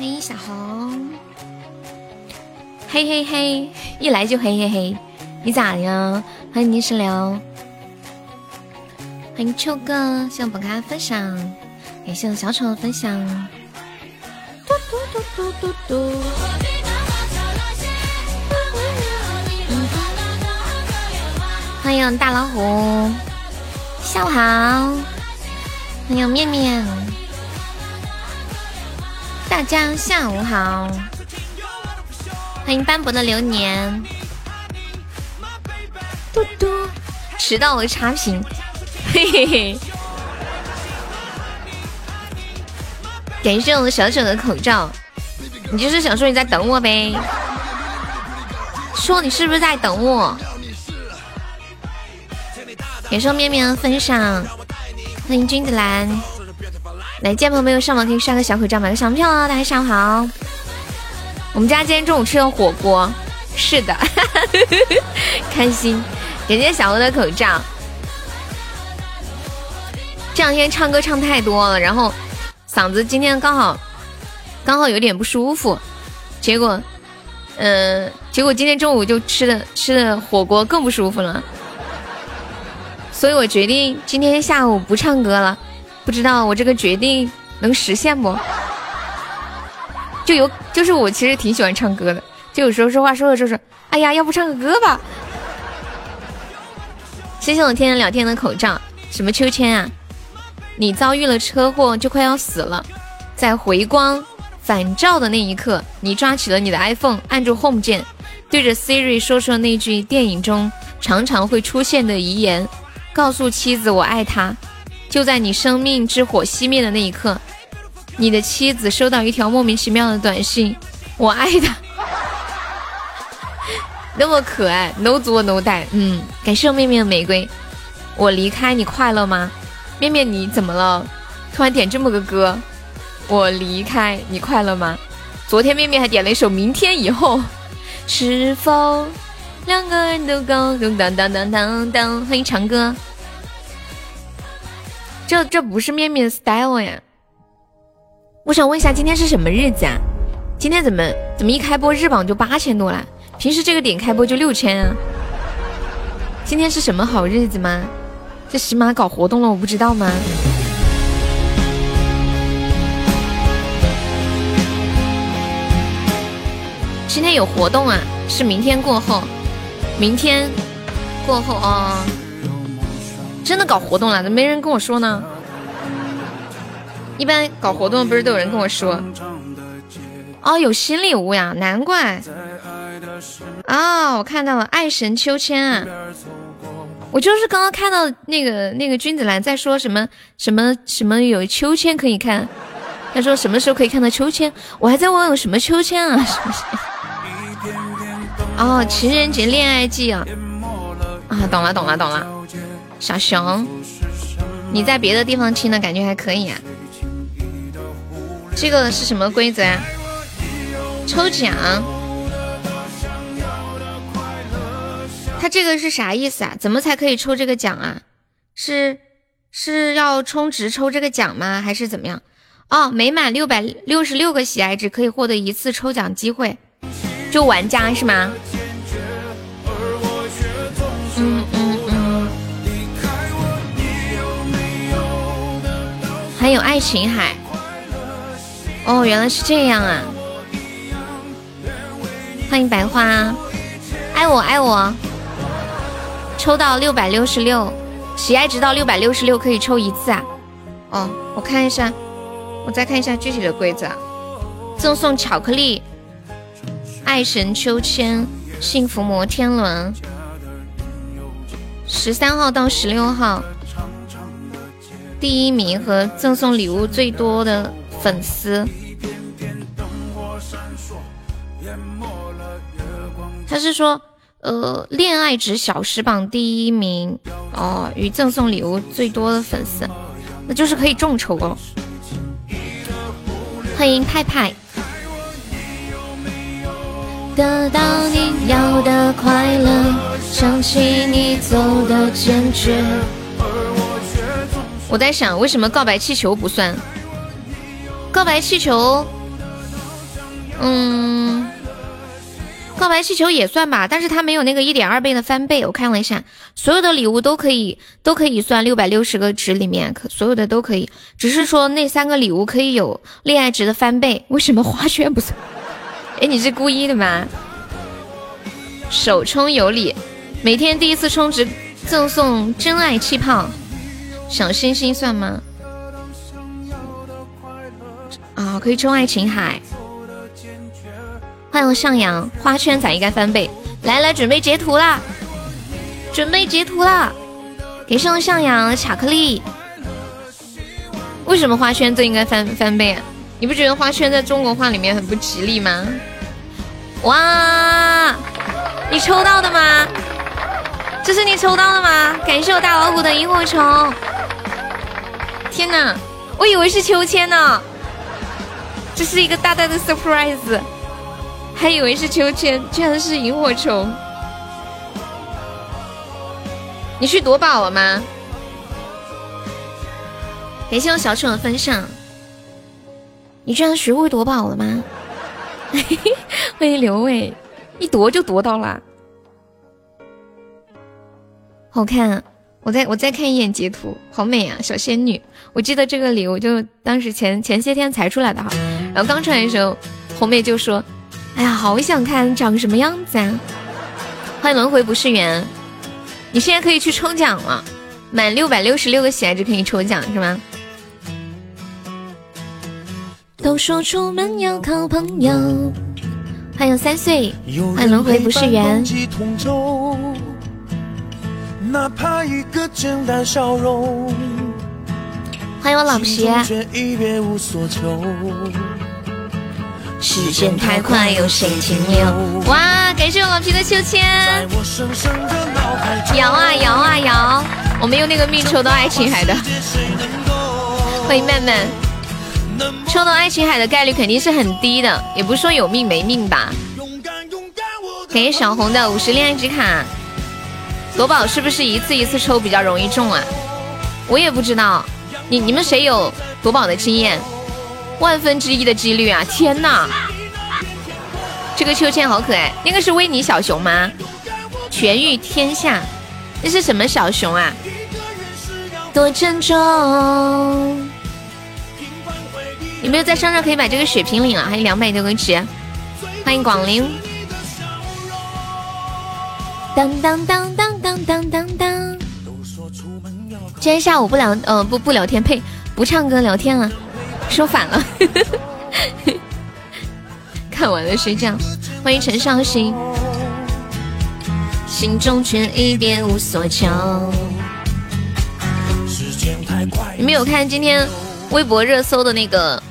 欢迎小红，嘿嘿嘿，一来就嘿嘿嘿，你咋呀？欢迎泥石流，欢迎秋哥，谢我本卡分享，感谢我小丑的分享。嘟嘟嘟嘟嘟嘟。欢迎大老虎，下午好。欢迎面面，大家下午好。欢迎斑驳的流年，嘟嘟，迟到了差评，嘿嘿嘿。感谢我们小小的口罩，你就是想说你在等我呗？说你是不是在等我？感谢面面的分享，欢迎君子兰。来，见朋友没有上网可以刷个小口罩，买个小门票哦。大家下午好。我们家今天中午吃的火锅，是的，开心。感谢小鹅的口罩。这两天唱歌唱太多了，然后嗓子今天刚好刚好有点不舒服，结果，嗯，结果今天中午就吃的吃的火锅更不舒服了。所以我决定今天下午不唱歌了，不知道我这个决定能实现不？就有就是我其实挺喜欢唱歌的，就有时候说话说着说着，哎呀，要不唱个歌吧？谢谢我天天聊天的口罩，什么秋千啊？你遭遇了车祸就快要死了，在回光返照的那一刻，你抓起了你的 iPhone，按住 Home 键，对着 Siri 说出了那句电影中常常会出现的遗言。告诉妻子我爱她，就在你生命之火熄灭的那一刻，你的妻子收到一条莫名其妙的短信，我爱他，那么可爱，no 作 no 带，嗯，感谢我面面的玫瑰，我离开你快乐吗？面面你怎么了？突然点这么个歌，我离开你快乐吗？昨天面面还点了一首明天以后，是否？两个人都高，咚当当当当当，欢迎长哥。这这不是面面 style 呀？我想问一下，今天是什么日子啊？今天怎么怎么一开播日榜就八千多了？平时这个点开播就六千啊？今天是什么好日子吗？这喜马搞活动了，我不知道吗？今天有活动啊？是明天过后。明天过后啊，真的搞活动了？怎么没人跟我说呢？一般搞活动不是都有人跟我说？哦，有新礼物呀，难怪。啊，我看到了，爱神秋千啊！我就是刚刚看到那个那个君子兰在说什么什么什么有秋千可以看，他说什么时候可以看到秋千？我还在问有什么秋千啊？哦，情人节恋爱季啊！啊，懂了懂了懂了。小熊，你在别的地方听的感觉还可以啊。这个是什么规则呀？抽奖。他这个是啥意思啊？怎么才可以抽这个奖啊？是是要充值抽这个奖吗？还是怎么样？哦，每满六百六十六个喜爱值可以获得一次抽奖机会。就玩家是吗？还有爱琴海。哦，原来是这样啊！欢迎白花，爱我爱我。抽到六百六十六，喜爱值到六百六十六可以抽一次啊！哦，我看一下，我再看一下具体的规则。赠送巧克力。爱神秋千，幸福摩天轮，十三号到十六号，第一名和赠送礼物最多的粉丝。他是说，呃，恋爱值小时榜第一名哦，与赠送礼物最多的粉丝，那就是可以众筹哦。欢迎派派。得到你要的快乐，想起你走的坚决。我在想，为什么告白气球不算？告白气球，嗯，告白气球也算吧，但是它没有那个一点二倍的翻倍。我看了一下，所有的礼物都可以都可以算六百六十个值里面，可所有的都可以，只是说那三个礼物可以有恋爱值的翻倍。为什么花圈不算？哎，你是故意的吗？首充有礼，每天第一次充值赠送真爱气泡，小星星算吗？啊，可以充爱琴海。欢迎向阳，花圈咋应该翻倍？来来，准备截图啦！准备截图啦！给上向阳巧克力。为什么花圈最应该翻翻倍啊？你不觉得花圈在中国话里面很不吉利吗？哇，你抽到的吗？这是你抽到的吗？感谢我大老虎的萤火虫。天哪，我以为是秋千呢。这是一个大大的 surprise，还以为是秋千，居然是萤火虫。你去夺宝了吗？感谢我小丑的分享。你居然学会夺宝了吗？欢迎刘伟，一夺就夺到了，好看。我再我再看一眼截图，好美啊，小仙女。我记得这个礼物就当时前前些天才出来的哈，然后刚出来的时候，红妹就说：“哎呀，好想看长什么样子啊！”欢迎轮回不是缘，你现在可以去抽奖了，满六百六十六个喜爱值可以抽奖是吗？都说出门要靠朋友。欢迎三岁，欢迎轮回不是缘。欢迎我老皮。时间太快，有谁停留？哇，感谢我老皮的秋千。摇啊摇啊摇，我们用那个命抽到爱琴海的。欢迎曼曼，抽到爱琴海的概率肯定是很低的，也不是说有命没命吧。感谢小红的五十恋爱值卡。夺宝是不是一次一次抽比较容易中啊？我也不知道，你你们谁有夺宝的经验？万分之一的几率啊！天哪，这个秋千好可爱，那个是维尼小熊吗？全御天下，那是什么小熊啊？多珍重！有没有在商场可以买这个血瓶领啊？还有两百多个值，欢迎广陵。当当当当当当当当！今天下午不聊，呃，不不聊天，呸，不唱歌聊天了，说反了。看完了睡觉。欢迎陈少兴，心中却一别无所求。你们有看今天微博热搜的那个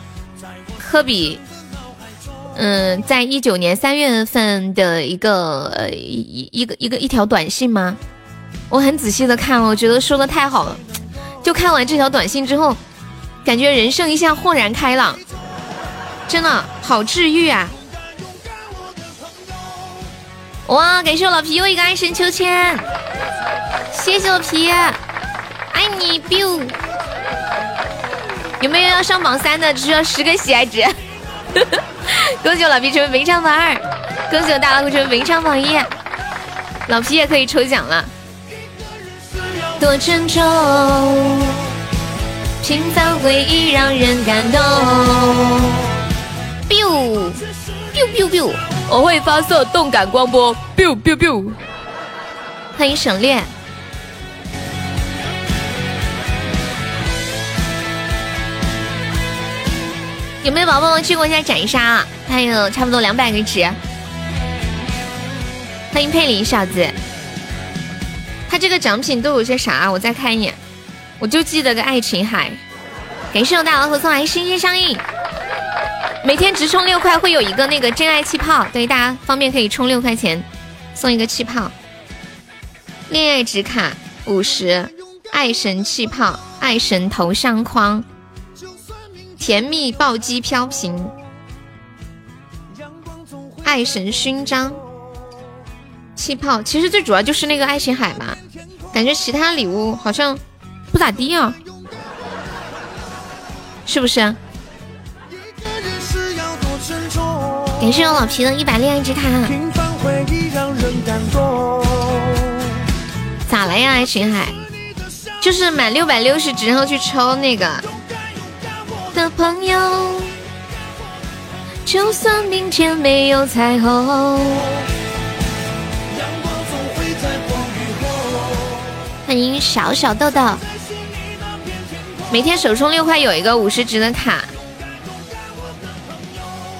科比？嗯，在一九年三月份的一个呃一一个一个一条短信吗？我很仔细的看了，我觉得说的太好了。就看完这条短信之后，感觉人生一下豁然开朗，真的好治愈啊！哇，感谢我老皮又一个爱神秋千，谢谢我皮，爱你 biu。有没有要上榜三的？只需要十个喜爱值。恭喜我老皮成为名唱榜二，恭喜我大老虎成为名唱榜一，老皮也可以抽奖了。多珍重，平凡回忆让人感动。biu biu biu biu，我会发射动感光波。biu biu biu，欢迎省略。有没有宝宝们去过一下斩杀啊？还有差不多两百个值。欢迎佩林小子，他这个奖品都有些啥？我再看一眼，我就记得个爱琴海。感谢我大老虎送来心心相印，每天直充六块会有一个那个真爱气泡，对大家方便可以充六块钱送一个气泡。恋爱值卡五十，爱神气泡，爱神头像框。甜蜜暴击飘屏，爱神勋章，气泡，其实最主要就是那个爱琴海嘛，感觉其他礼物好像不咋地啊，是不是？感谢我老皮的一百恋爱之卡。咋了呀，秦海？就是满六百六十然后去抽那个的朋友，就算明天没有彩虹。欢迎小小豆豆，每天首充六块有一个五十值的卡，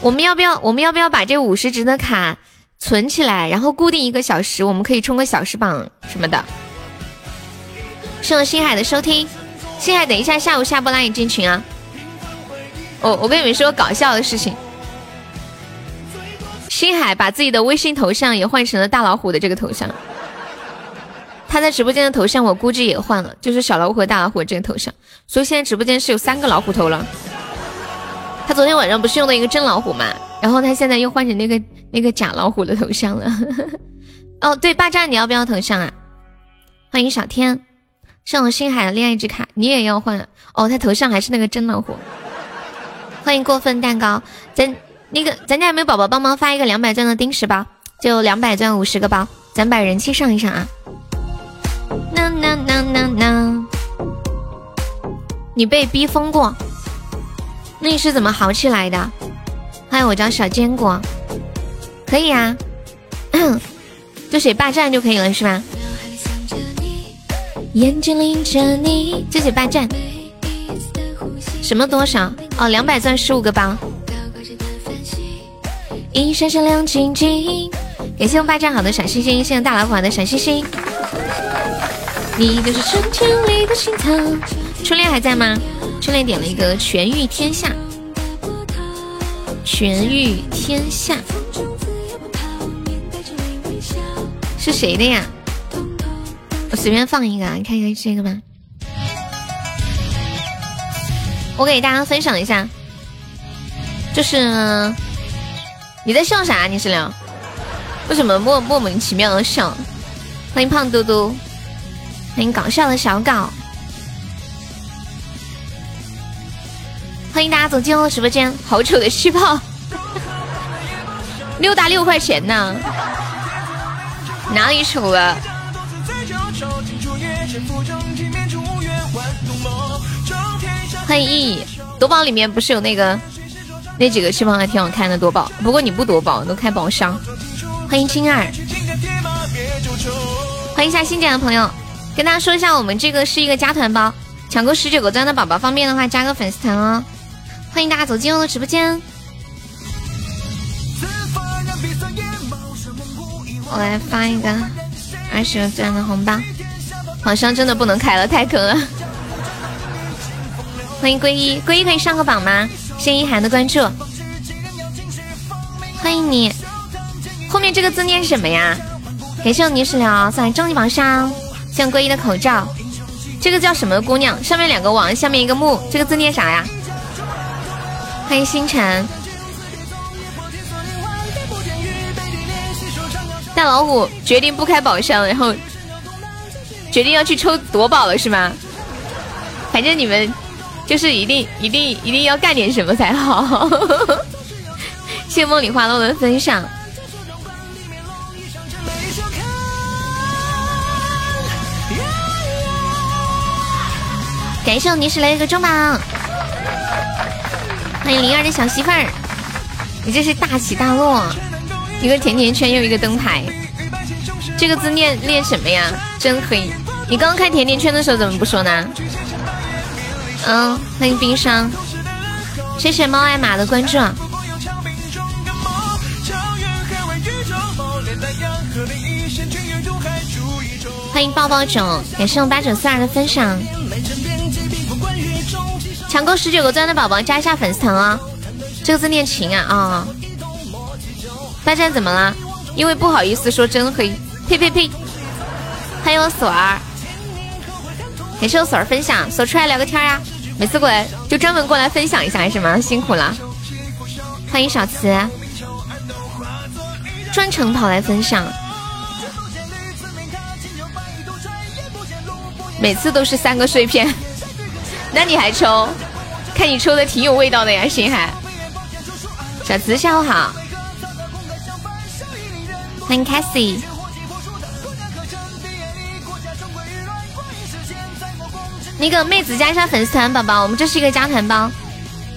我们要不要？我们要不要把这五十值的卡存起来，然后固定一个小时，我们可以冲个小时榜什么的。谢谢星海的收听，星海，等一下下午下播拉你进群啊！我我跟你们说搞笑的事情，星海把自己的微信头像也换成了大老虎的这个头像，他在直播间的头像我估计也换了，就是小老虎和大老虎这个头像，所以现在直播间是有三个老虎头了。他昨天晚上不是用的一个真老虎嘛，然后他现在又换成那个那个假老虎的头像了。哦，对，霸占你要不要头像啊？欢迎小天。上了星海的恋爱之卡，你也要换哦。他头像还是那个真老虎。欢迎过分蛋糕，咱那个咱家有没有宝宝帮忙发一个两百钻的丁石包？就两百钻五十个包，咱把人气上一上啊！呐呐呐呐呐！你被逼疯过？那你是怎么好起来的？欢迎我叫小坚果，可以啊，就写霸占就可以了是吧？眼睛拎着你，这是霸占。什么多少？哦，两百钻十五个包。一闪闪亮晶晶，感谢我霸占好的小星星，谢谢大老虎的小星星。你就是春天里的青草。初恋还在吗？初恋点了一个全御天下。全御天下是谁的呀？我随便放一个啊，你看一下这个吧。我给大家分享一下，就是你在笑啥？你是聊？为什么莫莫名其妙的笑？欢迎胖嘟嘟，欢迎搞笑的小搞，欢迎大家走进我的直播间。好丑的气泡，六大六块钱呢？哪里丑了？欢迎意义夺宝里面不是有那个那几个翅膀还挺好看的夺宝，不过你不夺宝都开宝箱。欢迎青儿，欢迎一下新进来的朋友，跟大家说一下，我们这个是一个加团包，抢够十九个钻的宝宝方便的话加个粉丝团哦。欢迎大家走进我的直播间，我来发一个二十个钻的红包。好像真的不能开了，太坑了。欢迎归一，归一可以上个榜吗？谢一涵的关注。欢迎你，后面这个字念什么呀？感谢我泥石流送来终极榜上，谢归一的口罩。这个叫什么姑娘？上面两个王，下面一个木，这个字念啥呀？欢迎星辰。大老虎决定不开宝箱，然后。决定要去抽夺宝了是吗？反正你们就是一定一定一定要干点什么才好。谢梦里花落的分享，感谢我泥石雷一个中榜，欢迎灵儿的小媳妇儿，你这是大起大落，一个甜甜圈又一个灯牌。这个字念念什么呀？真黑！你刚刚开甜甜圈的时候怎么不说呢？嗯，欢迎冰霜，谢谢猫爱马的关注。欢迎抱抱囧，感谢我八九四二的分享。抢够十九个钻的宝宝加一下粉丝团啊！这个字念情啊啊！大战怎么了？因为不好意思说真黑。呸呸呸！欢迎我锁儿，感谢我锁儿分享，锁出来聊个天呀！每次过来就专门过来分享一下是吗？辛苦了！欢迎小慈，专程跑来分享，每次都是三个碎片，那你还抽？看你抽的挺有味道的呀，星海。小慈下午好，欢迎 Cassie。那个妹子加一下粉丝团，宝宝，我们这是一个加团包。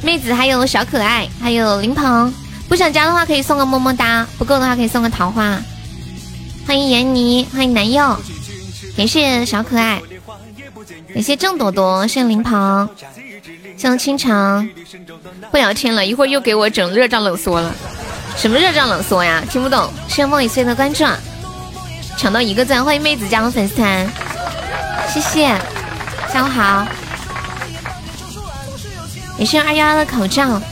妹子还有小可爱，还有林鹏，不想加的话可以送个么么哒，不够的话可以送个桃花。欢迎闫妮，欢迎南柚，感谢小可爱，感谢郑朵朵，谢谢林鹏，谢谢倾城。不聊天了，一会儿又给我整热胀冷缩了。什么热胀冷缩呀？听不懂。谢谢梦里碎的关注，抢到一个赞，欢迎妹子加入粉丝团，谢谢。下午好，你是二幺幺的口罩。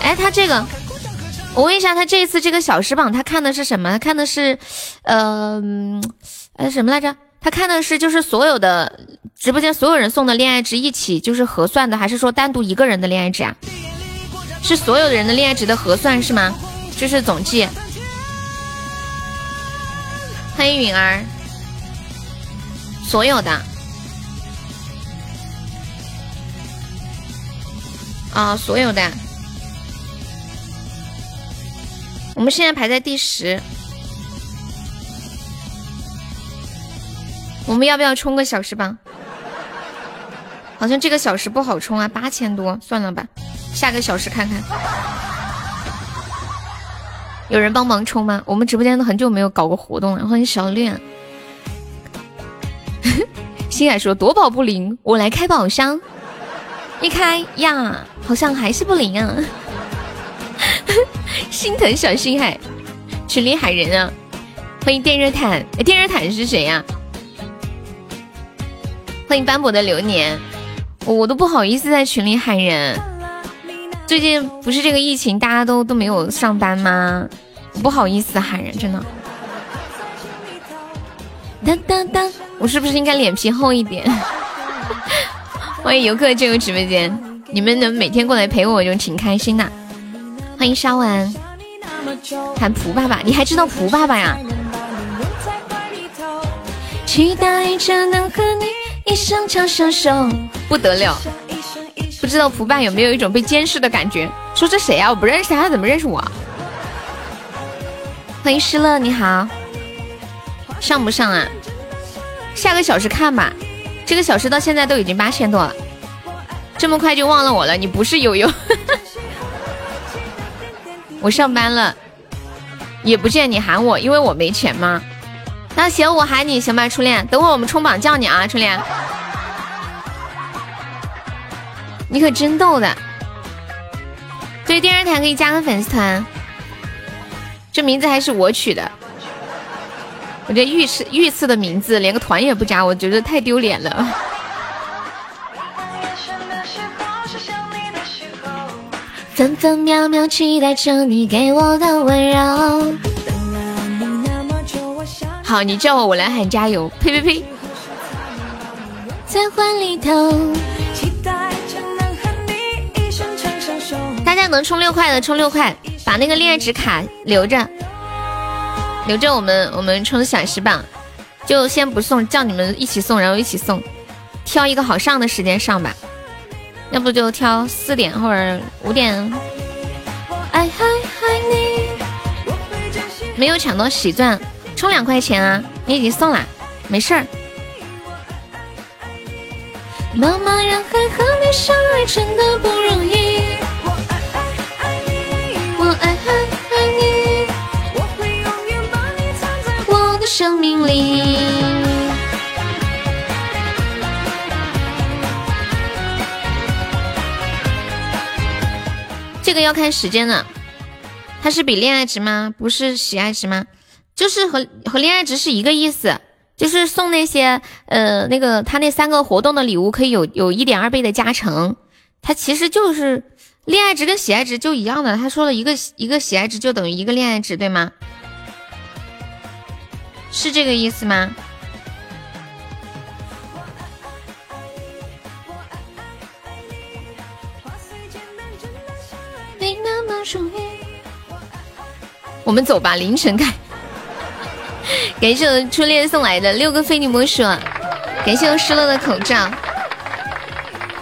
哎，他这个，我问一下，他这一次这个小时榜，他看的是什么？他看的是，呃，哎什么来着？他看的是就是所有的直播间所有人送的恋爱值一起就是核算的，还是说单独一个人的恋爱值啊？是所有的人的恋爱值的核算是吗？就是总计。欢迎允儿。所有的啊，所有的，我们现在排在第十。我们要不要冲个小时榜？好像这个小时不好冲啊，八千多，算了吧，下个小时看看。有人帮忙冲吗？我们直播间都很久没有搞过活动了。欢迎小恋。心海说夺宝不灵，我来开宝箱。一开呀，好像还是不灵啊。心疼小心海，群里喊人啊！欢迎电热毯，电热毯是谁呀？欢迎斑驳的流年，我都不好意思在群里喊人。最近不是这个疫情，大家都都没有上班吗？不好意思喊人，真的。当当当。我是不是应该脸皮厚一点？欢迎游客进入直播间，你们能每天过来陪我，我就挺开心的。欢迎沙丸，喊蒲爸爸，你还知道蒲爸爸呀？期待着能和你一生长相守，不得了！不知道蒲爸有没有一种被监视的感觉？说这谁呀？我不认识他，他怎么认识我？欢迎失乐，你好，上不上啊？下个小时看吧，这个小时到现在都已经八千多了，这么快就忘了我了？你不是悠悠？我上班了，也不见你喊我，因为我没钱吗？那行，我喊你行吧，初恋。等会我们冲榜叫你啊，初恋。你可真逗的。对，电视台可以加个粉丝团，这名字还是我取的。我这御赐御赐的名字，连个团也不加，我觉得太丢脸了。分分秒秒期待着你给我的温柔。好，你叫我，我来喊加油！呸呸呸！在怀里头。大家能充六块的充六块，把那个恋爱值卡留着。留着我们，我们冲小时榜，就先不送，叫你们一起送，然后一起送，挑一个好上的时间上吧，要不就挑四点或者五点。没有抢到喜钻，充两块钱啊，你已经送了，没事儿。茫茫人海和你相爱真的不容易。这个要看时间的，它是比恋爱值吗？不是喜爱值吗？就是和和恋爱值是一个意思，就是送那些呃那个他那三个活动的礼物可以有有一点二倍的加成，它其实就是恋爱值跟喜爱值就一样的。他说了一个一个喜爱值就等于一个恋爱值，对吗？是这个意思吗？我们走吧，凌晨开。感谢我初恋送来的六个非你莫属，感谢我失落的口罩。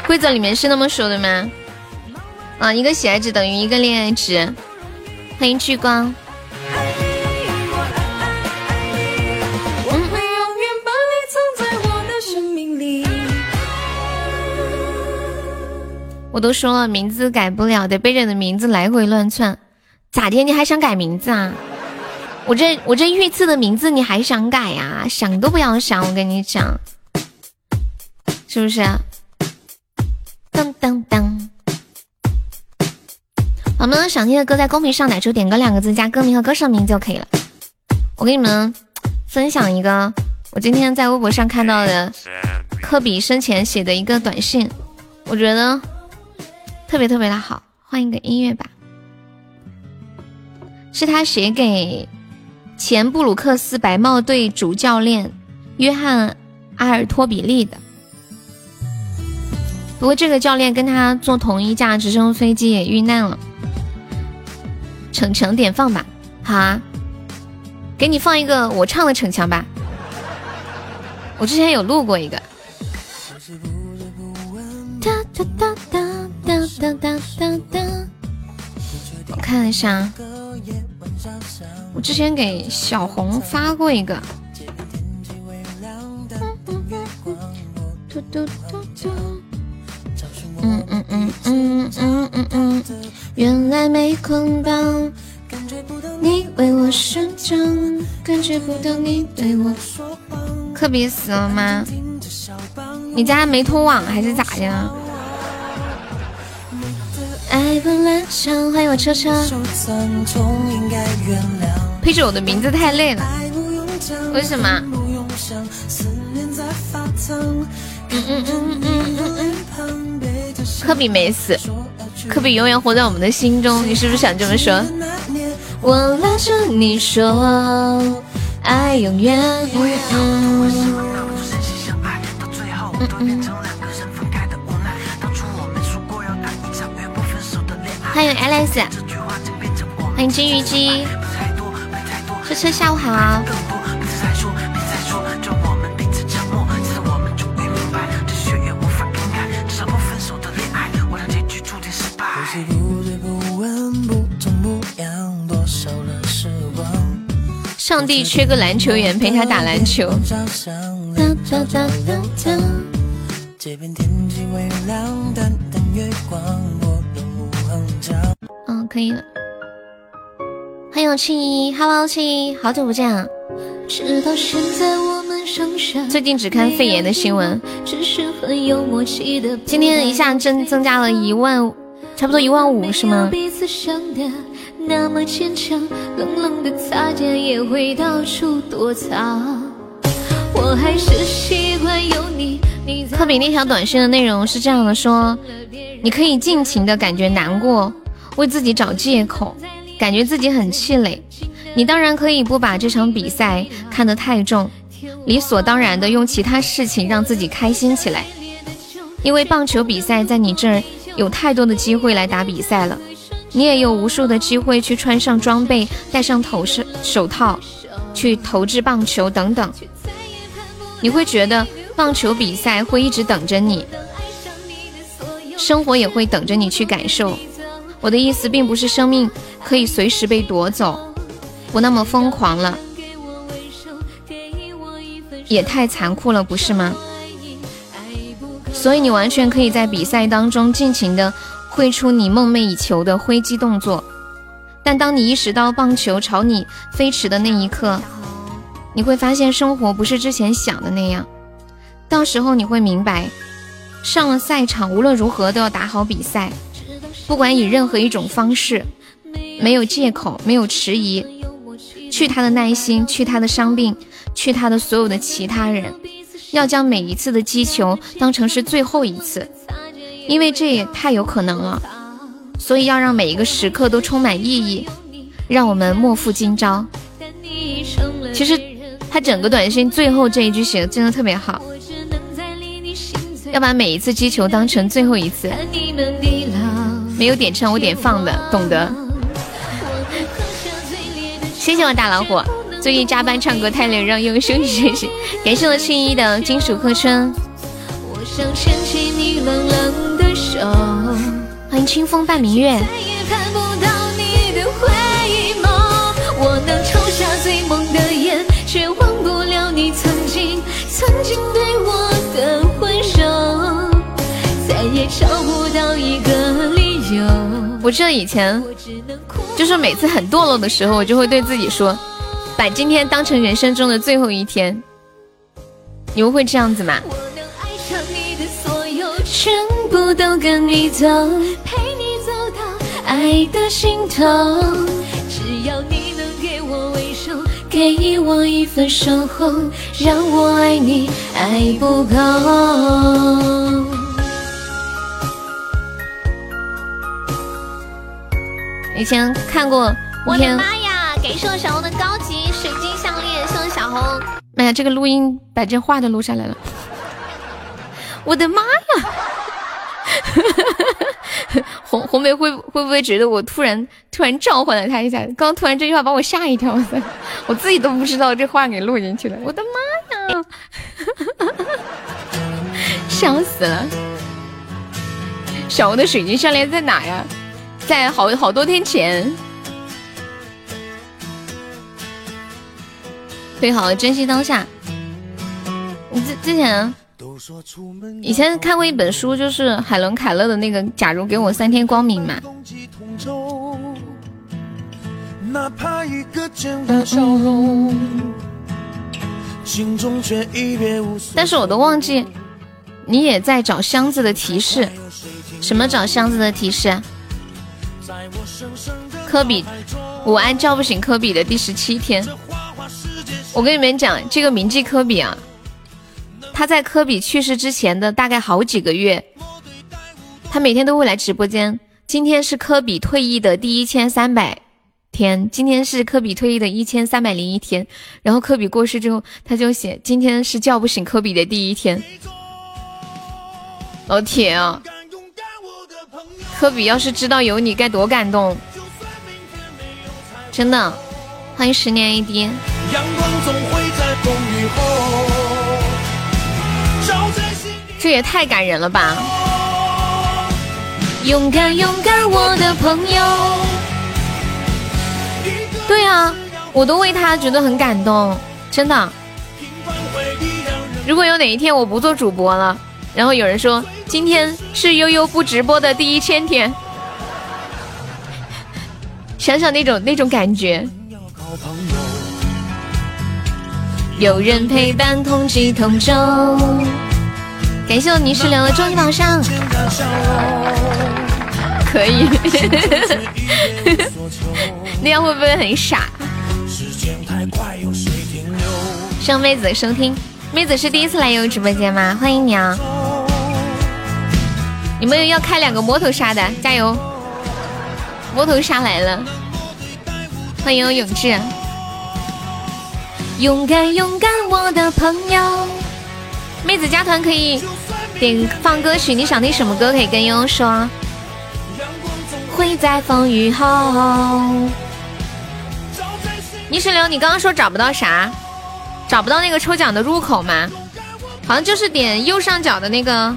规则里面是那么说的吗？啊，一个喜爱值等于一个恋爱值。欢迎聚光。我都说了，名字改不了，得背着你的名字来回乱窜。咋的？你还想改名字啊？我这我这御赐的名字你还想改呀？想都不要想！我跟你讲，是不是？当当当！我们想听的歌在公屏上打出“点歌”两个字，加歌名和歌手名就可以了。我给你们分享一个我今天在微博上看到的科比生前写的一个短信，我觉得特别特别的好。换一个音乐吧，是他写给前布鲁克斯白帽队主教练约翰阿尔托比利的。不过这个教练跟他坐同一架直升飞机也遇难了。逞强点放吧，好啊，给你放一个我唱的逞强吧。我之前有录过一个。我看一下，我之前给小红发过一个。嗯嗯嗯嗯嗯嗯嗯，原来没捆绑，感觉不到你为我生长，感觉不到你对我说谎。科比死了吗？你家没通网还是咋的？爱不乱想，欢迎我车车。配着我的名字太累了，为什么？嗯嗯嗯嗯嗯嗯。科比没死，科比永远活在我们的心中。你是不是想这么说？我拉着你说，爱永远。欢迎 Alice，欢迎金鱼姬，车车下午好。上帝缺个篮球员陪他打篮球。嗯，可以了。欢迎七一，Hello 七一，好久不见啊！最近只看肺炎的新闻。今天一下增增加了一万，差不多一万五是吗？那么坚强，冷冷的擦肩也会到处躲藏。我还是习惯有你。科比那条短信的内容是这样的：说，你可以尽情的感觉难过，为自己找借口，感觉自己很气馁。你当然可以不把这场比赛看得太重，理所当然的用其他事情让自己开心起来。因为棒球比赛在你这儿有太多的机会来打比赛了。你也有无数的机会去穿上装备，戴上头饰、手套，去投掷棒球等等。你会觉得棒球比赛会一直等着你，生活也会等着你去感受。我的意思并不是生命可以随时被夺走，不那么疯狂了，也太残酷了，不是吗？所以你完全可以在比赛当中尽情的。挥出你梦寐以求的挥击动作，但当你意识到棒球朝你飞驰的那一刻，你会发现生活不是之前想的那样。到时候你会明白，上了赛场无论如何都要打好比赛，不管以任何一种方式，没有借口，没有迟疑，去他的耐心，去他的伤病，去他的所有的其他人，要将每一次的击球当成是最后一次。因为这也太有可能了，所以要让每一个时刻都充满意义，让我们莫负今朝。其实他整个短信最后这一句写的真的特别好，要把每一次击球当成最后一次。没有点唱我点放的，懂得。谢谢我大老虎，最近加班唱歌太累，让悠悠休息休息。感谢我青衣的金属客春。欢迎清风伴明月。我记得以前，就是每次很堕落的时候，我就会对自己说，把今天当成人生中的最后一天。你们会这样子吗？全部都跟你走，陪你走到爱的尽头。只要你能给我微笑，给我一份守候，让我爱你爱不够。以前看过，我的妈呀！给送小红的高级水晶项链，送小红。妈呀，这个录音把这话都录下来了。我的妈呀！红红梅会会不会觉得我突然突然召唤了他一下？刚突然这句话把我吓一跳，我自己都不知道这话给录进去了。我的妈呀！笑死了！小红的水晶项链在哪呀？在好好多天前。对，好好，珍惜当下。你之之前。以前看过一本书，就是海伦凯勒的那个《假如给我三天光明》嘛。但是我都忘记，你也在找箱子的提示。什么找箱子的提示？科比，我爱叫不醒科比的第十七天。我跟你们讲，这个铭记科比啊。他在科比去世之前的大概好几个月，他每天都会来直播间。今天是科比退役的第一千三百天，今天是科比退役的一千三百零一天。然后科比过世之后，他就写今天是叫不醒科比的第一天。老铁啊，科比要是知道有你该多感动，真的。欢迎十年 AD。这也太感人了吧！勇敢勇敢，我的朋友。对啊，我都为他觉得很感动，真的。如果有哪一天我不做主播了，然后有人说今天是悠悠不直播的第一千天，想想那种那种感觉。有人陪伴，同济同舟。感谢我泥石流的终极宝箱，可以，那样会不会很傻？上妹子收听，妹子是第一次来悠悠直播间吗？欢迎你啊！你们要开两个摸头杀的，加油！摸头杀来了，欢迎我永志，勇敢勇敢，我的朋友，妹子加团可以。点放歌曲，你想听什么歌？可以跟悠悠说。会在风雨后。泥石流，你刚刚说找不到啥？找不到那个抽奖的入口吗？好像就是点右上角的那个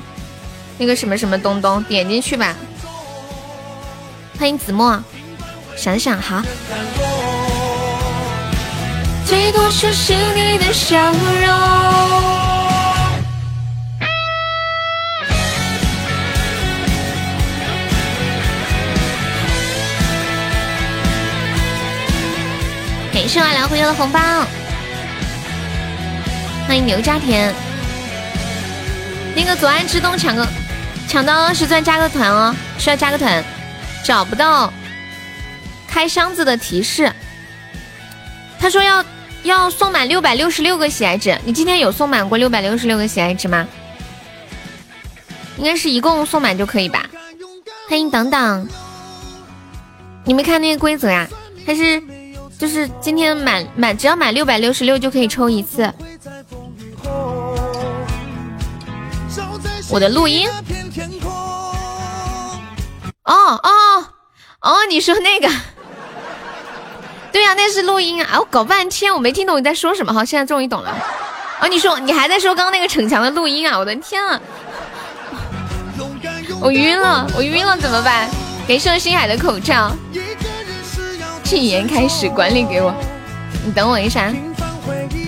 那个什么什么东东，点进去吧。欢迎子墨，想想哈。最多就是你的笑容。感谢我梁朋友的红包，欢迎牛家田。那个左岸之东抢个抢到二十钻加个团哦，需要加个团。找不到开箱子的提示，他说要要送满六百六十六个喜爱值，你今天有送满过六百六十六个喜爱值吗？应该是一共送满就可以吧。欢迎等等，你没看那个规则呀？还是？就是今天满满只要满六百六十六就可以抽一次。我的录音。哦哦哦，你说那个？对呀，那是录音啊！我搞半天我没听懂你在说什么，好，现在终于懂了。哦，你说你还在说刚刚那个逞强的录音啊？我的天啊！我晕了，我晕了，怎么办？给盛星海的口罩。禁言开始，管理给我。你等我一下，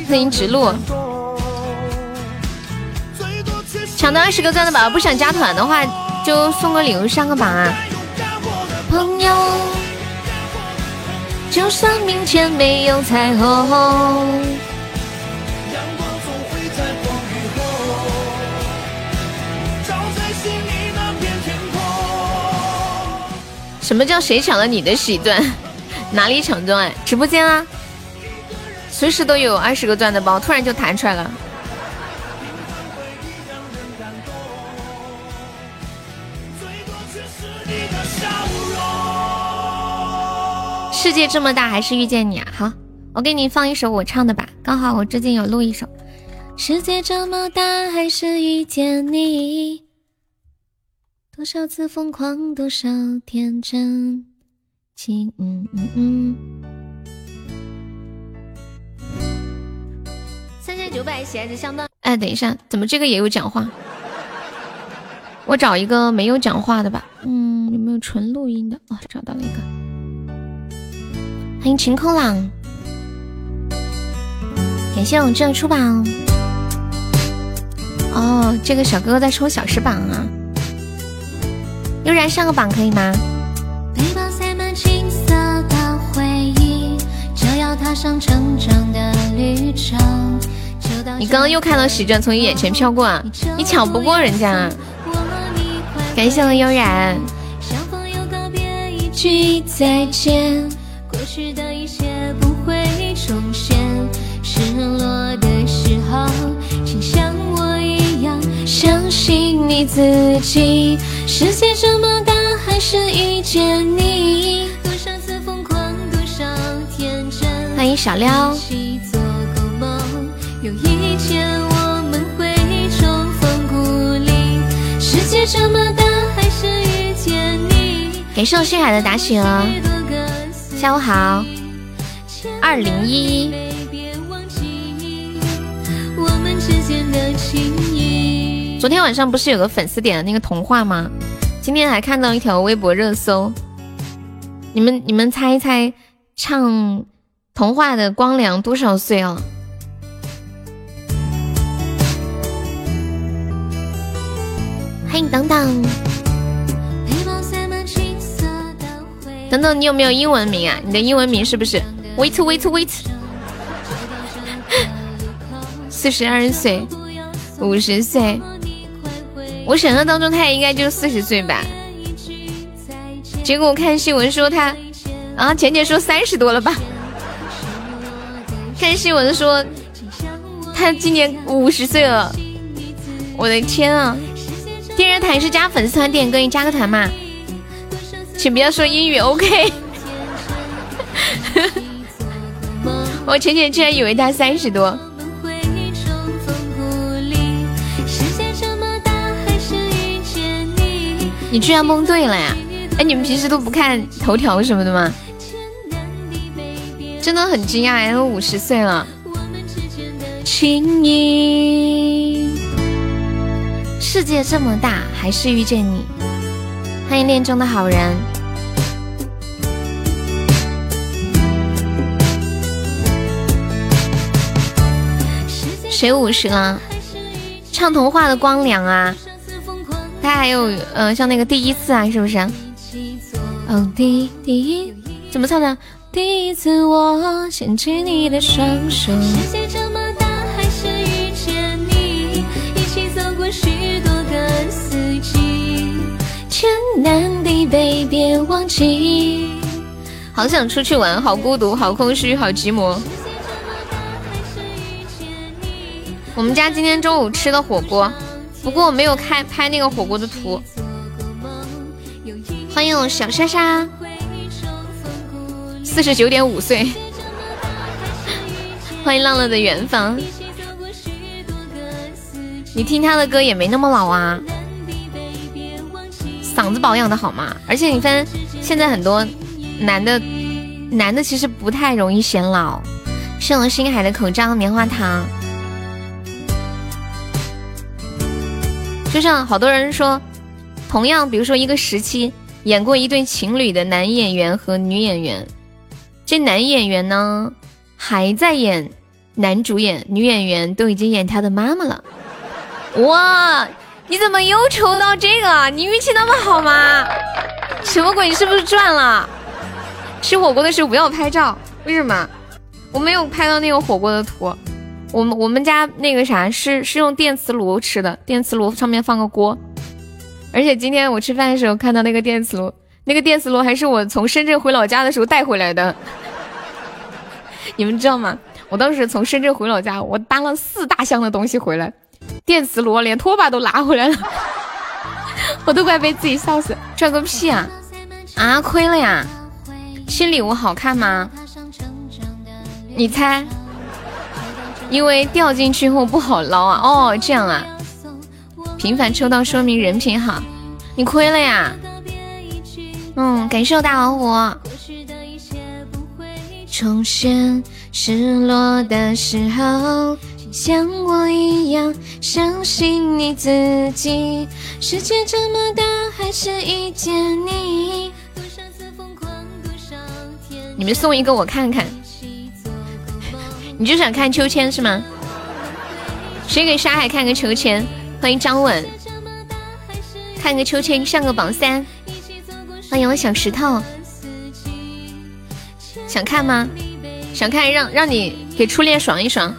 欢迎直路。抢到二十个钻的宝宝，不想加团的话，就送个礼物上个榜啊！朋友，就算明天没有彩虹。什么叫谁抢了你的喜钻？哪里抢钻？直播间啊，随时都有二十个钻的包，突然就弹出来了。世界这么大，还是遇见你啊！好，我给你放一首我唱的吧，刚好我最近有录一首。世界这么大，还是遇见你。多少次疯狂，多少天真，情嗯嗯嗯。三千九百喜爱值相当。哎，等一下，怎么这个也有讲话？我找一个没有讲话的吧。嗯，有没有纯录音的？哦，找到了一个。欢迎晴空朗，感谢我们这出榜。哦，这个小哥哥在抽小时榜啊。悠然上个榜可以吗？你刚刚又看到喜钻从你眼前飘过，啊，你抢不过人家。感谢我悠然。相信你自己。世界这么大，还是遇见你。多少次疯狂，多少天真。欢迎小撩。有一天我们会重逢故里。世界这么大，还是遇见你。感谢我星海的打雪哦。下午好。二零一。我们之间的情谊。昨天晚上不是有个粉丝点的那个童话吗？今天还看到一条微博热搜，你们你们猜一猜，唱童话的光良多少岁了？欢迎等等，等等，你有没有英文名啊？你的英文名是不是？Wait wait wait，四十二岁，五十岁。我想象当中他也应该就四十岁吧，结果我看新闻说他，啊，浅浅说三十多了吧？看新闻说他今年五十岁了，我的天啊！电视台是加粉丝团点歌，你加个团嘛？请不要说英语，OK？我浅浅居然以为他三十多。你居然蒙对了呀！哎，你们平时都不看头条什么的吗？真的很惊讶哎，都五十岁了。情谊，世界这么大，还是遇见你。欢迎恋中的好人。谁五十了？唱童话的光良啊！他还有，嗯，像那个第一次啊，是不是？哦，第第一怎么唱的？第一次我牵起你的双手。南地北，别忘记。好想出去玩，好孤独，好空虚，好寂寞。我们家今天中午吃的火锅。不过我没有开拍那个火锅的图。欢迎我小莎莎，四十九点五岁。欢迎浪浪的远方。你听他的歌也没那么老啊，嗓子保养的好吗？而且你发现现在很多男的，男的其实不太容易显老。是我星海的口罩棉花糖。就像好多人说，同样，比如说一个时期演过一对情侣的男演员和女演员，这男演员呢还在演男主演，女演员都已经演他的妈妈了。哇，你怎么又抽到这个？你运气那么好吗？什么鬼？你是不是赚了？吃火锅的时候不要拍照，为什么？我没有拍到那个火锅的图。我们我们家那个啥是是用电磁炉吃的，电磁炉上面放个锅。而且今天我吃饭的时候看到那个电磁炉，那个电磁炉还是我从深圳回老家的时候带回来的。你们知道吗？我当时从深圳回老家，我搬了四大箱的东西回来，电磁炉连拖把都拿回来了，我都快被自己笑死。赚个屁啊！啊，亏了呀！新礼物好看吗？你猜？因为掉进去后不好捞啊！哦，这样啊。频繁抽到说明人品好，你亏了呀。嗯，感谢我大老虎。重现。失落的时候，像我一样相信你自己。世界这么大，还是遇见你。你们送一个我看看。你就想看秋千是吗？谁给沙海看个秋千？欢迎张稳，看个秋千上个榜三。欢迎我小石头，想看吗？想看让让你给初恋爽一爽，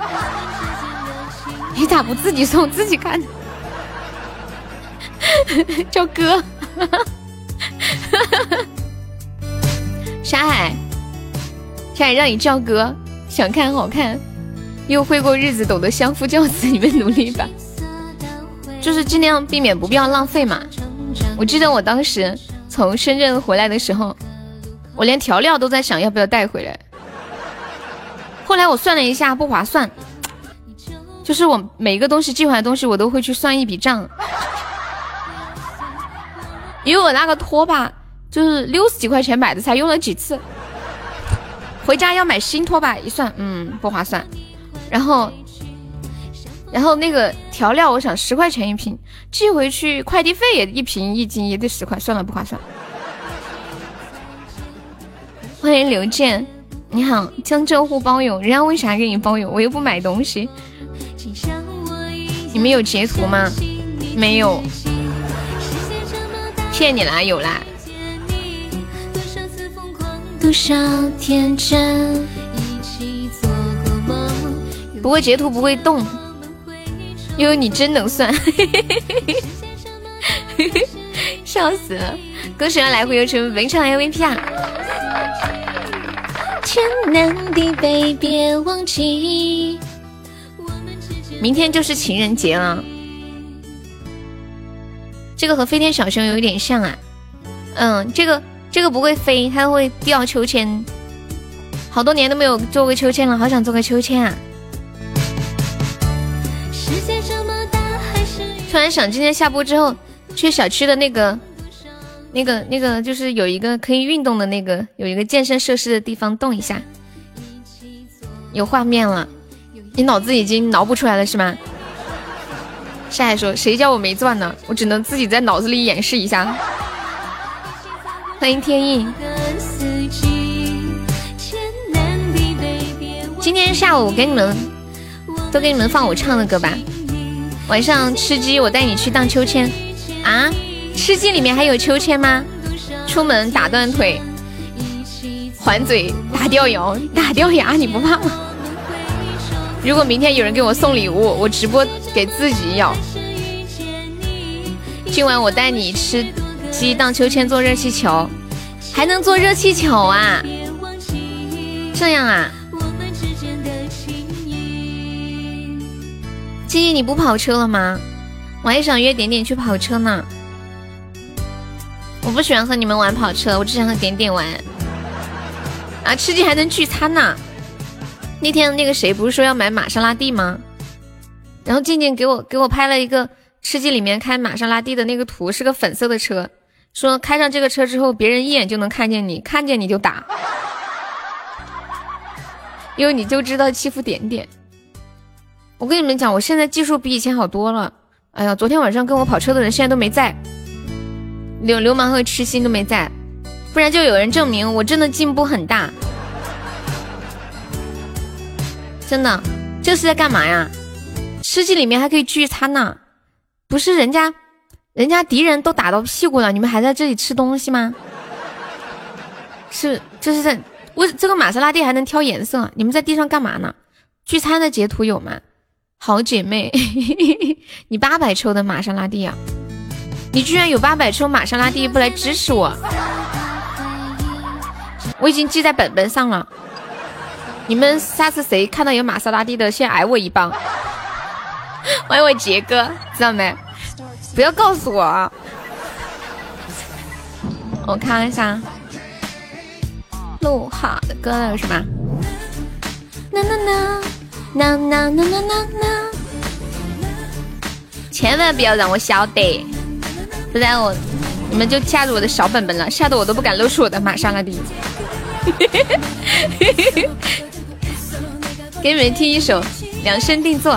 你咋不自己送自己看？叫哥，沙海，沙海让你叫哥，想看好看，又会过日子，懂得相夫教子，你们努力吧，就是尽量避免不必要浪费嘛。我记得我当时从深圳回来的时候，我连调料都在想要不要带回来。后来我算了一下，不划算。就是我每个东西寄回来的东西，我都会去算一笔账。因为我那个拖把就是六十几块钱买的，才用了几次。回家要买新拖把，一算，嗯，不划算。然后，然后那个调料，我想十块钱一瓶，寄回去快递费也一瓶一斤也得十块，算了，不划算。欢迎刘健。你好，江浙沪包邮，人家为啥给你包邮？我又不买东西。你们有截图吗？没有，骗你啦，有啦。不过截图不会动，因为你真能算，笑死了！恭喜来回又成本场 MVP 啊！天南地北别忘记。明天就是情人节了，这个和飞天小熊有一点像啊。嗯，这个这个不会飞，它会吊秋千。好多年都没有做过秋千了，好想做个秋千啊！突然想，今天下播之后去小区的那个。那个那个就是有一个可以运动的那个，有一个健身设施的地方动一下，有画面了。你脑子已经脑补出来了是吗？夏海说：“谁叫我没钻呢？我只能自己在脑子里演示一下。”欢迎天意。今天下午我给你们都给你们放我唱的歌吧。晚上吃鸡，我带你去荡秋千啊。吃鸡里面还有秋千吗？出门打断腿，还嘴打掉牙，打掉牙你不怕吗？如果明天有人给我送礼物，我直播给自己咬。今晚我带你吃鸡、荡秋千、坐热气球，还能坐热气球啊？这样啊？鸡鸡你不跑车了吗？我还想约点点去跑车呢。我不喜欢和你们玩跑车，我只想和点点玩。啊，吃鸡还能聚餐呢！那天那个谁不是说要买玛莎拉蒂吗？然后静静给我给我拍了一个吃鸡里面开玛莎拉蒂的那个图，是个粉色的车，说开上这个车之后，别人一眼就能看见你，看见你就打，因为你就知道欺负点点。我跟你们讲，我现在技术比以前好多了。哎呀，昨天晚上跟我跑车的人现在都没在。流流氓和痴心都没在，不然就有人证明我真的进步很大。真的，这是在干嘛呀？吃鸡里面还可以聚餐呢，不是人家，人家敌人都打到屁股了，你们还在这里吃东西吗？是，就是在为这个玛莎拉蒂还能挑颜色，你们在地上干嘛呢？聚餐的截图有吗？好姐妹，你八百抽的玛莎拉蒂啊！你居然有八百抽玛莎拉蒂不来支持我？我已经记在本本上了。你们下次谁看到有玛莎拉蒂的，先挨我一棒。欢 迎我杰哥，知道没？不要告诉我啊！我看一下，录好的歌有什么？呐呐呐呐呐呐呐呐！千万不要让我晓得，不然我你们就加入我的小本本了，吓得我都不敢露出我的玛莎拉蒂。给你们听一首《量身定做》，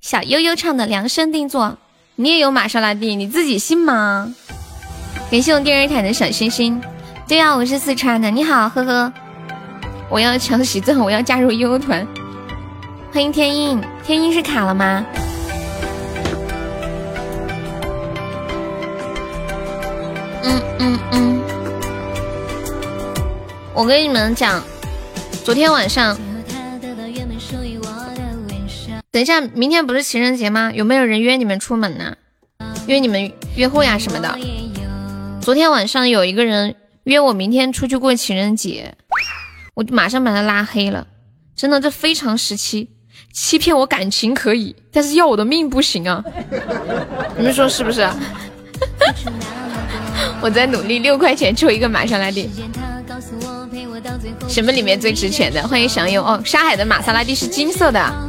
小悠悠唱的《量身定做》。你也有玛莎拉蒂，你自己信吗？感谢我电视台的小星星。对啊，我是四川的。你好，呵呵。我要抢喜钻，我要加入悠悠团。欢迎天音，天音是卡了吗？嗯嗯嗯。我跟你们讲，昨天晚上。等一下，明天不是情人节吗？有没有人约你们出门呢？约你们约会呀什么的。昨天晚上有一个人约我明天出去过情人节，我就马上把他拉黑了。真的，这非常时期，欺骗我感情可以，但是要我的命不行啊！你们说是不是？我在努力，六块钱抽一个玛莎拉蒂。什么里面最值钱的？欢迎享用哦！沙海的玛莎拉蒂是金色的。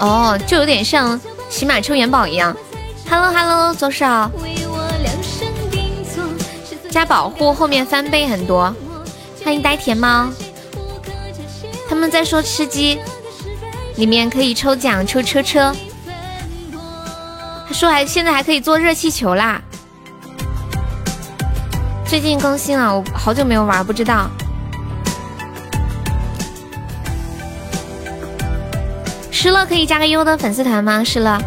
哦，就有点像骑马抽元宝一样。Hello Hello，左手加保护，后面翻倍很多。欢迎呆甜猫。他们在说吃鸡，里面可以抽奖抽车车。他说还现在还可以做热气球啦。最近更新了，我好久没有玩，不知道。失乐可以加个优的粉丝团吗？失乐，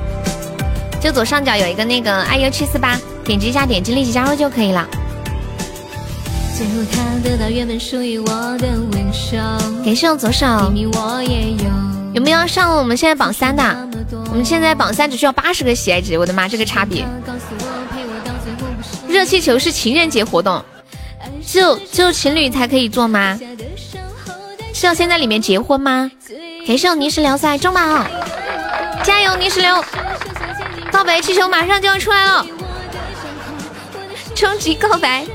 就左上角有一个那个 iu 七四八，点击一下，点击立即加入就可以了。感谢我左手。有没有上我们现在榜三的？我们现在榜三只需要八十个喜爱值，我的妈，这个差别！热气球是情人节活动，只有只有情侣才可以做吗？是要先在里面结婚吗？感谢我泥石流赛中宝，加油泥石流！告白气球马上就要出来了，终极告白！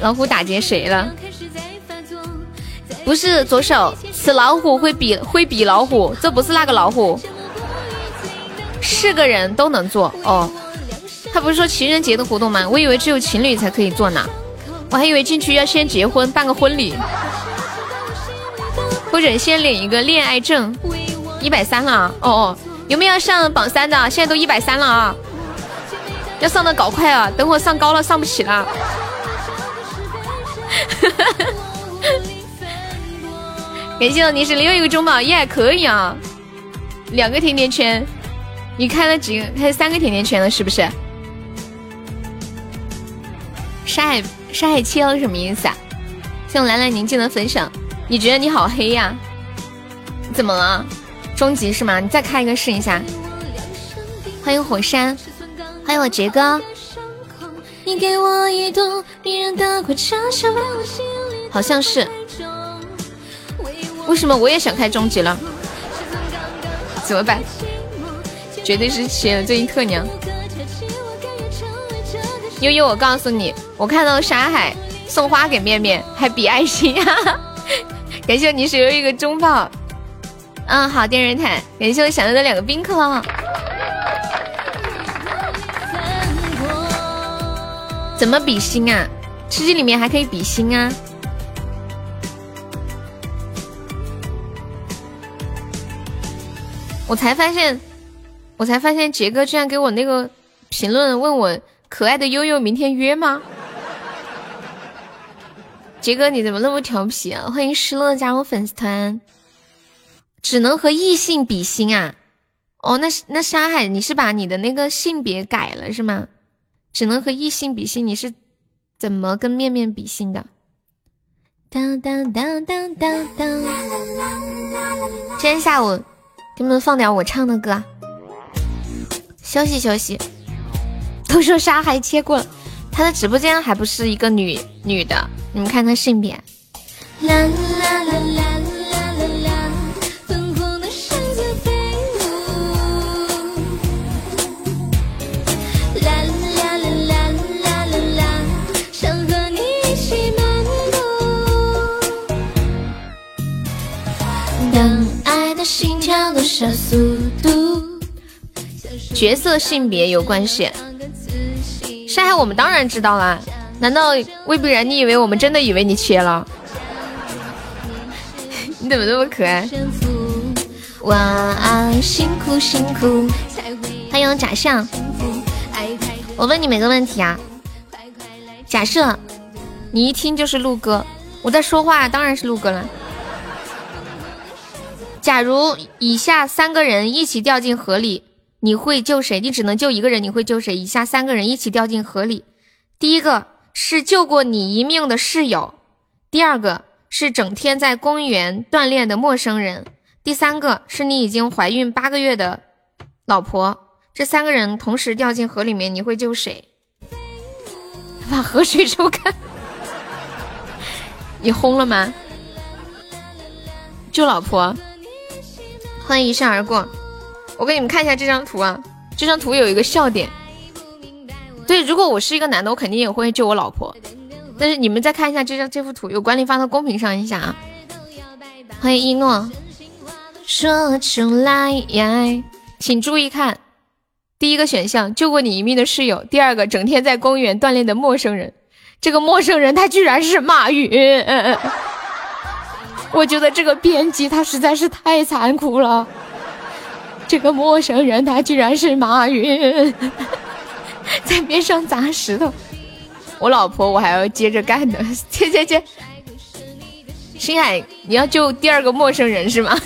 老虎打劫谁了？不是左手，此老虎会比会比老虎，这不是那个老虎，是个人都能做哦。他不是说情人节的活动吗？我以为只有情侣才可以做呢，我还以为进去要先结婚办个婚礼。或者先领一个恋爱证，一百三了哦哦，有没有上榜三的？现在都一百三了啊，要上的搞快啊，等会上高了上不起了。感谢我你是另一个中宝，也还可以啊，两个甜甜圈，你开了几个？开三个甜甜圈了是不是？山海山海切了什么意思啊？谢我兰兰宁静的分享。你觉得你好黑呀？怎么了？终极是吗？你再开一个试一下。欢迎火山，欢迎我杰哥。好像是。为什么我也想开终极了？怎么办？绝对是切了最近特娘。悠悠，我告诉你，我看到沙海送花给面面，还比爱心呀。感谢你是有一个中炮，嗯，好，电热毯，感谢我想要的两个冰可。怎么比心啊？吃鸡里面还可以比心啊！我才发现，我才发现杰哥居然给我那个评论问我可爱的悠悠明天约吗？杰哥你怎么那么调皮啊？欢迎失落加入粉丝团。只能和异性比心啊？哦，那那沙海你是把你的那个性别改了是吗？只能和异性比心，你是怎么跟面面比心的？当当当当当当！今天下午给你们放点我唱的歌，休息休息。都说沙海切过了，他的直播间还不是一个女女的？你们看他性别。啦啦啦啦角色性别有关系，山海我们当然知道啦，难道魏必然？你以为我们真的以为你切了？你怎么那么可爱？晚安，辛苦辛苦。欢迎假象。我问你们个问题啊，假设你一听就是陆哥，我在说话，当然是陆哥了。假如以下三个人一起掉进河里，你会救谁？你只能救一个人，你会救谁？以下三个人一起掉进河里，第一个是救过你一命的室友，第二个是整天在公园锻炼的陌生人，第三个是你已经怀孕八个月的老婆。这三个人同时掉进河里面，你会救谁？把河水抽干。你轰了吗？救老婆。欢迎一闪而过，我给你们看一下这张图啊，这张图有一个笑点。对，如果我是一个男的，我肯定也会救我老婆。但是你们再看一下这张这幅图，有管理发到公屏上一下啊。欢迎一诺，说出来，请注意看，第一个选项救过你一命的室友，第二个整天在公园锻炼的陌生人，这个陌生人他居然是马云。我觉得这个编辑他实在是太残酷了。这个陌生人他居然是马云，在边上砸石头。我老婆我还要接着干的，接接接。星海，你要救第二个陌生人是吗？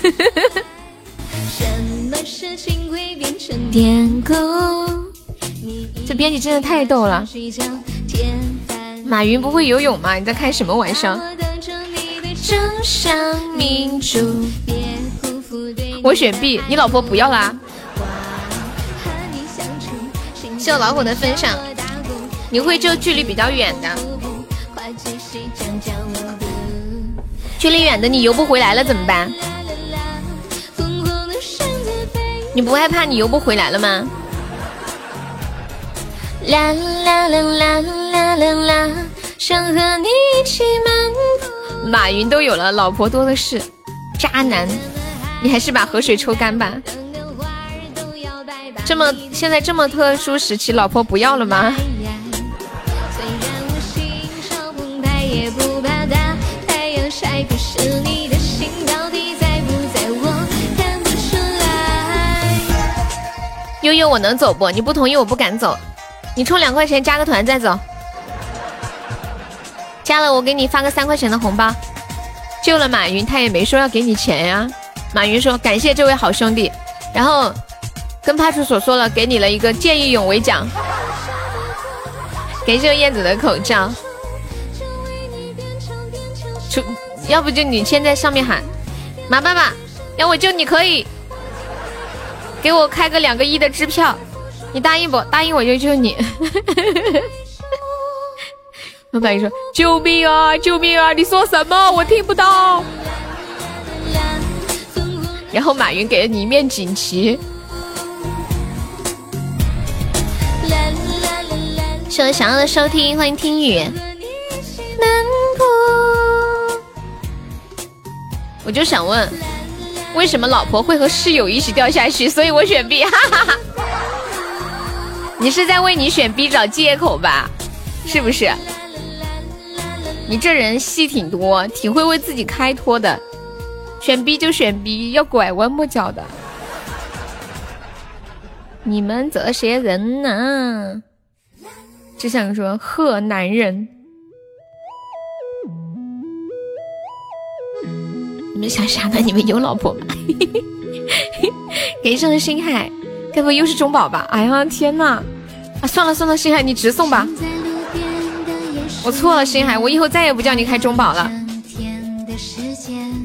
这编辑真的太逗了。马云不会游泳吗？你在开什么玩笑？我选 B，你老婆不要啦。谢我老虎的分享，你会救距离比较远的，距离远的你游不回来了怎么办？你不害怕你游不回来了吗？啦啦啦啦啦啦啦，想和你一起漫步。马云都有了，老婆多的是，渣男，你还是把河水抽干吧。这么现在这么特殊时期，老婆不要了吗？悠悠，我能走不？你不同意，我不敢走。你充两块钱加个团再走。加了我给你发个三块钱的红包，救了马云，他也没说要给你钱呀。马云说感谢这位好兄弟，然后跟派出所说了，给你了一个见义勇为奖。感谢燕子的口罩，出要不就你先在上面喊马爸爸，要我救你可以给我开个两个亿的支票，你答应不？答应我就救你。老板说：“救命啊！救命啊！你说什么？我听不到。”然后马云给了你一面锦旗。谢我想要的收听，欢迎听雨。我就想问，为什么老婆会和室友一起掉下去？所以我选 B，哈哈哈。你是在为你选 B 找借口吧？是不是？你这人戏挺多，挺会为自己开脱的。选 B 就选 B，要拐弯抹角的。你们这些人呐，只想说呵男人。你们想啥呢？你们有老婆吗？给上星海，该不会又是中宝吧？哎呀天呐！啊算了算了，星海你直送吧。我错了，星海，我以后再也不叫你开中宝了。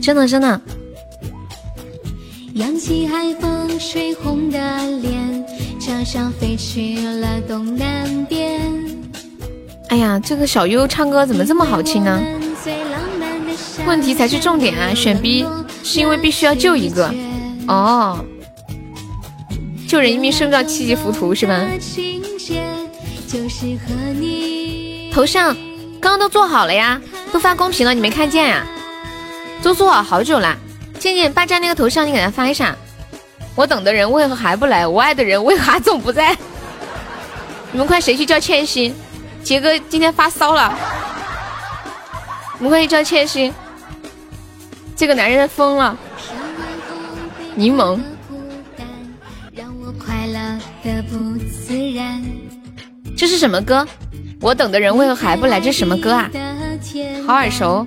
真的真的。哎呀，这个小优唱歌怎么这么好听呢？问题才是重点啊！选 B 是因为必须要救一个哦，救人一命胜造七级浮屠是吧？头像刚刚都做好了呀，都发公屏了，你没看见呀？都做好好久了。倩倩霸占那个头像，你给他发一下。我等的人为何还不来？我爱的人为何总不在？你们快谁去叫倩欣？杰哥今天发骚了。你们快去叫倩欣。这个男人疯了。柠檬。这是什么歌？我等的人为何还不来？这是什么歌啊？好耳熟。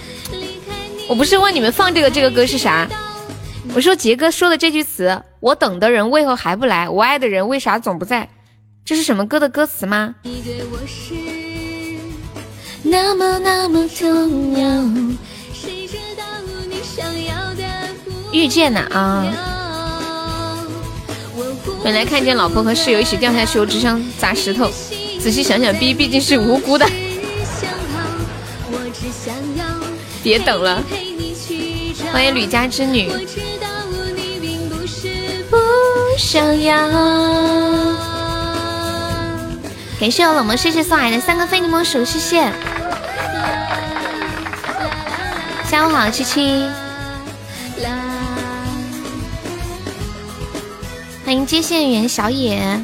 我不是问你们放这个这个歌是啥？我说杰哥说的这句词，我等的人为何还不来？我爱的人为啥总不在？这是什么歌的歌词吗？那么那么重要。遇见呐啊！本来看见老婆和室友一起掉下去，我只想砸石头。仔细想想，B 毕竟是无辜的。别等了，欢迎吕家之女。不想要。感谢我冷漠谢谢送来的三个非你莫属，谢谢。下午好，七七。欢迎接线员小野。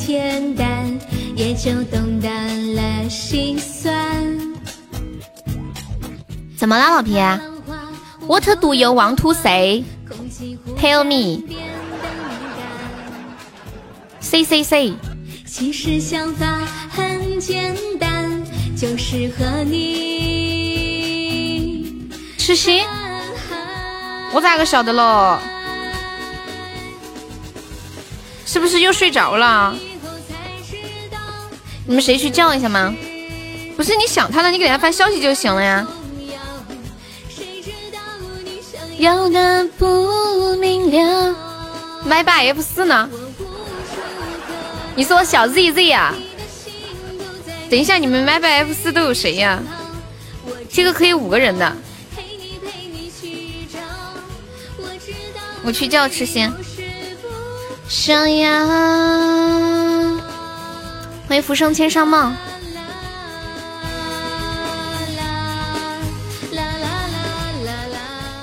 的恬淡，也就懂得了心酸。怎么了，老皮？What do you want to say? Tell me. Say. 其实想法很简单，就是和你。痴心？我咋个晓得喽？是不是又睡着了？你们谁去叫一下吗？不是你想他了，你给他发消息就行了呀。要的不明了。麦霸 F 四呢？你是我小 ZZ 啊？等一下，你们麦霸 F 四都有谁呀？这个可以五个人的。我去叫痴心。想要，欢迎浮生千上梦。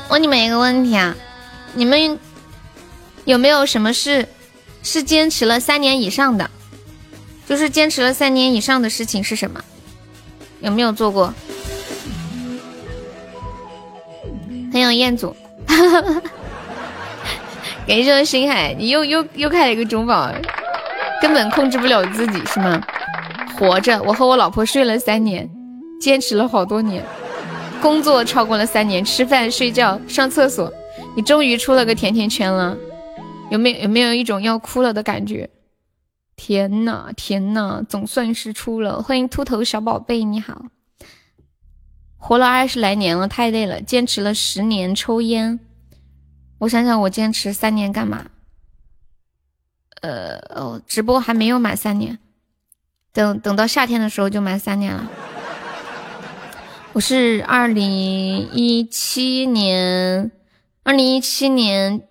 问你们一个问题啊，你们有没有什么事是坚持了三年以上的？就是坚持了三年以上的事情是什么？有没有做过？很有彦祖。感谢星海，你又又又开了一个中宝，根本控制不了自己是吗？活着，我和我老婆睡了三年，坚持了好多年，工作超过了三年，吃饭、睡觉、上厕所，你终于出了个甜甜圈了。有没有有没有一种要哭了的感觉？天呐天呐，总算是出了！欢迎秃头小宝贝，你好。活了二十来年了，太累了，坚持了十年抽烟。我想想，我坚持三年干嘛？呃哦，直播还没有满三年，等等到夏天的时候就满三年了。我是二零一七年，二零一七年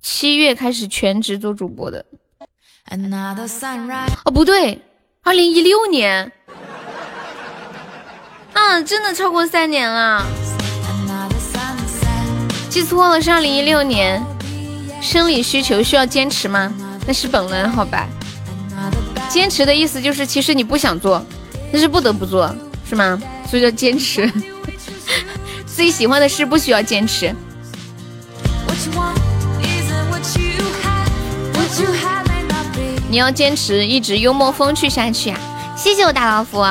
七月开始全职做主播的。哦，不对，二零一六年。啊，真的超过三年了，记错了，是二零一六年。生理需求需要坚持吗？那是本能，好吧。坚持的意思就是，其实你不想做，但是不得不做，是吗？所以叫坚持。自己喜欢的事不需要坚持。你要坚持一直幽默风趣下去啊！谢谢我大老虎。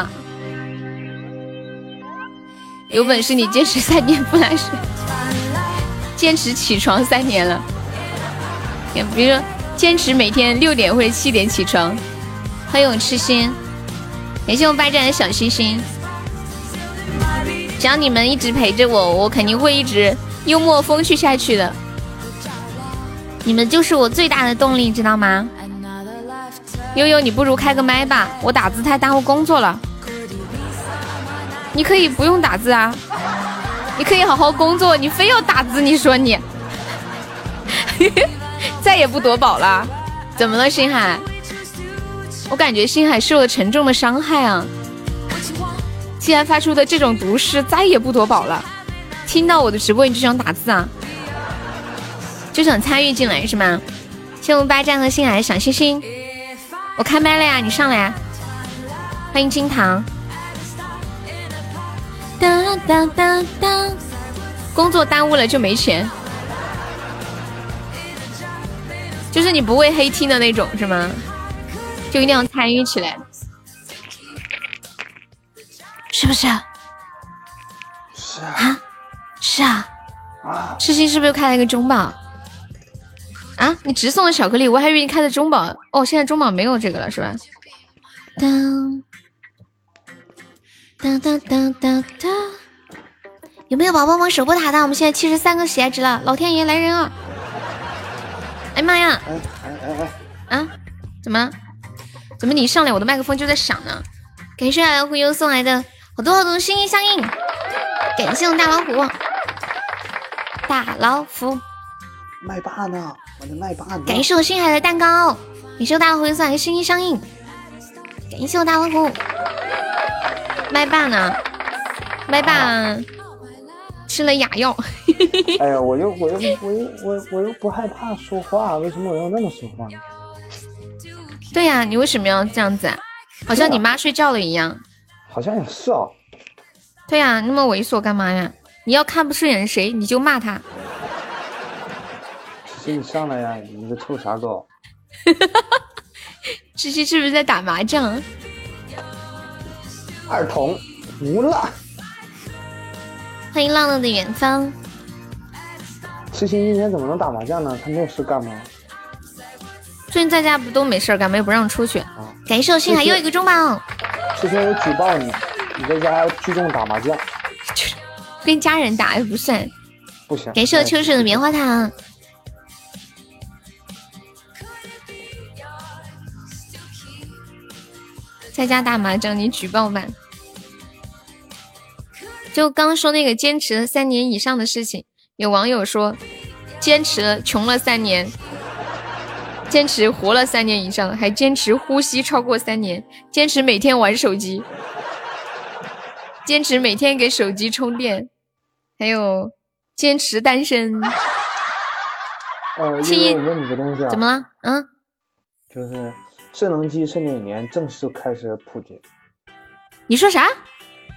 有本事你坚持三年不来睡，坚持起床三年了。比如说，坚持每天六点或者七点起床。欢迎我痴心，感谢我八站的小心心。只要你们一直陪着我，我肯定会一直幽默风趣下去的。你们就是我最大的动力，知道吗？悠悠，你不如开个麦吧，我打字太耽误工作了。你可以不用打字啊，你可以好好工作，你非要打字，你说你再也不夺宝了？怎么了，星海？我感觉星海受了沉重的伤害啊！既然发出的这种毒誓，再也不夺宝了。听到我的直播你就想打字啊？就想参与进来是吗？谢我八战和星海小星星，我开麦了呀，你上来。欢迎金堂。哒哒哒哒，工作耽误了就没钱，就是你不会黑听的那种是吗？就一定要参与起来，是不是？是啊，是啊，痴心是不是又开了一个中宝？啊，你直送的巧克力，我还以为你开的中宝哦，现在中宝没有这个了是吧？当。当当当当当，有没有宝宝们守波塔的？我们现在七十三个喜爱值了，老天爷来人啊！哎妈呀！哎哎哎啊！怎么？怎么你一上来我的麦克风就在响呢？感谢忽悠送来的好多好多心心相印，感谢我大老虎，大老虎，麦霸呢？我的麦霸呢？感谢我星海的蛋糕，感谢我大老虎送来的心心相印，感谢我大老虎。麦霸呢？麦霸吃了哑药。哎呀，我又我又我又我我又不害怕说话，为什么我要那么说话呢？对呀，你为什么要这样子啊？好像你妈睡觉了一样。好像也是哦。对呀，那么猥琐干嘛呀？你要看不顺眼谁，你就骂他。痴心，你上来呀！你个臭傻狗。痴心是不是在打麻将？二童无了，欢迎浪浪的远方。痴心今天怎么能打麻将呢？他没有事干吗？最近在家不都没事干吗？又不让出去。感谢我星海又一个中宝。痴心我举报你，你在家聚众打麻将，跟家人打又不算。不行。感谢我秋水的棉花糖。在家打麻将，你举报吧。就刚说那个坚持了三年以上的事情，有网友说，坚持了穷了三年，坚持活了三年以上，还坚持呼吸超过三年，坚持每天玩手机，坚持每天给手机充电，还有坚持单身。呃，青音，我问你个东西啊，怎么了？嗯，就是。智能机是哪年正式开始普及？你说啥？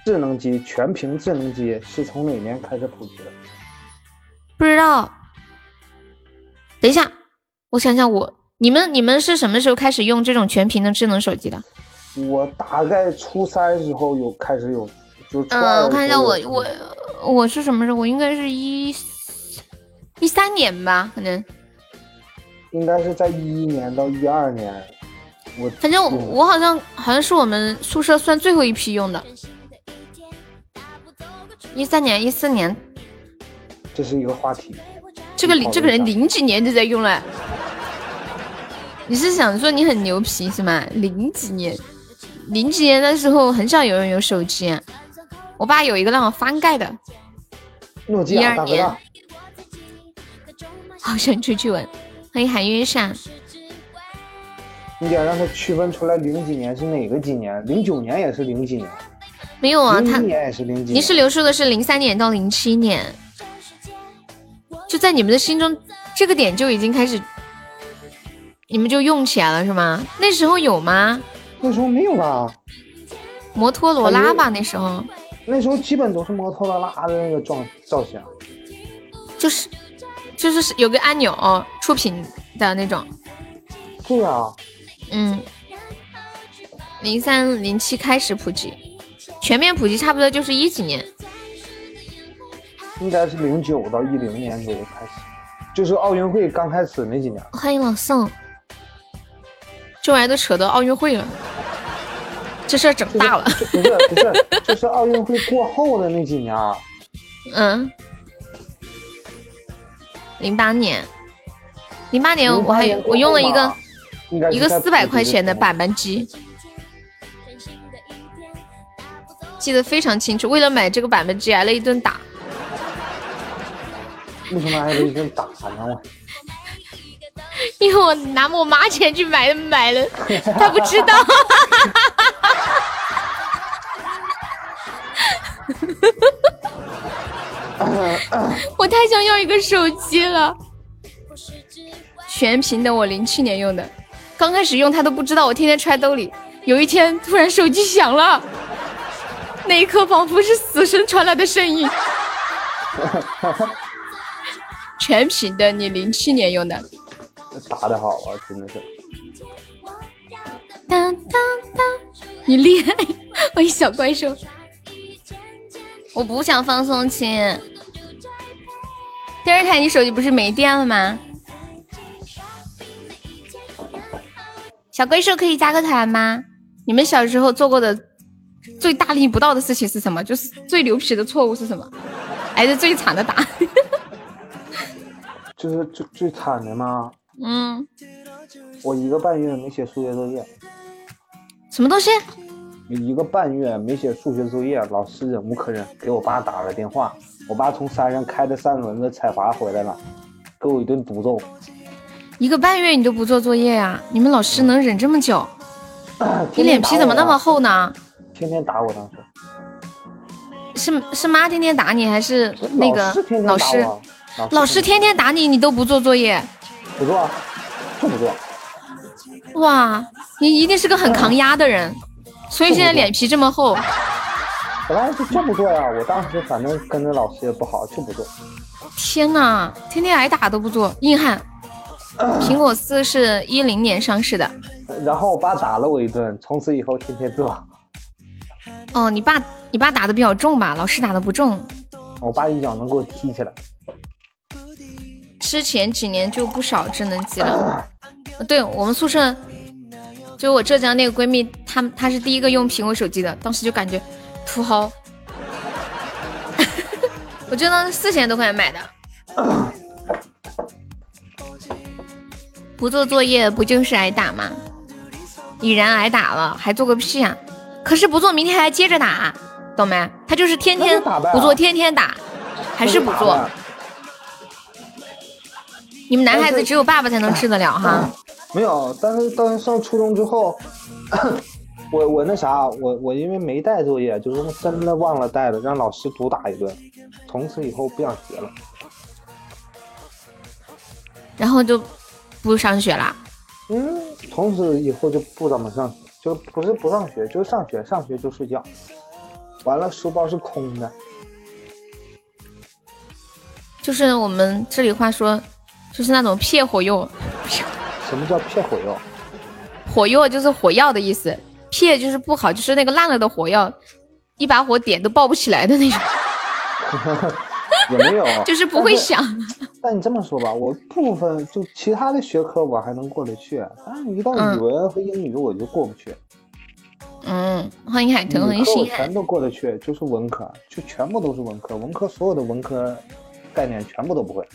智能机全屏智能机是从哪年开始普及的？不知道。等一下，我想想，我你们你们是什么时候开始用这种全屏的智能手机的？我大概初三时候有开始有，就嗯，我看一下我我我是什么时候？我应该是一一三年吧，可能。应该是在一一年到一二年，我反正我我好像好像是我们宿舍算最后一批用的，一三年、一四年，这是一个话题。这个这个人零几年就在用了，你是想说你很牛皮是吗？零几年，零几年的时候很少有人有手机，我爸有一个让我翻盖的，诺基亚大哥大。好想出去玩。欢迎韩月上，你得让他区分出来零几年是哪个几年，零九年也是零几年，没有啊，他您是留说的是零三年到零七年，就在你们的心中这个点就已经开始，你们就用起来了是吗？那时候有吗？那时候没有吧？摩托罗拉吧，那时候。那时候基本都是摩托罗拉的那个状造型，就是。就是有个按钮触屏的那种，对啊，嗯，零三零七开始普及，全面普及差不多就是一几年，应该是零九到一零年左右开始，就是奥运会刚开始那几年。欢迎老宋，这玩意都扯到奥运会了，这事儿整大了。不是不是，就是奥运会过后的那几年。嗯。零八年，零八年我还我用了一个一个四百块钱的板板机，记得非常清楚。为了买这个版本机挨了一顿打。为什么挨了一顿打呢？因为我拿我妈钱去买，买了，她不知道。我太想要一个手机了，全屏的，我零七年用的，刚开始用他都不知道，我天天揣兜里。有一天突然手机响了，那一刻仿佛是死神传来的声音。全屏的，你零七年用的，打的好啊，真的是。当当当，你厉害！欢迎小怪兽。我不想放松亲。第二台，你手机不是没电了吗？小怪兽可以加个团吗？你们小时候做过的最大逆不道的事情是什么？就是最牛皮的错误是什么？挨着最惨的打？就是最最惨的吗？嗯。我一个半月没写数学作业。什么东西？一个半月没写数学作业，老师忍无可忍，给我爸打了电话。我爸从山上开着三轮子采伐回来了，给我一顿毒揍。一个半月你都不做作业呀？你们老师能忍这么久？你脸皮怎么那么厚呢？天天打我，当时是是妈天天打你，还是那个老师？老师天天打你，你都不做作业？不做，就不做。哇，你一定是个很抗压的人。所以现在脸皮这么厚，本来就就不做呀。我当时反正跟着老师也不好，就不做。天呐，天天挨打都不做，硬汉。苹果四是一零年上市的。然后我爸打了我一顿，从此以后天天做。哦，你爸你爸打的比较重吧？老师打的不重。我爸一脚能给我踢起来。之前几年就不少智能机了。对我们宿舍。就我浙江那个闺蜜，她她是第一个用苹果手机的，当时就感觉土豪。我就当时四千多块钱买的。不做作业不就是挨打吗？已然挨打了，还做个屁啊！可是不做，明天还接着打，懂没？他就是天天不做，天天打，还是不做。你们男孩子只有爸爸才能治得了哈。没有，但是当上初中之后，我我那啥，我我因为没带作业，就是真的忘了带了，让老师毒打一顿，从此以后不想学了，然后就不上学啦。嗯，从此以后就不怎么上，就不是不上学，就上学，上学就睡觉，完了书包是空的。就是我们这里话说，就是那种撇火药。什么叫撇火药？火药就是火药的意思，撇就是不好，就是那个烂了的火药，一把火点都爆不起来的那种。有没有？就是不会想。但你这么说吧，我部分就其他的学科我还能过得去，但是一到嗯语文和英语我就过不去。嗯，欢迎海豚，欢迎星海。全都过得去，就是文科，就全部都是文科，文科所有的文科概念全部都不会。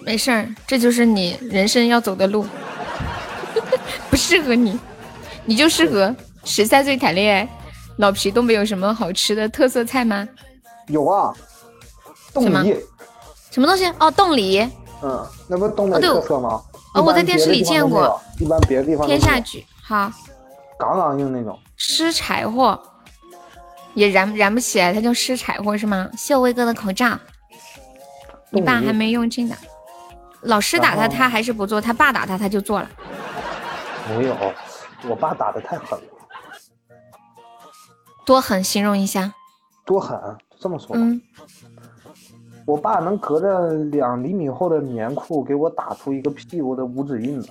没事儿，这就是你人生要走的路，不适合你，你就适合十三岁谈恋爱。老皮都没有什么好吃的特色菜吗？有啊，冻什么梨，什么东西？哦，冻梨，嗯，那不是东北哦对特色吗？哦我在电视里见过，一般别的地方天下菊。好，杠杠硬那种。湿柴火也燃燃不起来，它叫湿柴火是吗？谢我威哥的口罩，你爸还没用尽的。老师打他，他还是不做；他爸打他，他就做了。没有，我爸打的太狠了，多狠，形容一下。多狠！这么说吧，嗯，我爸能隔着两厘米厚的棉裤给我打出一个屁股的五指印子。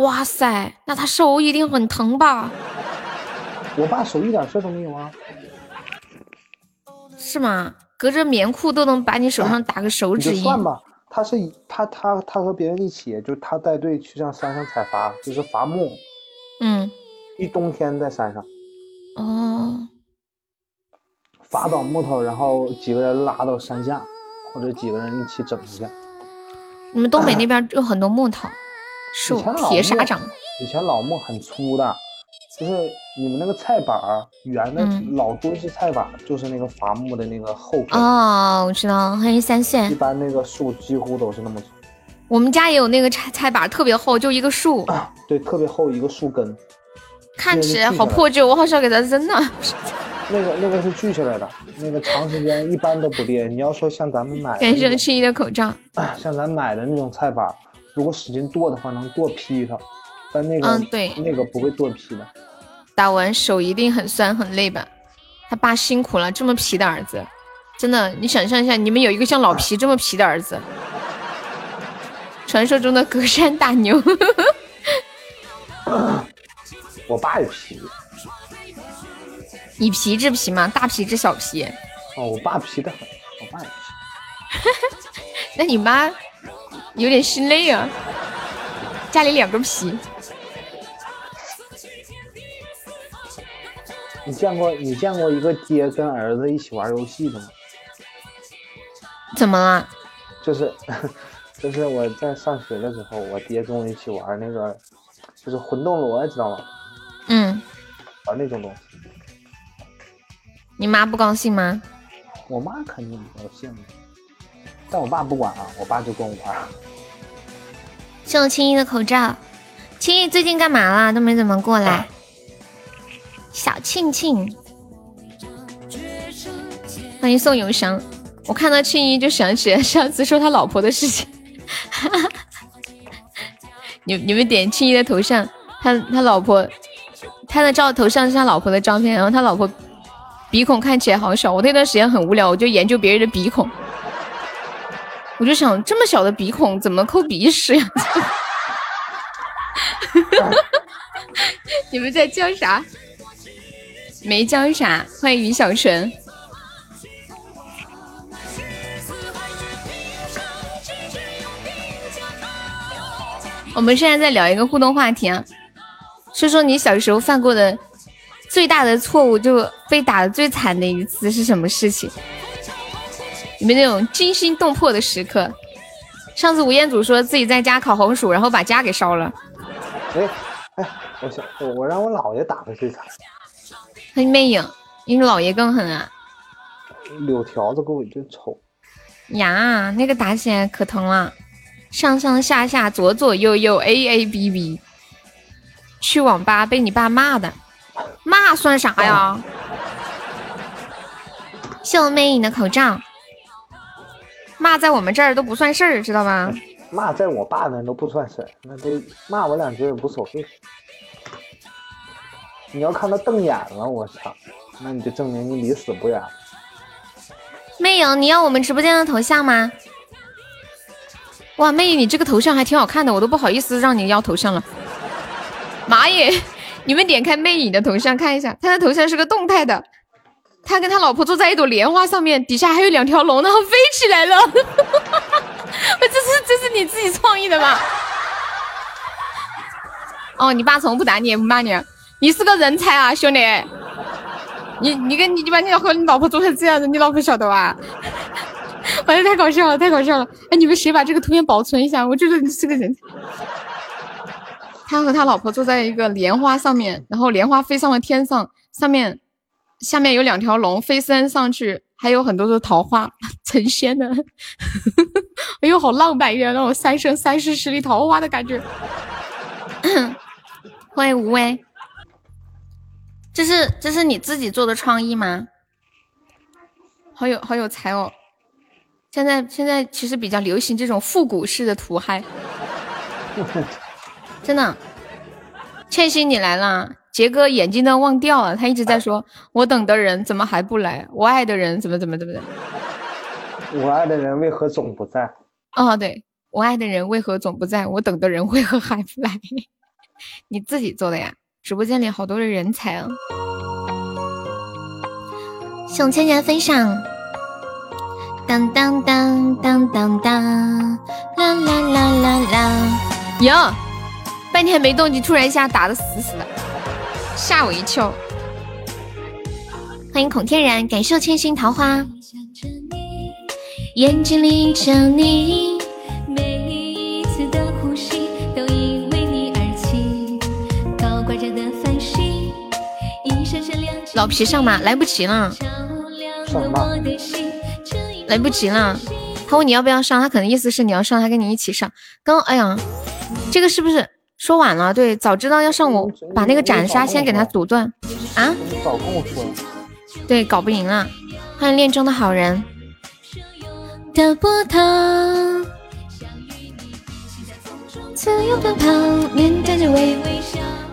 哇塞，那他手一定很疼吧？我爸手一点事都没有啊。是吗？隔着棉裤都能把你手上打个手指印。算吧，他是他他他和别人一起，就是他带队去上山上采伐，就是伐木，嗯，一冬天在山上哦，伐倒木头，然后几个人拉到山下，或者几个人一起整一下。你们东北那边有很多木头树铁砂掌。以前老木很粗的，就是你们那个菜板儿圆的嗯老墩式菜板儿，就是那个伐木的那个厚片。哦，我知道，欢迎三线一。般那个树几乎都是那么粗，我们家也有那个菜菜板，特别厚，就一个树，对，特别厚一个树根，看起来好破旧，我好想给它扔了。那个那个是锯下来的，那个长时间一般都不裂。你要说像咱们买的感谢青衣的口罩。像咱买的那种菜板，如果使劲剁的话，能剁劈它，但那个、嗯对那个不会剁劈的。打完手一定很酸很累吧？他爸辛苦了，这么皮的儿子，真的，你想象一下，你们有一个像老皮这么皮的儿子，传说中的隔山打牛。我爸也皮，以皮制皮嘛，大皮制小皮。哦，我爸皮的很，我爸也皮。那你妈有点心累啊，家里两个皮。你见过你见过一个爹跟儿子一起玩游戏的吗？怎么了？就是 就是我在上学的时候，我爹跟我一起玩那个，就是魂斗罗，知道吗？嗯，玩那种东西，你妈不高兴吗？我妈肯定不高兴，但我爸不管啊，我爸就跟我玩。谢我青衣的口罩。青衣最近干嘛了？都没怎么过来。小庆庆，欢迎宋永祥。我看到青衣就想起上次说他老婆的事情。你你们点青衣的头像，他他老婆，他的照头像是他老婆的照片，然后他老婆鼻孔看起来好小。我那段时间很无聊，我就研究别人的鼻孔，我就想这么小的鼻孔怎么抠鼻屎呀？你们在叫啥？没叫啥。欢迎于小纯。我们现在在聊一个互动话题啊，说说你小时候犯过的最大的错误，就被打的最惨的一次是什么事情？你们那种惊心动魄的时刻？上次吴彦祖说自己在家烤红薯，然后把家给烧了。哎哎，我想我我让我姥爷打的最惨，黑魅影，你姥爷更狠啊！柳条子给我一顿抽。呀，那个打起来可疼了，上上下下左左右右 A A B B。去网吧被你爸骂的，骂算啥呀？谢我魅影的口罩，骂在我们这儿都不算事儿，知道吗？骂在我爸那都不算事儿，那都骂我两句也无所谓。你要看他瞪眼了，我操，那你就证明你离死不远。魅影，你要我们直播间的头像吗？哇，魅影，你这个头像还挺好看的，我都不好意思让你要头像了。妈耶！你们点开魅影的头像看一下，他的头像是个动态的，他跟他老婆坐在一朵莲花上面，底下还有两条龙，然后飞起来了。这是这是你自己创意的吗？哦，你爸从不打你也不骂你，你是个人才啊，兄弟！你你跟你你把你和你老婆做成这样子，你老婆晓得吧？哎呀，太搞笑了，太搞笑了！哎，你们谁把这个图片保存一下？我觉得你是个人才。他和他老婆坐在一个莲花上面，然后莲花飞上了天上，上面下面有两条龙飞升上去，还有很多的桃花成仙的。哎呦，好浪漫呀，那种三生三世十里桃花的感觉。欢迎无畏，这是这是你自己做的创意吗？好有好有才哦！现在现在其实比较流行这种复古式的图嗨，真的。倩心你来了，杰哥眼睛都忘掉了，他一直在说：“我等的人怎么还不来？我爱的人怎么怎么怎么的？我爱的人为何总不在？”哦，对我爱的人为何总不在？我等的人为何还不来？你自己做的呀？直播间里好多的人才哦！送千年分享。当当当当当当，啦啦啦啦啦！哟，半天没动静，突然一下打的死死的，吓我一跳。欢迎孔天然，感受千心桃花。眼睛里只有你，每一次的呼吸都因为你而起，高挂着的繁星，一闪闪亮老皮上吗来不及了。来不及了，他问你要不要上，他可能意思是你要上，他跟你一起上。刚，哎呀，这个是不是说晚了？对，早知道要上，我把那个斩杀先给他阻断。啊？早跟我说了。对，搞不赢了。欢迎恋中的好人。得不到。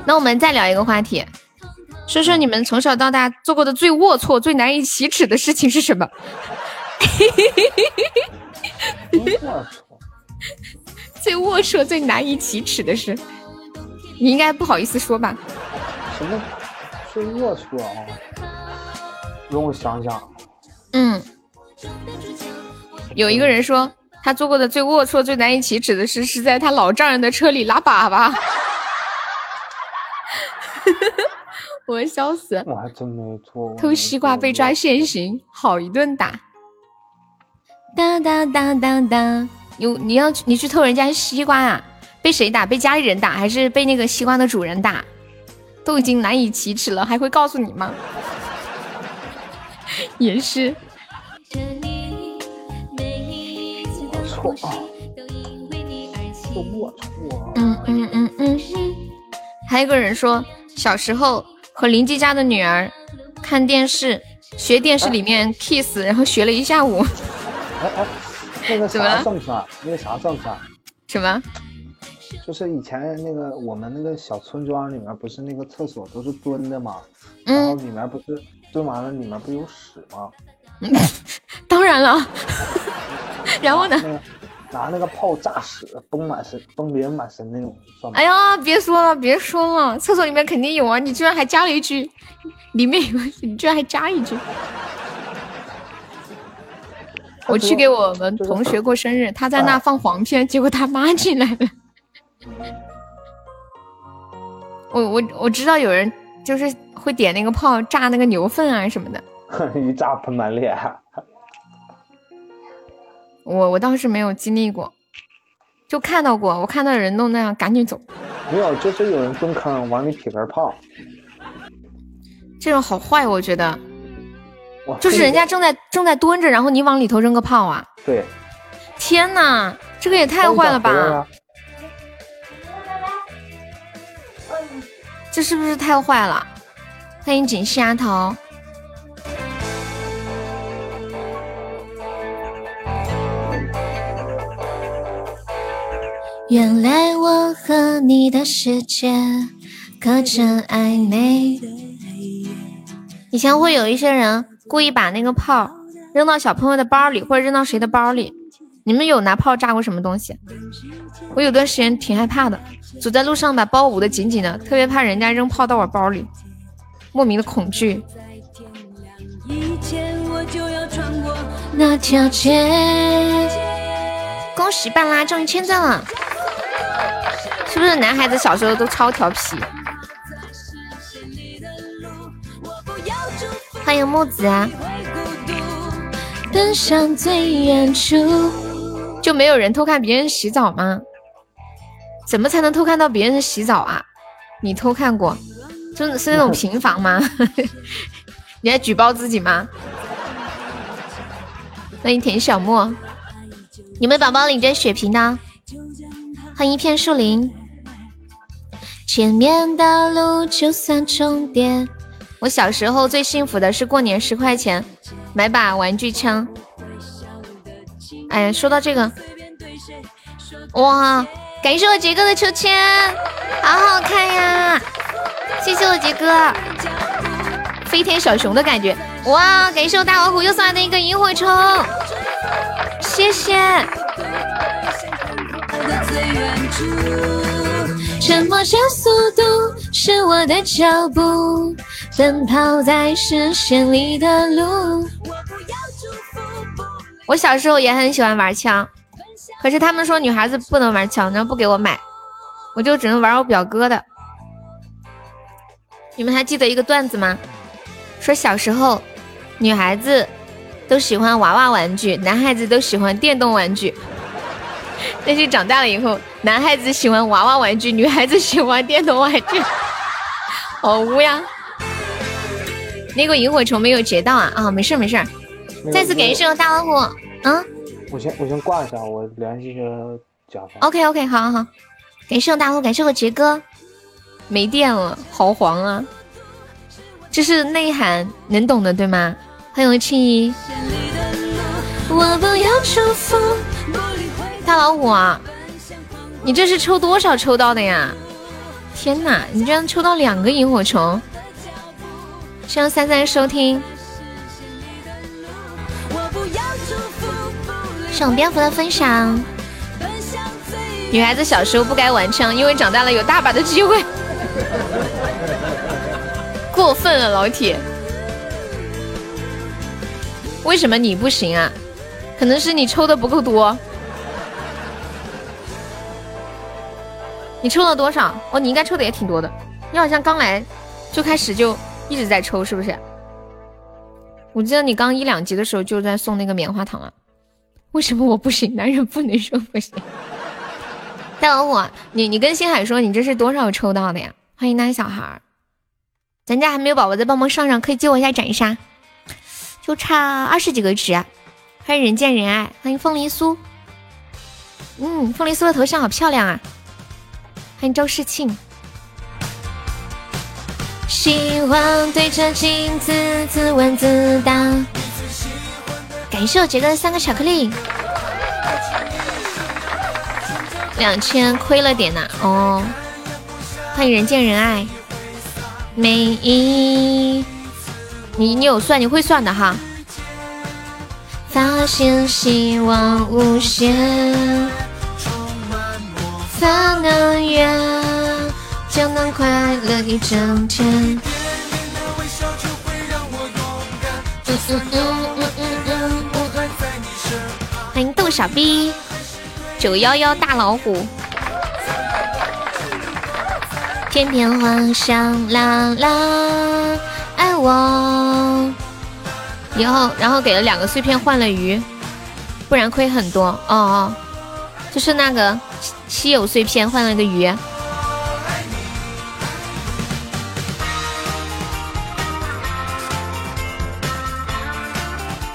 那我们再聊一个话题，说说你们从小到大做过的最龌龊、最难以启齿的事情是什么？最龌龊、最难以启齿的事，你应该不好意思说吧？什么最龌龊啊？容我想想。嗯，有一个人说他做过的最龌龊、最难以启齿的事，是在他老丈人的车里拉粑粑。我笑死！我还真没做。偷西瓜被抓现行，好一顿打。当当当当当，你你要你去偷人家西瓜啊？被谁打？被家里人打，还是被那个西瓜的主人打？都已经难以启齿了，还会告诉你吗？也是。错啊！龌龊。嗯嗯嗯嗯。还有个人说，小时候和邻居家的女儿看电视，学电视里面 kiss，然后学了一下午。哎哎，那个啥算不算？那个啥算不算？什么？就是以前那个我们那个小村庄里面，不是那个厕所都是蹲的吗？然后里面不是蹲完了，里面不有屎吗？当然了。然后呢？拿那个炮炸屎，崩满身，崩别人满身那种，算吗？哎呀，别说了，别说了，厕所里面肯定有啊！你居然还加了一句，里面有，你居然还加一句。我去给我们同学过生日，他在那放黄片，结果他妈进来了。我我我知道有人就是会点那个炮炸那个牛粪啊什么的，一炸喷满脸。我我倒是没有经历过，就看到过，我看到人弄那样赶紧走。没有，就是有人蹲坑往里撇根炮，这种好坏，我觉得。就是人家正在正在蹲着，然后你往里头扔个炮啊！对，天哪，这个也太坏了吧！这是不是太坏了？欢迎锦溪丫头。原来我和你的世界隔着暧昧。以前会有一些人。故意把那个炮扔到小朋友的包里，或者扔到谁的包里？你们有拿炮炸过什么东西？我有段时间挺害怕的，走在路上把包捂得紧紧的，特别怕人家扔炮到我包里，莫名的恐惧。那条街。恭喜半拉终于签赞了，是不是男孩子小时候都超调皮？欢迎木子啊！奔向最远处，就没有人偷看别人洗澡吗？怎么才能偷看到别人洗澡啊？你偷看过？就是那种 平房吗？你还举报自己吗？欢迎田小莫，你们宝宝领着血瓶呢？欢迎一片树林，前面的路就算终点。我小时候最幸福的是过年十块钱买把玩具枪。哎呀，说到这个，哇，感谢我杰哥的秋千，好好看呀！谢谢我杰哥，飞天小熊的感觉。哇，感谢我大老虎又送来的一个萤火虫，谢谢。沉默加速度是我的脚步。奔跑在视线里的路。我我小时候也很喜欢玩枪，可是他们说女孩子不能玩枪，然后不给我买，我就只能玩我表哥的。你们还记得一个段子吗？说小时候女孩子都喜欢娃娃玩具，男孩子都喜欢电动玩具。但是长大了以后，男孩子喜欢娃娃玩具，女孩子喜欢电动玩具，好污呀！那个萤火虫没有截到啊啊，没事没事，再次感谢我大老虎，嗯，我先我先挂一下，我联系一下甲方。OK OK，好好好，感谢我大虎，感谢我杰哥，没电了，好黄啊，这是内涵，能懂的对吗？欢迎我青衣，我不要祝福。大老虎啊，你这是抽多少抽到的呀？天哪，你居然抽到两个萤火虫！希望三三收听，赏蝙蝠的分享。女孩子小时候不该玩枪，因为长大了有大把的机会。过分了，老铁！为什么你不行啊？可能是你抽的不够多。你抽了多少？哦，你应该抽的也挺多的。你好像刚来就开始就。一直在抽是不是？我记得你刚一两级的时候就在送那个棉花糖啊。为什么我不行？男人不能说不行。大老虎，你你跟星海说你这是多少抽到的呀？欢迎那小孩儿，咱家还没有宝宝，再帮忙上上，可以借我一下斩杀，就差二十几个值。欢迎人见人爱，欢迎凤梨酥。嗯，凤梨酥的头像好漂亮啊。欢迎周世庆。喜欢对着镜子自问自答。感谢我杰哥三个巧克力，两千亏了点呐。哦，欢迎人见人爱。每一，你你有算，你会算的哈。发现希望无限，发能源。就能快乐一整天。傻逼，九幺幺大老虎，天天幻想啦啦爱我。然后然后给了两个碎片换了鱼，不然亏很多。哦哦，就是那个稀有碎片换了个鱼。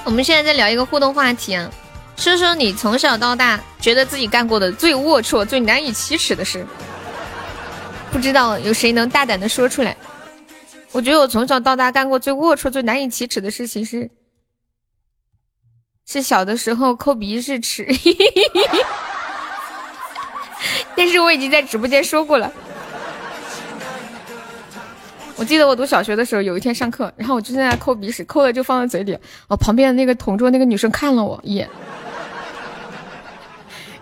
我们现在在聊一个互动话题啊，说说你从小到大觉得自己干过的最龌龊、最难以启齿的事。不知道有谁能大胆的说出来？我觉得我从小到大干过最龌龊、最难以启齿的事情是，是小的时候抠鼻屎吃。但是我已经在直播间说过了。我记得我读小学的时候，有一天上课，然后我就在那抠鼻屎，抠了就放在嘴里。哦，旁边的那个同桌那个女生看了我一眼，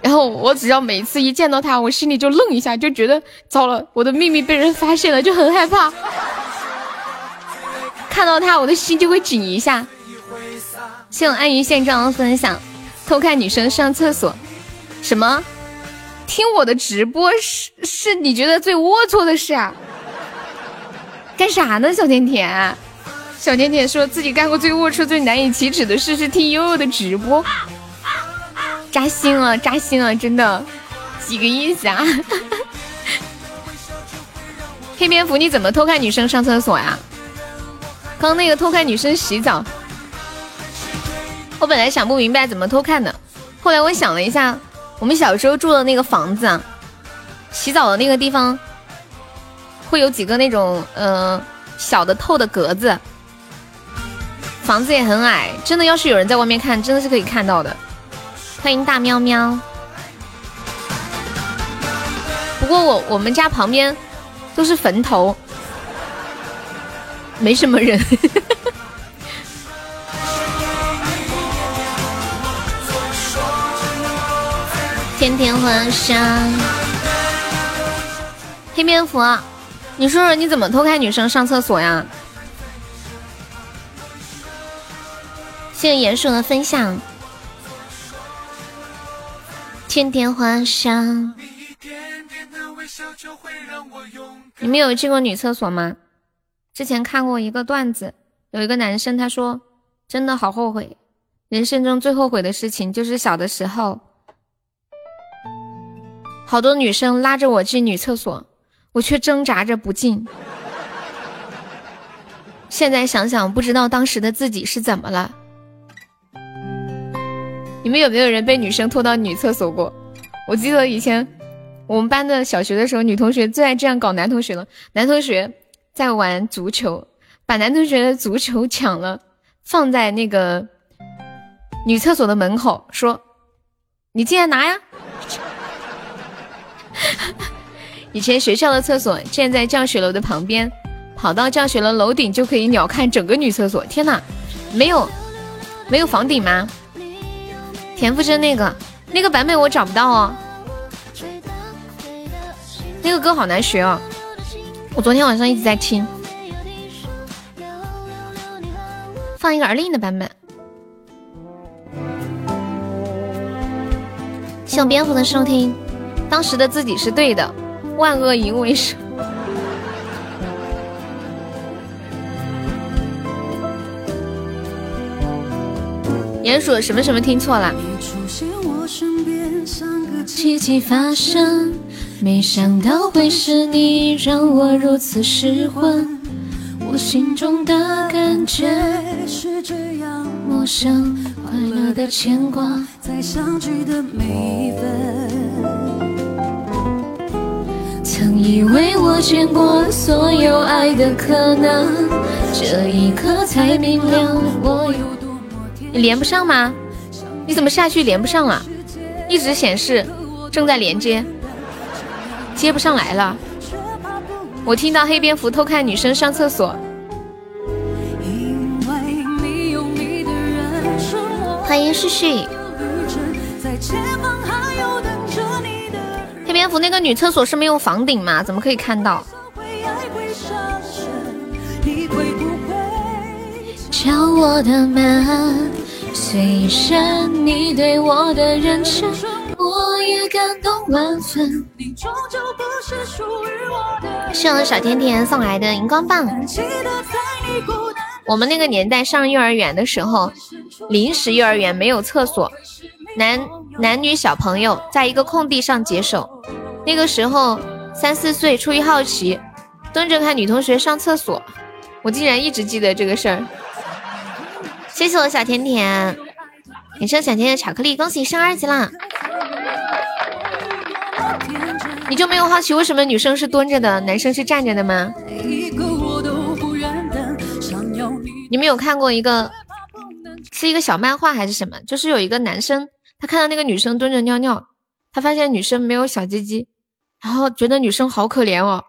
然后我只要每次一见到他，我心里就愣一下，就觉得糟了，我的秘密被人发现了，就很害怕。看到他，我的心就会紧一下。谢我安于现状的分享，偷看女生上厕所，什么？听我的直播是是你觉得最龌龊的事啊？干啥呢，小甜甜？小甜甜说自己干过最龌龊、最难以启齿的事是听悠悠的直播，扎心了，扎心了，真的，几个意思啊？黑蝙蝠，你怎么偷看女生上厕所呀？刚那个偷看女生洗澡，我本来想不明白怎么偷看的，后来我想了一下，我们小时候住的那个房子，啊，洗澡的那个地方会有几个那种呃小的透的格子，房子也很矮，真的要是有人在外面看，真的是可以看到的。欢迎大喵喵。不过我我们家旁边。都是坟头，没什么人。天天晚上，黑蝙蝠，你说说你怎么偷看女生上厕所呀？谢谢鼹鼠的分享。天天晚上。你们有进过女厕所吗？之前看过一个段子，有一个男生他说，真的好后悔，人生中最后悔的事情就是小的时候，好多女生拉着我进女厕所，我却挣扎着不进。现在想想，不知道当时的自己是怎么了。你们有没有人被女生拖到女厕所过？我记得以前。我们班的小学的时候，女同学最爱这样搞男同学了。男同学在玩足球，把男同学的足球抢了，放在那个女厕所的门口，说：“你进来拿呀。”以前学校的厕所建在教学楼的旁边，跑到教学楼楼顶就可以鸟瞰整个女厕所。天呐，没有没有房顶吗？田馥甄那个那个版本我找不到哦。那个歌好难学哦，我昨天晚上一直在听。放一个而另的版本。谢我蝙蝠的收听，当时的自己是对的，万恶淫为首。鼹鼠什么什么听错了？奇迹发生。没想到会是你让我如此失魂，我心中的感觉是这样陌生，快乐的牵挂在相聚的每一分。曾以为我见过所有爱的可能，这一刻才明了我有多你连不上吗？你怎么下去连不上了？一直显示正在连接。接不上来了，我听到黑蝙蝠偷看女生上厕所。欢迎旭旭。黑蝙蝠那个女厕所是没有房顶吗？怎么可以看到？敲我的门，虽然你对我的认真。我也感动万分。谢我小甜甜送来的荧光棒。我们那个年代上幼儿园的时候，临时幼儿园没有厕所，男男女小朋友在一个空地上解手。那个时候三四岁，出于好奇，蹲着看女同学上厕所。我竟然一直记得这个事儿。谢谢我小甜甜，感谢小甜甜巧克力，恭喜升二级啦！你就没有好奇为什么女生是蹲着的，男生是站着的吗？你们有看过一个，是一个小漫画还是什么？就是有一个男生，他看到那个女生蹲着尿尿，他发现女生没有小鸡鸡，然后觉得女生好可怜哦。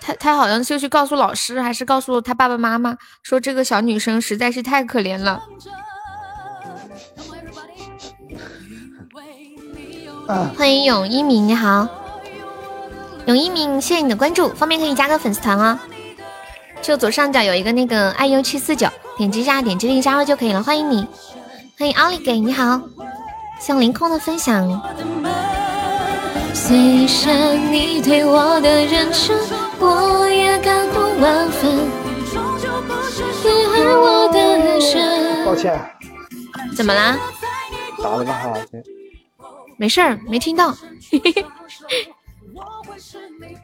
他他好像就去告诉老师，还是告诉他爸爸妈妈，说这个小女生实在是太可怜了。欢迎永一鸣，你好，永一鸣，谢谢你的关注，方便可以加个粉丝团哦。就左上角有一个那个 iu 七四九，点击一下，点击立加入就可以了。欢迎你，欢迎奥利给，你好，像凌空的分享。虽然你对我的认真，我也感动万分。你而我的人抱歉，怎么啦？打了个哈欠。没事儿，没听到。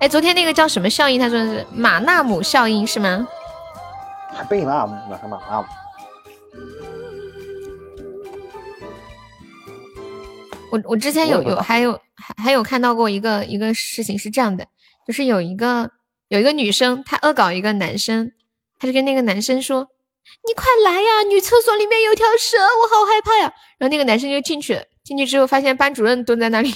哎，昨天那个叫什么效应？他说是马纳姆效应是吗？还贝纳姆呢，还马纳姆。我我之前有有还有还还有看到过一个一个事情是这样的，就是有一个有一个女生她恶搞一个男生，她就跟那个男生说：“你快来呀，女厕所里面有条蛇，我好害怕呀。”然后那个男生就进去了，进去之后发现班主任蹲在那里。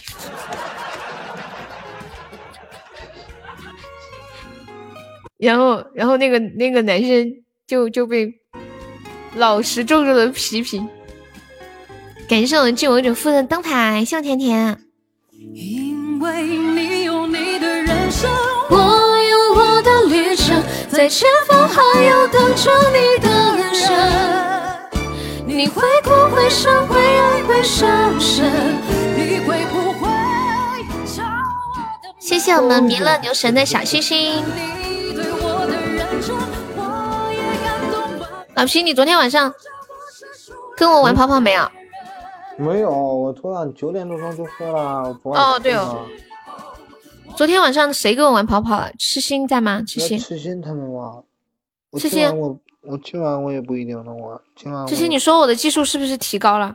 然后，然后那个那个男生就就被老师重重的批评。感谢我们救我者夫的灯牌，谢甜甜。因为你有你的人生，我有我的旅程，在前方还有等着你的人生。你会哭会笑会爱会伤神，你会不会谢谢我们弥勒牛神的小星星。老皮，你昨天晚上跟我玩跑跑没有？没有，我昨晚九点多钟就睡了。哦，对哦。昨天晚上谁跟我玩跑跑了？痴心在吗？痴心。痴心他们玩。痴心，我我今晚我也不一定能玩。今晚。痴心，你说我的技术是不是提高了？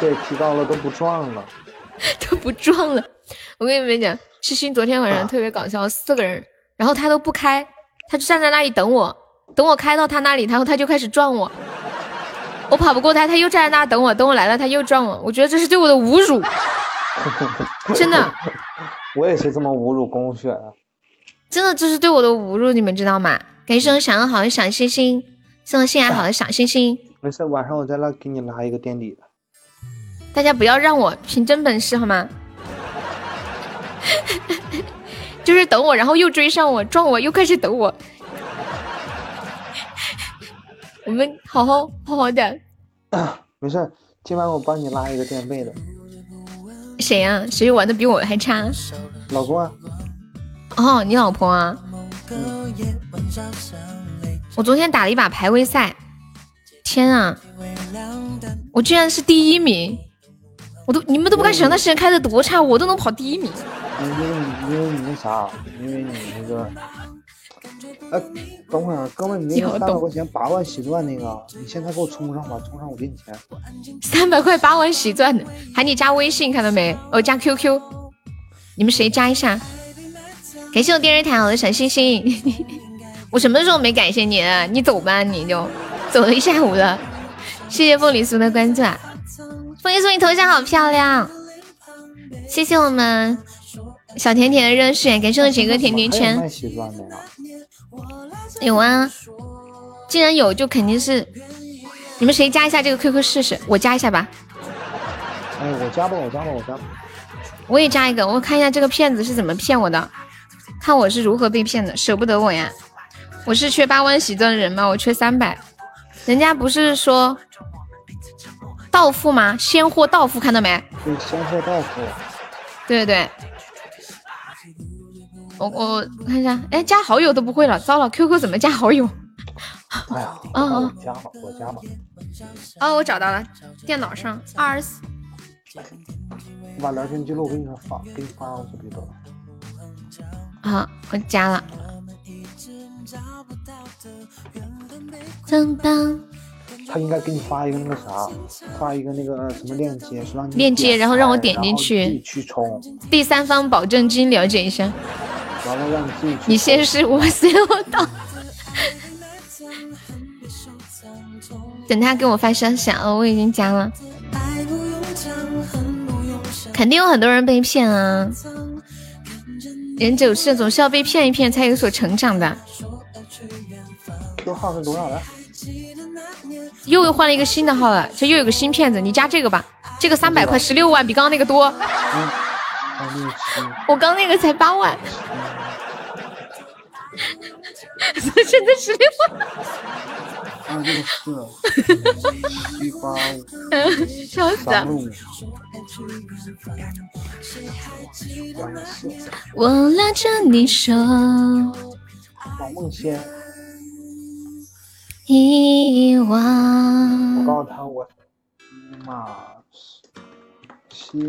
对，提高了，都不撞了，都不撞了。我跟你们讲，痴心昨天晚上特别搞笑，四个人，然后他都不开，他就站在那里等我。等我开到他那里，然后他就开始撞我，我跑不过他，他又站在那等我，等我来了他又撞我，我觉得这是对我的侮辱，真的。我也是这么侮辱宫雪的，真的这是对我的侮辱，你们知道吗？感谢我想要好的小星星，送心爱好的小星星。没事，晚上我再拉给你拉一个垫底的。大家不要让我凭真本事好吗？就是等我，然后又追上我，撞我，又开始等我。我们好好好好的，没事，今晚我帮你拉一个垫背的。谁呀？谁玩的比我还差？老公啊。哦，你老婆啊。我昨天打了一把排位赛，天啊，我居然是第一名！我都你们都不敢想，那时间开的多差，我都能跑第一名。因为因为你那啥，因为你那个。哎，等会儿，哥们，你那个三百块钱八万喜钻那个，你现在给我充上吧，充上我给你钱。三百块八万喜钻的，喊你加微信，看到没？哦，加 QQ，你们谁加一下？感谢我电视台我的小星星，我什么时候没感谢你？你走吧，你就走了一下午了。谢谢凤梨酥的关注，凤梨酥你头像好漂亮。谢谢我们小甜甜的热血，感谢我杰哥甜甜圈。有啊，既然有，就肯定是你们谁加一下这个 QQ 试试？我加一下吧。哎，我加吧，我加吧，我加。我也加一个，我看一下这个骗子是怎么骗我的，看我是如何被骗的，舍不得我呀。我是缺八万喜钻的人吗？我缺三百，人家不是说到付吗？先货到付，看到没？对，先货到付。对对对。我我看一下，哎，加好友都不会了，糟了，QQ 怎么加好友？哎呀，啊啊，加吧，我加吧。哦，我找到了，电脑上二十四。把聊天记录给你发，给你发过去就得了。好，我加了。当当。他应该给你发一个那个啥，发一个那个什么链接，是让你链接，然后让我点进去去充。第三方保证金了解一下。完了让你自己去。你先是我先我到。等他给我发消息啊，我已经加了。肯定有很多人被骗啊，人总是总是要被骗一骗才有所成长的。Q 号是多少来？又又换了一个新的号了，这又有个新骗子，你加这个吧，这个三百块十六万，比刚刚那个多。我刚那个才八万。现在十六。啊，这个是七八五，笑死了。我拉着你手，王梦仙，遗我忘。告诉他我妈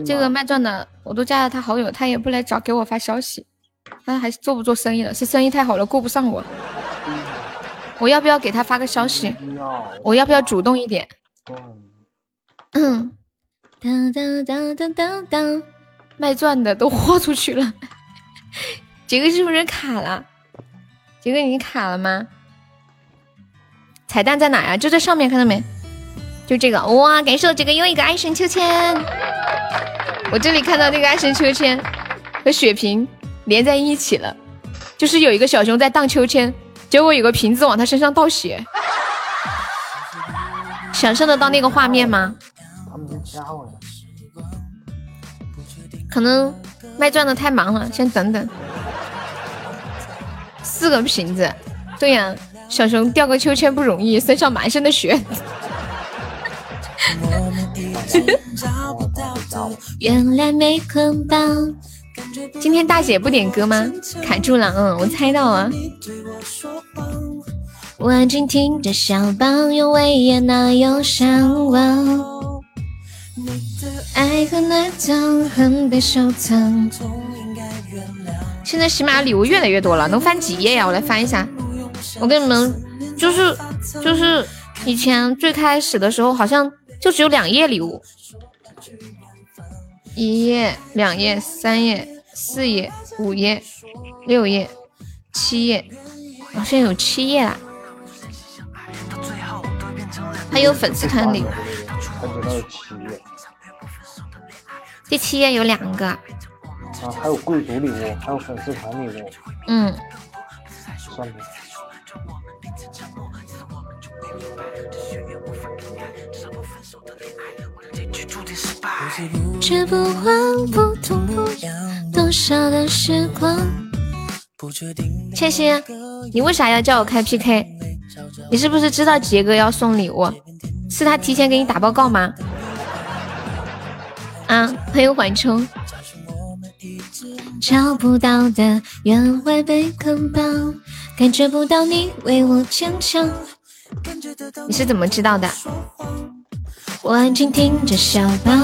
这个卖钻的，我都加了他好友，他也不来找给我发消息，他还是做不做生意了？是生意太好了，顾不上我。我要不要给他发个消息？我要不要主动一点？嗯，当当当当当当，卖钻的都豁出去了。杰哥是不是卡了？杰哥你卡了吗？彩蛋在哪呀？就在上面，看到没？就这个哇！感谢我这个又一个爱神秋千。我这里看到那个爱神秋千和血瓶连在一起了，就是有一个小熊在荡秋千，结果有个瓶子往他身上倒血。想象得到那个画面吗？可能卖钻的太忙了，先等等。四个瓶子，对呀、小熊掉个秋千不容易，身上满身的血。原来没捆绑。今天大姐不点歌吗？卡住了，嗯，我猜到了。我安静听着小棒，用威严那忧伤望。爱和暖藏，恨被收藏。现在喜马礼物越来越多了，能翻几页呀？我来翻一下。我跟你们就是就是以前最开始的时候，好像就只有两页礼物，一页、两页、三页、四页、五页、六页、七页，好像有七页啦。还有粉丝团礼物，有七页。第七页有两个，啊，还有贵族礼物，还有粉丝团礼物，嗯，算了，这不慌不痛不痒，多少的时光。倩倩，你为啥要叫我开 PK？你是不是知道杰哥要送礼物？是他提前给你打报告吗？啊，欢迎缓冲。找不到的原会被捆绑，感觉不到你为我坚强。你是怎么知道的？我安静听着小棒，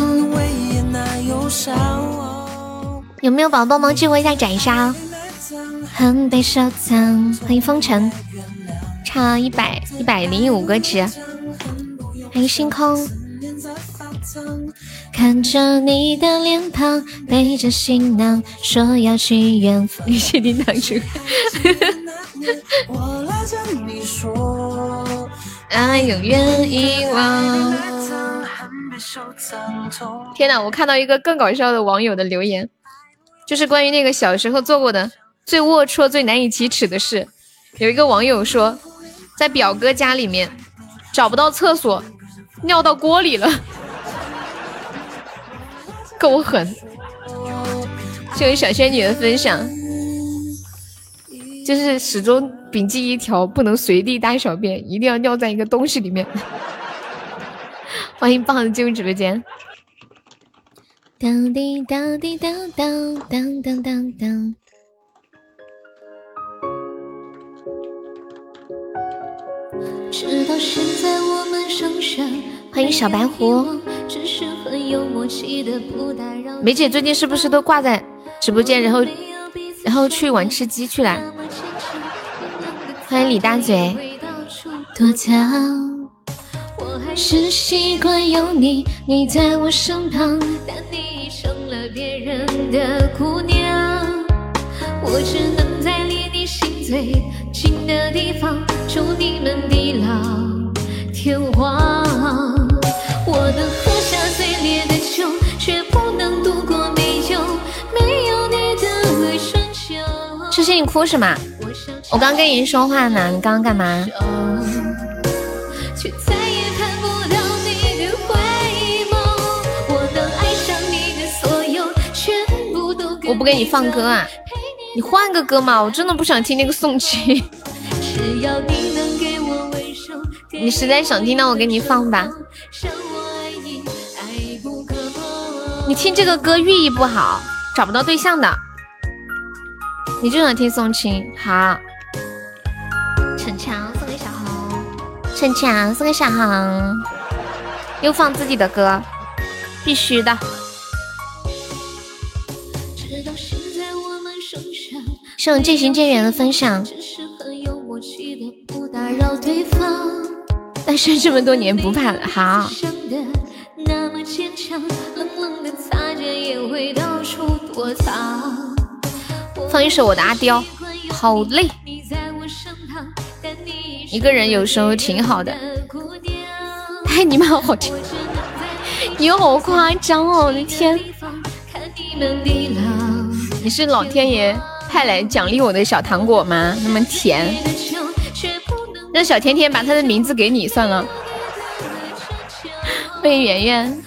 有没有宝宝帮忙激活一下斩杀？很被收藏。欢迎风尘，差一百一百零五个值。欢迎星空，看着你的脸庞，背着行囊，说要去远方。你确定当初？爱永远遗忘。天哪！我看到一个更搞笑的网友的留言，就是关于那个小时候做过的最龌龊、最难以启齿的事。有一个网友说，在表哥家里面找不到厕所，尿到锅里了，够狠！谢谢小仙女的分享，就是始终铭记一条，不能随地大小便，一定要尿在一个东西里面。欢迎棒子进入直播间。当滴当滴当当当当当当。直到现在我们剩下欢迎小白狐。梅姐最近是不是都挂在直播间，然后然后去玩吃鸡去了？欢迎李大嘴，躲藏。我还是习惯有你，你在我身旁，但你已成了别人的姑娘。我只能在离你心最近的地方，祝你们地老天荒。我能喝下最烈的酒，却不能度过没有没有。痴心你哭什么？我刚跟你说话呢，你刚刚干嘛？我不给你放歌啊，你换个歌嘛，我真的不想听那个宋琦。你实在想听，那我给你放吧。你听这个歌寓意不好，找不到对象的。你就想听宋青，好。逞强送给小红，逞强送给小红，又放自己的歌，必须的。是我渐行渐远的分享。单身这么多年不怕了好。放一首我的阿刁，好累。一个人有时候挺好的。太你妈好听，你好夸张哦！我的天，你是老天爷派来奖励我的小糖果吗？那么甜。让小甜甜把他的名字给你算了。欢迎圆圆，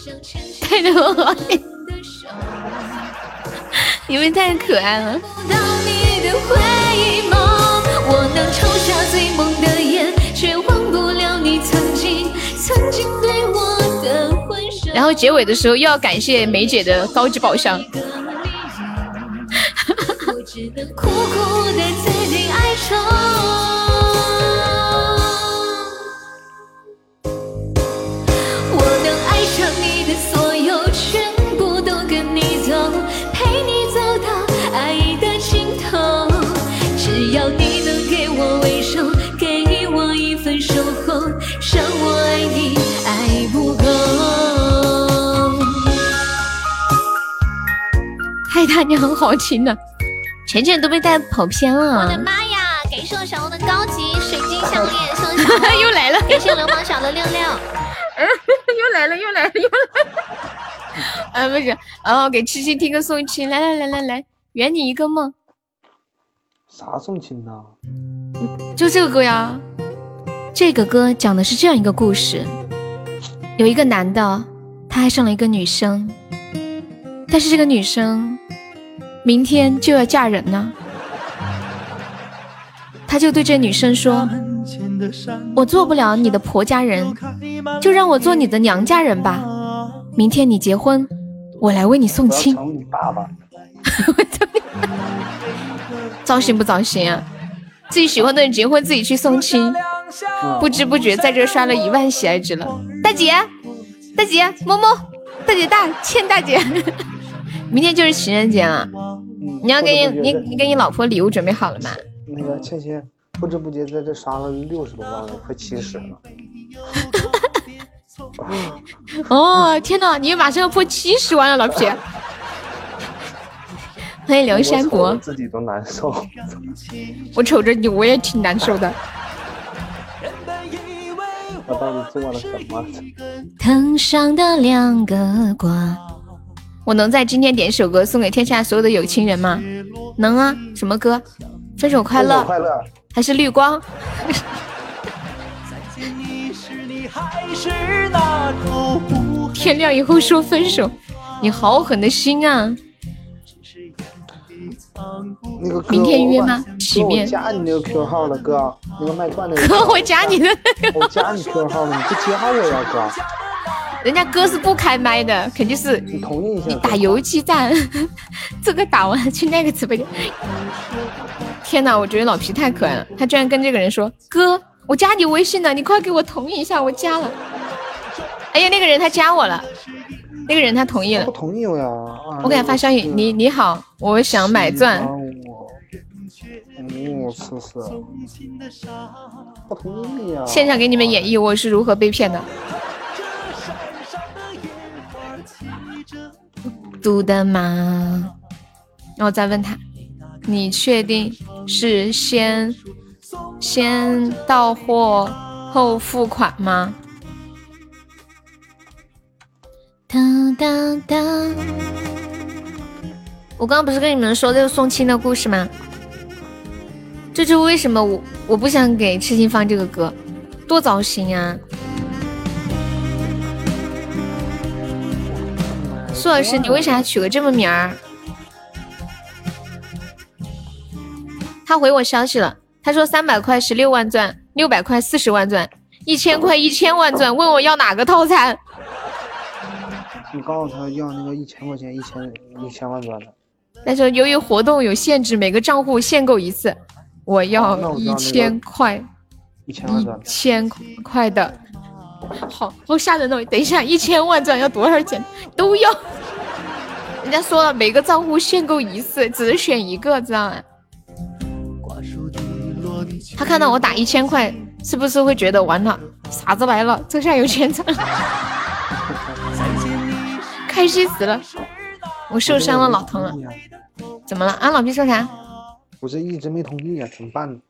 太多了，你们太可爱了。然后结尾的时候又要感谢梅姐的高级宝箱。太他娘好听了，钱钱都被带跑偏了。我的妈呀！感谢我小红的高级水晶项链，送小红 又来了。感谢流氓小的六六，嗯，又来了，又来了，又来了。啊，不是，哦，给七七听个送亲，来来来来来，圆你一个梦。啥送亲呢？就这个歌呀。这个歌讲的是这样一个故事：有一个男的，他爱上了一个女生，但是这个女生。明天就要嫁人呢，他就对这女生说：“我做不了你的婆家人，就让我做你的娘家人吧。明天你结婚，我来为你送亲。”你爸爸，糟心不糟心啊？自己喜欢的人结婚，自己去送亲，不知不觉在这刷了一万喜爱值了。大姐，大姐，么么，大姐大，欠大姐。明天就是情人节了，你要给你你你给你老婆礼物准备好了吗？那个倩倩，不知不觉在这刷了六十多万了，快七十了。哦天哪，你马上要破七十万了，老皮！欢迎梁山伯。自己都难受。我瞅着你，我也挺难受的。我到底做了什么？藤上的两个瓜。我能在今天点一首歌送给天下所有的有情人吗？能啊，什么歌？分手快乐，快乐，还是绿光？天亮以后说分手，你好狠的心啊！那个明天约吗？体面。加你那个 Q 号了，哥，那个卖钻的。哥，我加你的。我加你 Q 号了，你不加我呀，哥。人家哥是不开麦的，肯定是你同意一下。你打游击战，这个打完去那个直播间。天哪，我觉得老皮太可爱了，他居然跟这个人说：“哥，我加你微信了，你快给我同意一下，我加了。”哎呀，那个人他加我了，那个人他同意了。不同意我呀！我给他发消息：“你你好，我想买钻。”我试试。不同意呀！现场给你们演绎我是如何被骗的。嘟的吗？然后再问他，你确定是先先到货后付款吗？哒哒哒！我刚刚不是跟你们说这个送亲的故事吗？这就是为什么我我不想给痴心放这个歌，多糟心啊！苏老师，你为啥取个这么名儿？他回我消息了，他说三百块十六万钻，六百块四十万钻，一千块一千万钻，问我要哪个套餐？你告诉他要那个一千块钱一千一千万钻的。但是由于活动有限制，每个账户限购一次，我要一千块，一千万钻，一千块的。好好吓人哦！等一下，一千万钻要多少钱？都要。人家说了，每个账户限购一次，只能选一个，知道吗？他看到我打一千块，是不是会觉得完了，傻子来了，这下有钱赚了？开心死了！我受伤了，老疼了。怎么了？啊，老皮说啥？我这一直没同意啊，怎么办？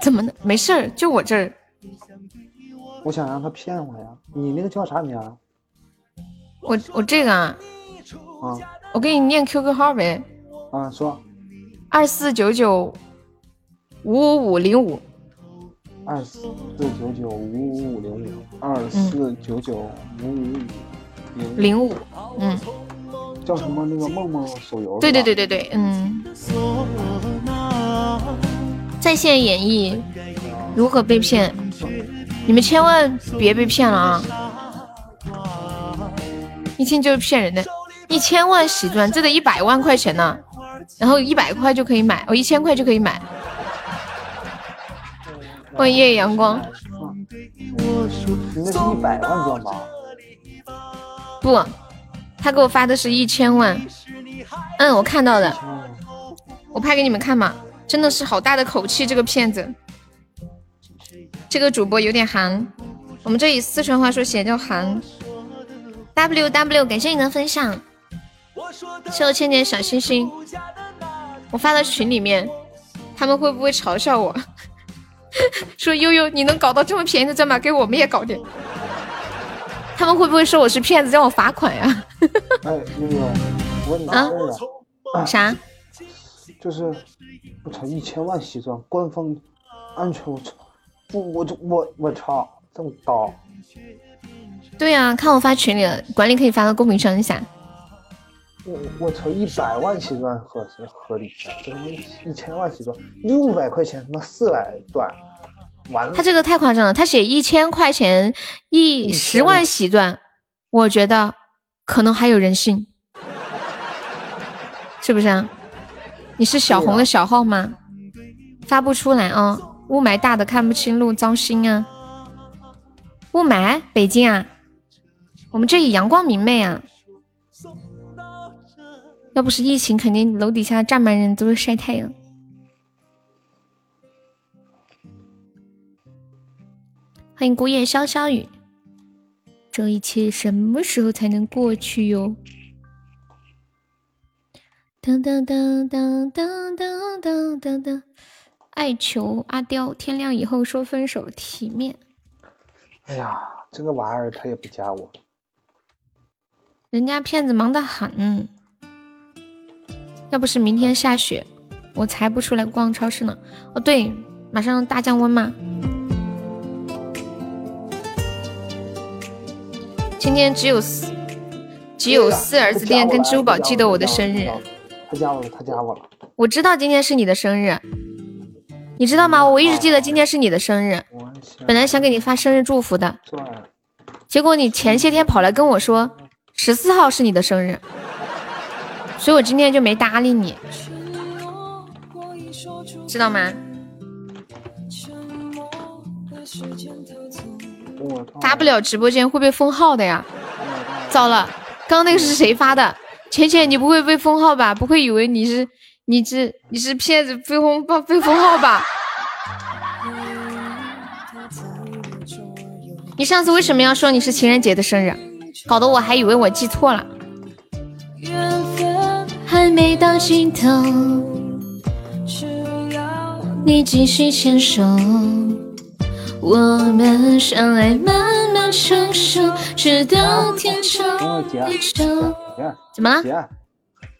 怎么呢？没事儿，就我这儿。我想让他骗我呀！你那个叫啥名？我我这个啊，啊，我给你念 QQ 号呗。啊，说。二四九九五五五零五。二四九九五五五零五。二四九九五五五零零五。嗯。叫什么？那个梦梦手游。对对对对对，嗯。在线演绎如何被骗？你们千万别被骗了啊！一听就是骗人的，一千万喜钻，这得一百万块钱呢，然后一百块就可以买，哦，一千块就可以买。欢迎夜夜阳光。那是一百万钻吧？不，他给我发的是一千万。嗯，我看到了，我拍给你们看嘛，真的是好大的口气，这个骗子。这个主播有点寒，我们这里四川话说写叫寒。W W，感谢你的分享，谢我千年小星星。我发到群里面，他们会不会嘲笑我？说悠悠你能搞到这么便宜的钻吗？给我们也搞点。他们会不会说我是骗子，让我罚款呀？哎，悠悠，我问你啊，啥？就是我操，一千万西装，官方安全我操。不，我就我我操，这么高！对呀，看我发群里了，管理可以发到公屏上一下。我我操，一百万起钻合适合理，这他妈一千万起钻，六百块钱他妈四百钻，完了。他这个太夸张了，他写一千块钱一十万喜钻，我觉得可能还有人信，是不是啊？你是小红的小号吗？发不出来啊。雾霾大的看不清路，糟心啊！雾霾，北京啊，我们这里阳光明媚啊。要不是疫情，肯定楼底下站满人都是晒太阳。欢迎孤雁潇潇雨，这一切什么时候才能过去哟？当当当当当当当当当。爱求阿刁，天亮以后说分手，体面。哎呀，这个玩意儿他也不加我。人家骗子忙得很，要不是明天下雪，我才不出来逛超市呢。哦，对，马上大降温嘛。今天只有四，只有四儿子店跟支付宝记得我的生日。他加我了，他加我了。我知道今天是你的生日。你知道吗？我一直记得今天是你的生日，本来想给你发生日祝福的，结果你前些天跑来跟我说十四号是你的生日，所以我今天就没搭理你，知道吗？发不了直播间会被封号的呀！糟了，刚刚那个是谁发的？浅浅，你不会被封号吧？不会以为你是？你这你是骗子，被封号被封号吧？你上次为什么要说你是情人节的生日？搞得我还以为我记错了。还没到尽头，你继续牵手，我们相爱慢慢成熟，直到天长地久。怎么了？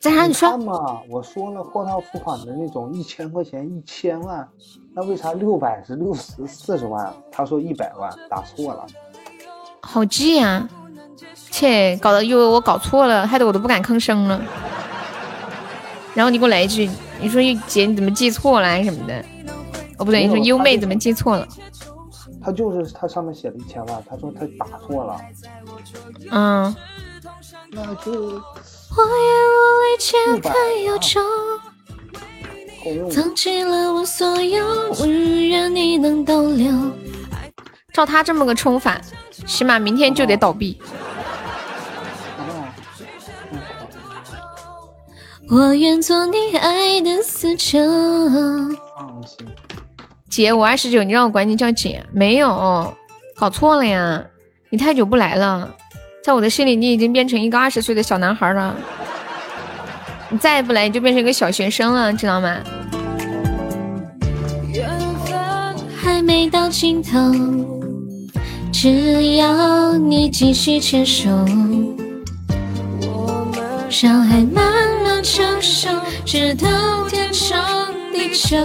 在啥？你说嘛？我说了，货到付款的那种，一千块钱一千万，那为啥六百是六十四十万？他说一百万，打错了。好记呀，切，搞得以为我搞错了，害得我都不敢吭声了。然后你给我来一句，你说姐你怎么记错了什么的？哦，不对，你说优妹怎么记错了？他就是他上面写了一千万，他说他打错了。嗯。那就。照他这么个冲法，起码明天就得倒闭。我愿做你爱的死囚。姐，我二十九，你让我管你叫姐？没有，搞错了呀！你太久不来了，在我的心里，你已经变成一个二十岁的小男孩了。你再不来，你就变成一个小学生了，知道吗？缘分还没到尽头，只要你继续牵手，伤害慢慢承受，直到天长地久。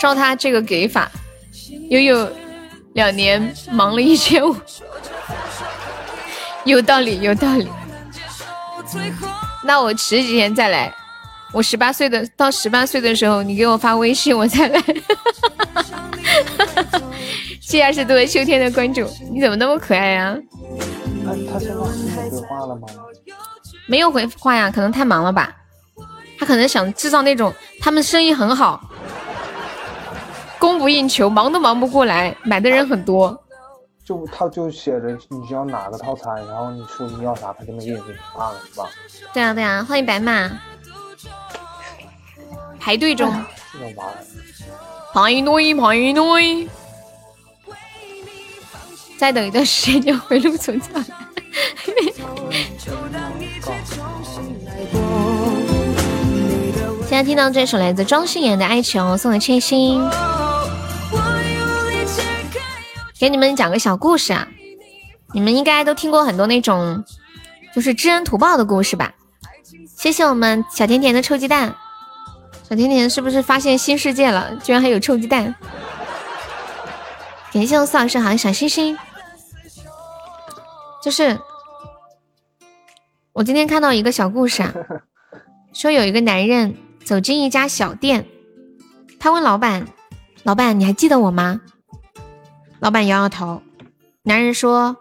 照他这个给法，悠悠两年忙了一千五。有道理，有道理。那我迟几天再来。我十八岁的到十八岁的时候，你给我发微信，我再来。谢谢二十多秋天的关注，你怎么那么可爱呀？他他现在回话了吗？没有回话呀，可能太忙了吧。他可能想制造那种他们生意很好，供不应求，忙都忙不过来，买的人很多。就他就写着你要哪个套餐，然后你说你要啥，他就能给你发了，是吧？对啊对啊，欢迎白马，排队中。这个玩意儿。排队排队，再等一段时间就回路存在。现在听到这首来自庄心妍的《爱情》，送给千心。给你们讲个小故事啊，你们应该都听过很多那种就是知恩图报的故事吧？谢谢我们小甜甜的臭鸡蛋，小甜甜是不是发现新世界了？居然还有臭鸡蛋！感谢我四老师好像小星星，就是我今天看到一个小故事啊，说有一个男人走进一家小店，他问老板：“老板，你还记得我吗？”老板摇摇头，男人说：“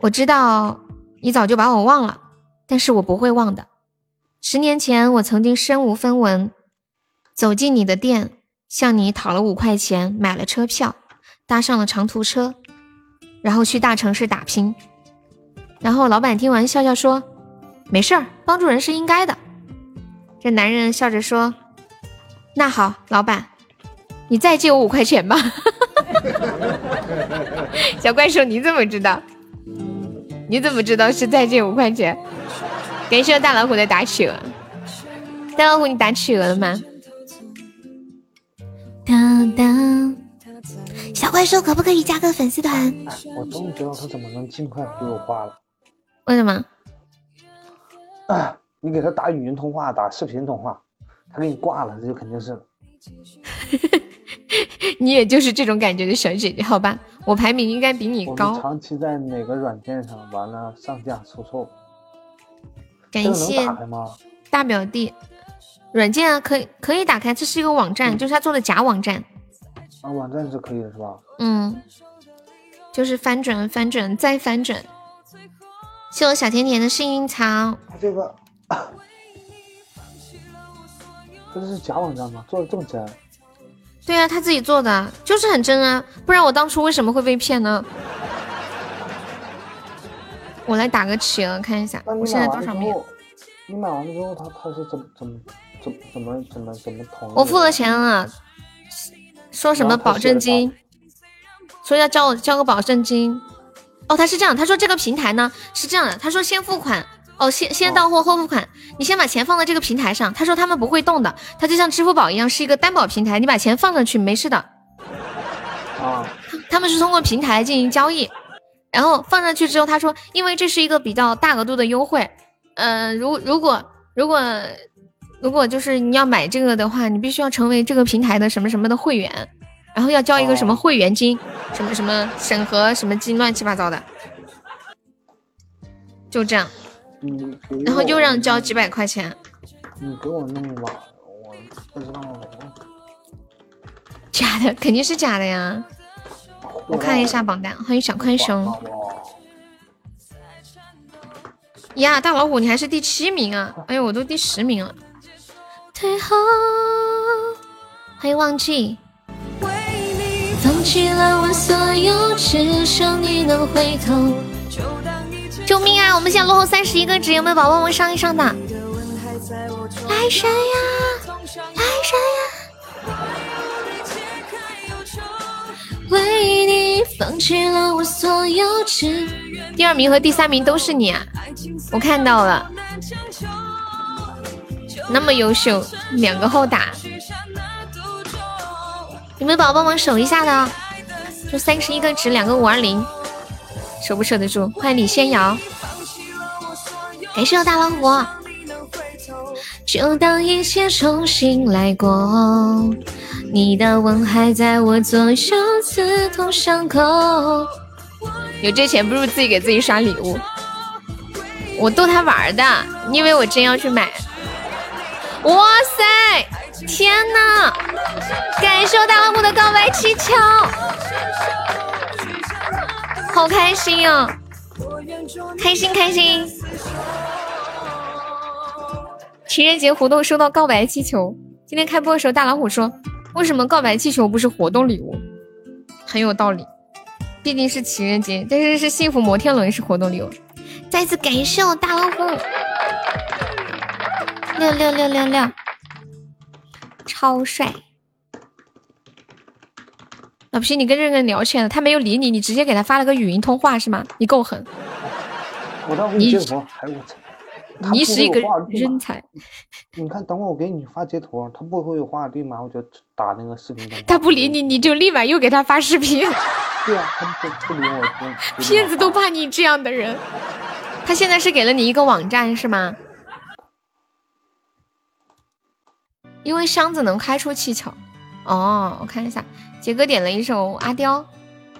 我知道你早就把我忘了，但是我不会忘的。十年前，我曾经身无分文走进你的店，向你讨了五块钱，买了车票，搭上了长途车，然后去大城市打拼。然后老板听完笑笑说：‘没事儿，帮助人是应该的。’这男人笑着说：‘那好，老板，你再借我五块钱吧。’”小怪兽，你怎么知道？你怎么知道是再借五块钱？感谢大老虎的打企鹅。大老虎，你打企鹅了吗？当当，小怪兽可不可以加个粉丝团？我终于知道他怎么能尽快给我挂了。为什么？啊，你给他打语音通话，打视频通话，他给你挂了，这就肯定是。你也就是这种感觉的小姐姐，好吧？我排名应该比你高。长期在哪个软件上？完了上架出售。感谢大表弟。软件啊，可以可以打开，这是一个网站，就是他做的假网站。啊，网站是可以的，是吧？嗯，就是翻转翻转再翻转。谢我小甜甜的幸运草。他这个，这是假网站吗？做的这么真？对啊，他自己做的就是很真啊，不然我当初为什么会被骗呢？我来打个企鹅看一下，我现在多少名？你买完之后，他他是怎么怎么怎怎么怎么怎么同意？我付了钱了，说什么保证金？说要交我交个保证金。哦，他是这样，他说这个平台呢是这样的，他说先付款。哦，先先到货后付款，你先把钱放在这个平台上。他说他们不会动的，它就像支付宝一样，是一个担保平台，你把钱放上去没事的。啊，他们是通过平台进行交易，然后放上去之后，他说因为这是一个比较大额度的优惠，嗯，如如果如果如果就是你要买这个的话，你必须要成为这个平台的什么什么的会员，然后要交一个什么会员金，什么什么审核什么金，乱七八糟的，就这样。你然后又让交几百块钱。你给我弄吧，我不知道。假的，肯定是假的呀。我看一下榜单，欢迎小宽熊。呀，大老虎，你还是第七名啊！哎呦，我都第十名了。退后，欢迎忘记。放弃了我所有，只剩你能回头。救命啊！我们现在落后三十一个值，有没有宝宝们上一上的？来神呀！来神呀！为你放弃了我所有，只第二名和第三名都是你啊！我看到了，那么优秀，两个后打。有没有宝宝帮忙守一下的？就三十一个值，两个五二零，守不守得住？欢迎李仙瑶，感谢我大老虎。就当一切重新来过，你的吻还在我左右，刺痛伤口。有这钱，不如自己给自己刷礼物。我逗他玩的，你以为我真要去买？哇塞！天呐！感谢我大老虎的告白气球，好开心哦！开心开心！情人节活动收到告白气球。今天开播的时候，大老虎说：“为什么告白气球不是活动礼物？”很有道理，毕竟是情人节，但是是幸福摩天轮是活动礼物。再次感谢我大老虎，六六六六六，超帅！老皮，你跟这个人聊起来了，他没有理你，你直接给他发了个语音通话是吗？你够狠！你！你是一个人才。你看，等会我给你发截图，他不会有话，立马我就打那个视频。他不理你，你就立马又给他发视频。对啊，他不不理我。骗子都怕你这样的人。他现在是给了你一个网站是吗？因为箱子能开出气球。哦，我看一下，杰哥点了一首阿刁，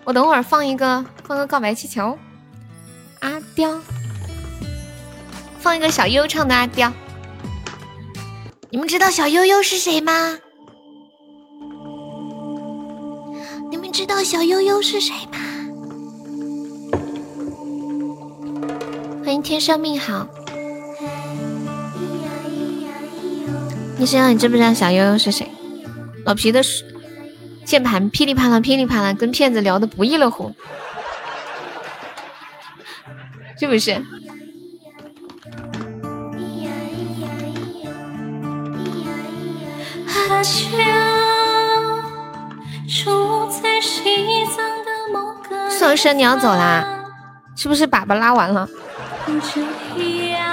我等会儿放一个放个告白气球。阿刁，放一个小优唱的阿刁。你们知道小悠悠是谁吗？你们知道小悠悠是谁吗？欢迎天生命好，你想想，你知不知道小悠悠是谁？老皮的是键盘噼里啪啦噼里啪啦，跟骗子聊的不亦乐乎，是不是？宋生，你要走啦？是不是粑粑拉完了？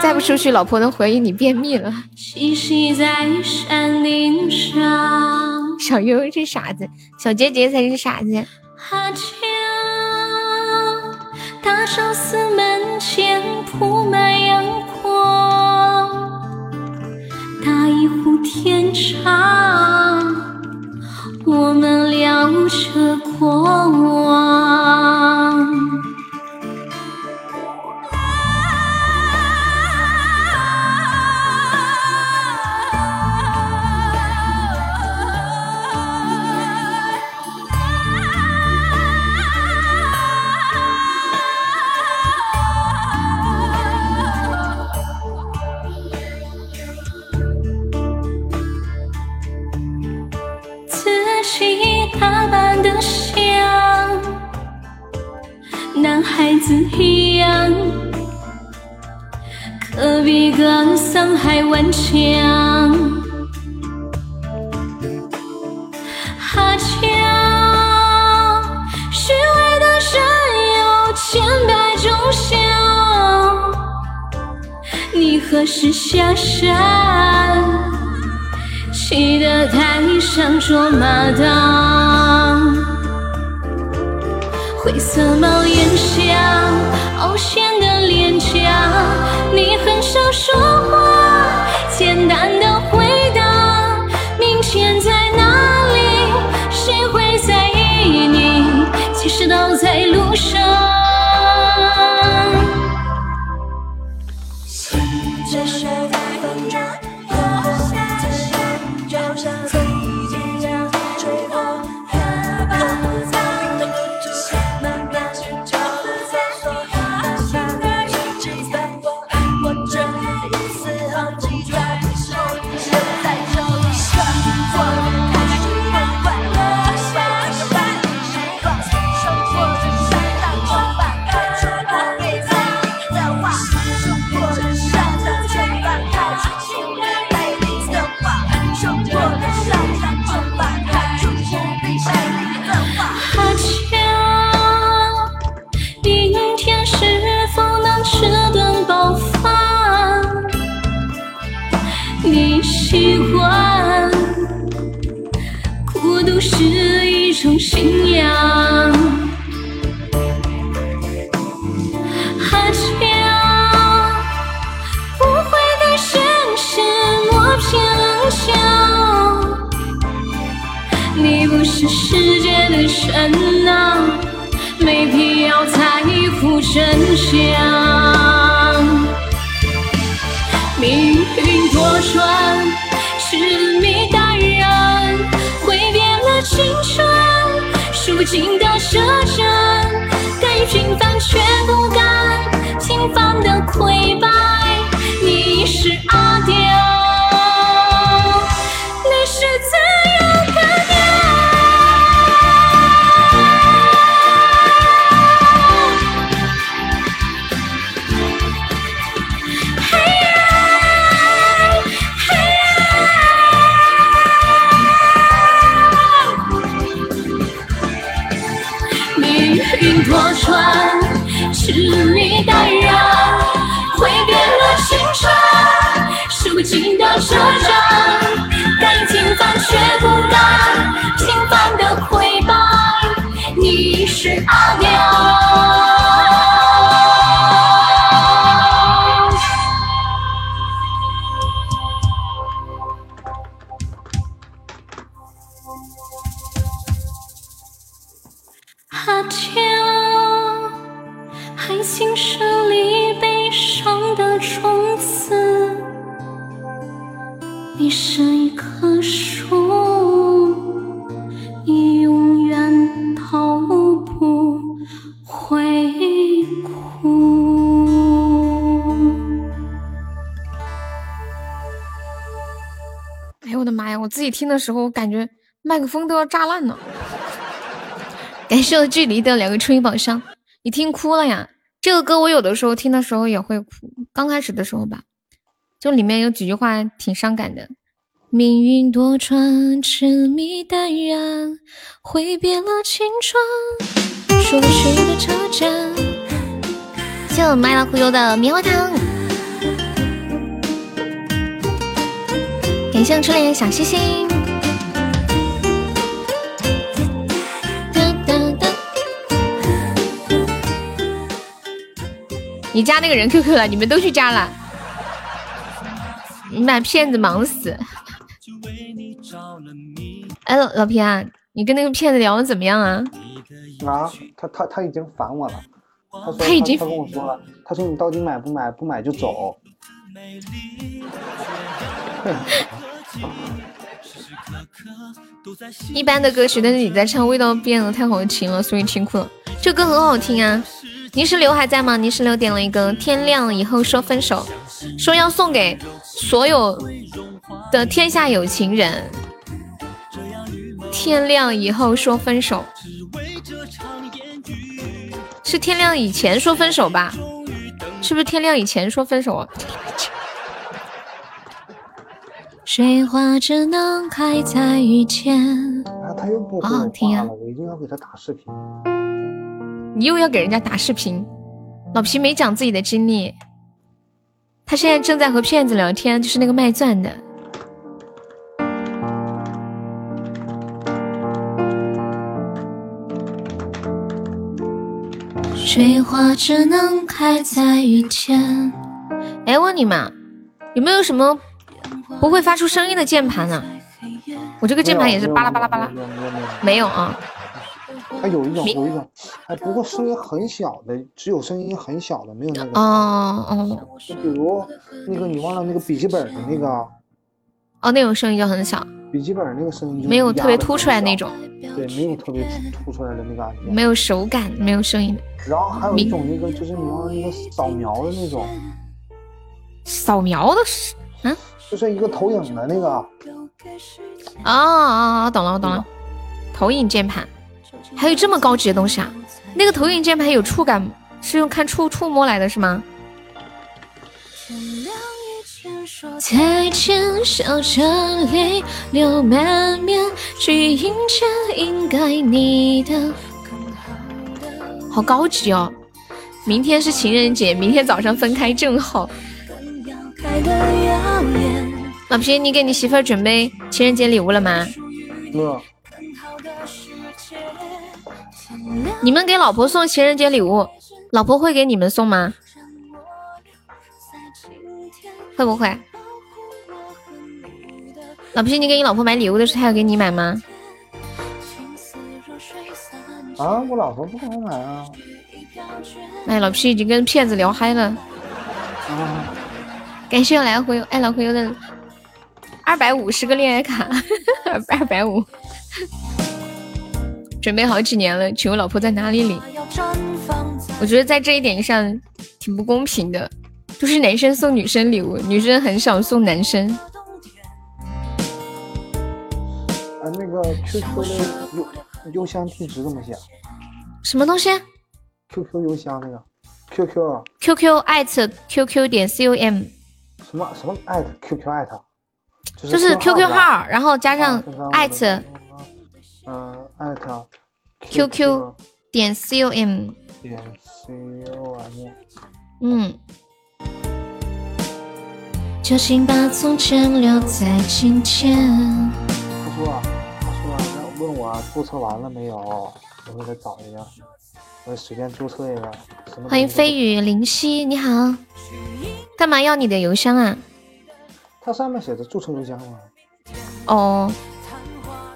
再不出去，老婆都怀疑你便秘了。小悠悠是傻子，小杰杰才是傻子。阿大昭寺门前铺满阳光，打一壶天茶，我们聊着过往。顽强。阿强，虚伪的人有千百种相，你何时下山？骑得太上卓玛当，灰色帽檐下，凹陷的脸颊，你很少说话，简单的回答，明天在哪里？谁会在意你？其实都在路上。听的时候感觉麦克风都要炸烂了。感谢我距离的两个初音宝箱，你听哭了呀？这个歌我有的时候听的时候也会哭，刚开始的时候吧，就里面有几句话挺伤感的。命运多舛，痴迷淡然，挥别了青春，熟悉的车站。谢我麦老虎油的棉花糖，感谢我初恋小星星。你加那个人 QQ 了？你们都去加了？你把骗子忙死！哎，老老皮啊，你跟那个骗子聊的怎么样啊？啊，他他他已经烦我了。他说他已经他跟我说了，他说你到底买不买？不买就走。一般的歌曲，但是你在唱，味道变得太好听了，所以听哭了。这歌很好听啊！泥石流还在吗？泥石流点了一个天亮以后说分手，说要送给所有的天下有情人。天亮以后说分手，是天亮以前说分手吧？是不是天亮以前说分手啊？水花只能开在雨前。啊，他又不回好听啊话了，我一定要给他打视频。你又要给人家打视频，老皮没讲自己的经历，他现在正在和骗子聊天，就是那个卖钻的。水花只能开在雨前。哎，问你们，有没有什么不会发出声音的键盘呢？我这个键盘也是巴拉巴拉巴拉，没有啊。它有一种有一种，哎，不过声音很小的，只有声音很小的，没有那个。哦哦就比如那个你忘了那个笔记本的那个哦，那种声音就很小，笔记本那个声音就没有特别突出来那种，对，没有特别突出来的那个按键。没有手感，没有声音。然后还有一种那个就是你忘了那个扫描的那种，扫描的就是一个投影的那个，哦哦哦，懂了，我懂了，投影键盘，还有这么高级的东西啊？那个投影键盘有触感，是用看触触摸来的是吗？再见，笑着泪流满面，去迎接应该你的。好高级哦！明天是情人节，明天早上分开正好。老皮，你给你媳妇儿准备情人节礼物了吗？那你们给老婆送情人节礼物，老婆会给你们送吗？会不会？老皮，你给你老婆买礼物的时候，她要给你买吗？啊，我老婆不给我买啊。哎，老皮已经跟骗子聊嗨了。啊。感谢来回爱老朋友的二百五十个恋爱卡，二百五。准备好几年了，请问老婆在哪里领？我觉得在这一点上挺不公平的，就是男生送女生礼物，女生很少送男生。啊，那个 QQ 的邮邮箱地址怎么写？什么东西？QQ 邮箱那个 QQ。QQ 艾特 QQ 点 com。什么什么艾特 QQ 艾特？就是 QQ 号，然后加上艾特。嗯，艾特 QQ 点 com 点 com。嗯。就请把从前留在今天。他说，他说要问我注册完了没有，我给他找一下，我随便注册一个。欢迎飞雨灵犀，你好。干嘛要你的邮箱啊？它上面写着注册邮箱吗？哦。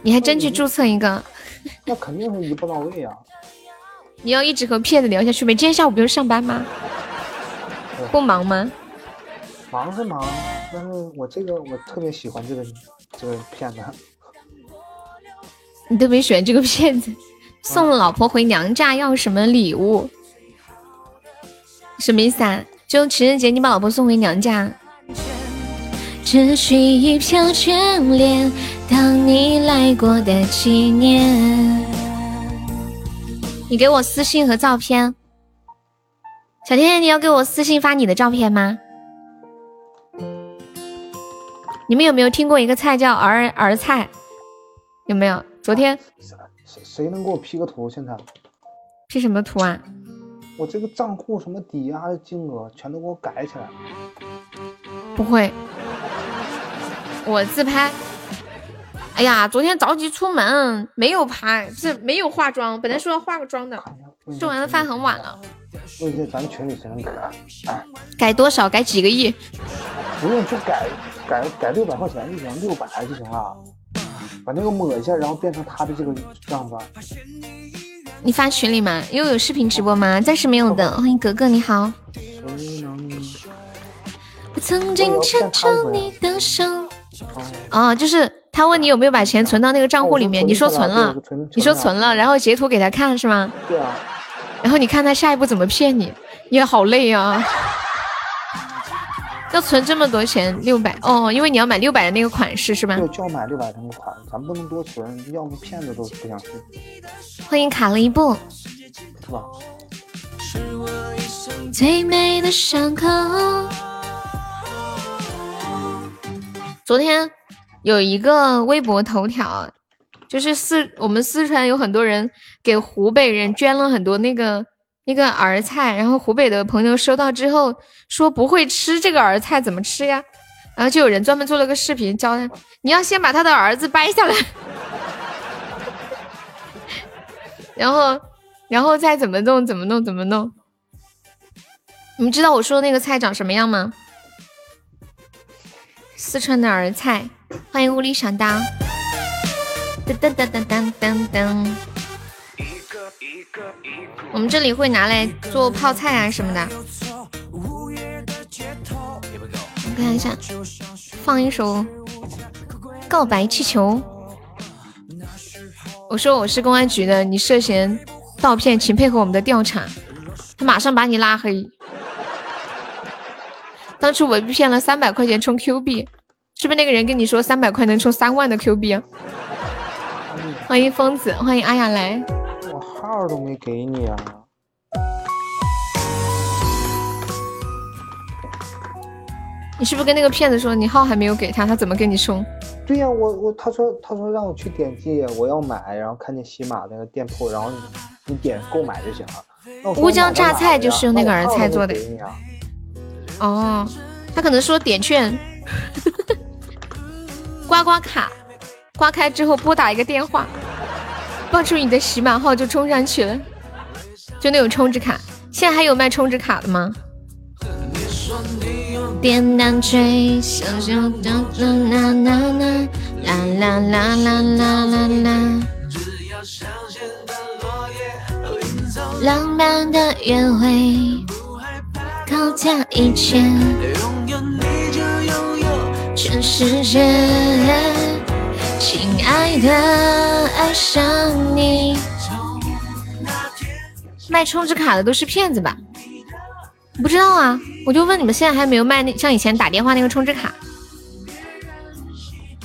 你还真去注册一个？那肯定是一步到位啊！你要一直和骗子聊下去呗？今天下午不用上班吗？不忙吗？忙是忙，但是我这个我特别喜欢这个这个骗子。你特别喜欢这个骗子？送老婆回娘家要什么礼物？什么意思啊？就情人节你把老婆送回娘家？只需一票眷恋。当你来过的纪念，你给我私信和照片。小天天，你要给我私信发你的照片吗？你们有没有听过一个菜叫儿儿菜？有没有？昨天谁谁能给我 P 个图？现在 P 什么图啊？我这个账户什么抵押的金额全都给我改起来。不会，我自拍。哎呀，昨天着急出门没有拍，是没有化妆。本来说要化个妆的，吃完了饭很晚了。问一下咱们群里谁能改？改多少？改几个亿？不用，就改改改六百块钱就行，六百就行了。把那个抹一下，然后变成他的这个样子。你发群里吗？又有视频直播吗？暂时没有的。欢迎格格，你好。我曾经牵着你的手。哦，就是。他问你有没有把钱存到那个账户里面，你说存了，你说存了，然后截图给他看是吗？对啊。然后你看他下一步怎么骗你你，也好累啊。要存这么多钱，六百哦，因为你要买六百的那个款式是吧？对，就要买六百那个款，咱不能多存，要不骗子都不想信。欢迎卡了一步，是吧？最美的伤口。昨天。有一个微博头条，就是四我们四川有很多人给湖北人捐了很多那个那个儿菜，然后湖北的朋友收到之后说不会吃这个儿菜怎么吃呀？然后就有人专门做了个视频教他，你要先把他的儿子掰下来，然后然后再怎么弄怎么弄怎么弄。你们知道我说的那个菜长什么样吗？四川的儿菜。欢迎无理小刀，噔噔噔噔噔噔噔。我们这里会拿来做泡菜啊什么的。我看一下，放一首《告白气球》。我说我是公安局的，你涉嫌盗骗，请配合我们的调查。他马上把你拉黑。当初我被骗了三百块钱充 Q 币。是不是那个人跟你说三百块能充三万的 Q 币啊？欢迎疯子，欢迎阿雅来。我号都没给你啊！你是不是跟那个骗子说你号还没有给他，他怎么给你充？对呀，我我他说他说让我去点击我要买，然后看见喜马那个店铺，然后你你点购买就行了。乌江榨菜就是用那个儿菜做的。哦，他可能说点券。刮刮卡，刮开之后拨打一个电话，不报出你的喜马号就冲上去了，就那种充值卡。现在还有卖充值卡的吗？点亮最小小的啦啦啦啦啦啦啦啦啦。浪漫的约会，高价一千，全世界。亲爱的，爱上你。卖充值卡的都是骗子吧？不知道啊，我就问你们，现在还没有卖那像以前打电话那个充值卡？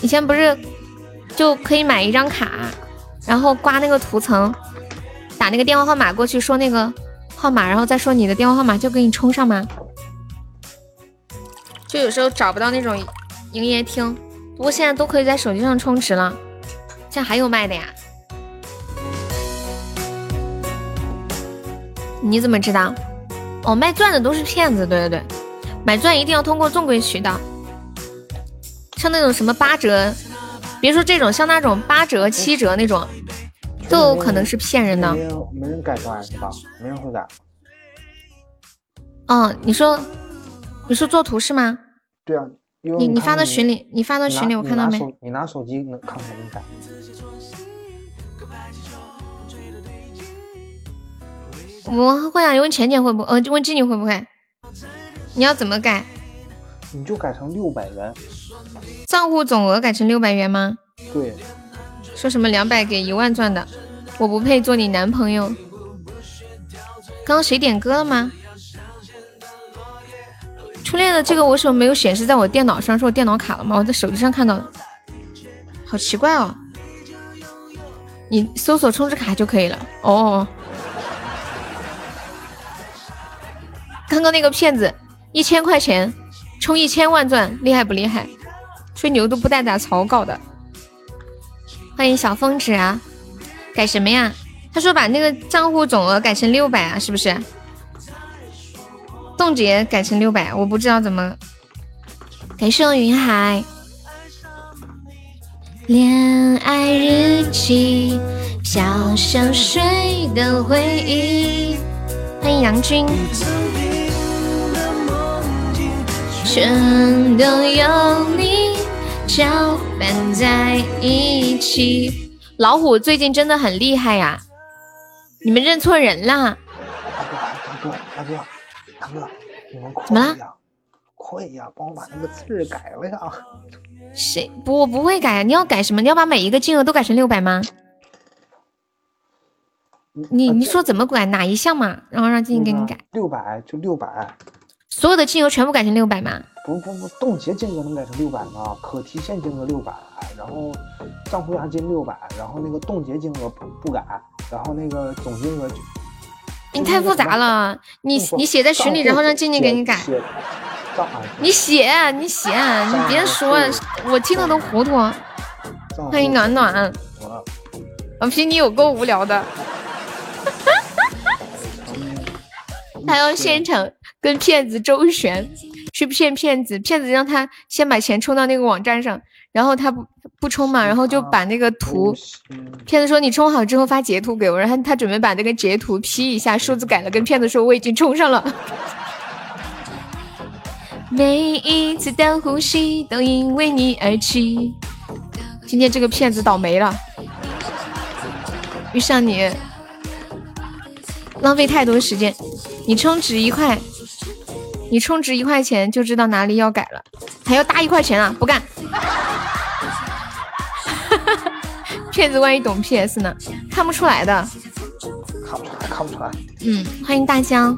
以前不是就可以买一张卡，然后刮那个图层，打那个电话号码过去，说那个号码，然后再说你的电话号码，就给你充上吗？就有时候找不到那种营业厅，不过现在都可以在手机上充值了。现在还有卖的呀？你怎么知道？哦，卖钻的都是骗子。对对对，买钻一定要通过正规渠道，像那种什么八折，别说这种，像那种八折、七折那种，都有可能是骗人的。没人没人改钻是吧？没人会改。哦，你说，你说做图是吗？对啊，你你发到群里，你发到群里，我看到没？你拿手机能看看能改。我会啊，问浅浅会不？呃，问静静会不会？你要怎么改？你就改成六百元。账户总额改成六百元吗？对。说什么两百给一万钻的？我不配做你男朋友。刚刚谁点歌了吗？初恋的这个为什么没有显示在我电脑上？是我电脑卡了吗？我在手机上看到的，好奇怪哦。你搜索充值卡就可以了。哦。刚刚那个骗子，一千块钱充一千万钻，厉害不厉害？吹牛都不带打草稿的。欢迎小疯子啊，改什么呀？他说把那个账户总额改成六百啊，是不是？冻结改成六百，我不知道怎么。感谢我云海。恋爱日记，飘香水的回忆。欢迎杨军。全都有你搅拌在一起。老虎最近真的很厉害呀！你们认错人了。大哥，大哥，大哥，你们怎么了？快呀，帮我把那个字改了呀！谁不？我不会改呀。你要改什么？你要把每一个金额都改成六百吗？你你说怎么改？哪一项嘛？然后让静静给你改。六百就六百。所有的金额全部改成六百吗？不不不，冻结金额能改成六百吗？可提现金额六百，然后账户押金六百，然后那个冻结金额不不改，然后那个总金额就……你太复杂了，你你写在群里，然后让静静给你改。你写你写，你别说，我听的都糊涂。欢迎暖暖，我凭你有够无聊的。他要现场。跟骗子周旋，去骗骗子，骗子让他先把钱充到那个网站上，然后他不不充嘛，然后就把那个图，骗子说你充好之后发截图给我，然后他准备把那个截图 P 一下，数字改了，跟骗子说我已经充上了。每一次的呼吸都因为你而起，今天这个骗子倒霉了，遇上你，浪费太多时间，你充值一块。你充值一块钱就知道哪里要改了，还要搭一块钱啊！不干！骗子万一懂 PS 呢？看不出来的。看不出来，看不出来。嗯，欢迎大江。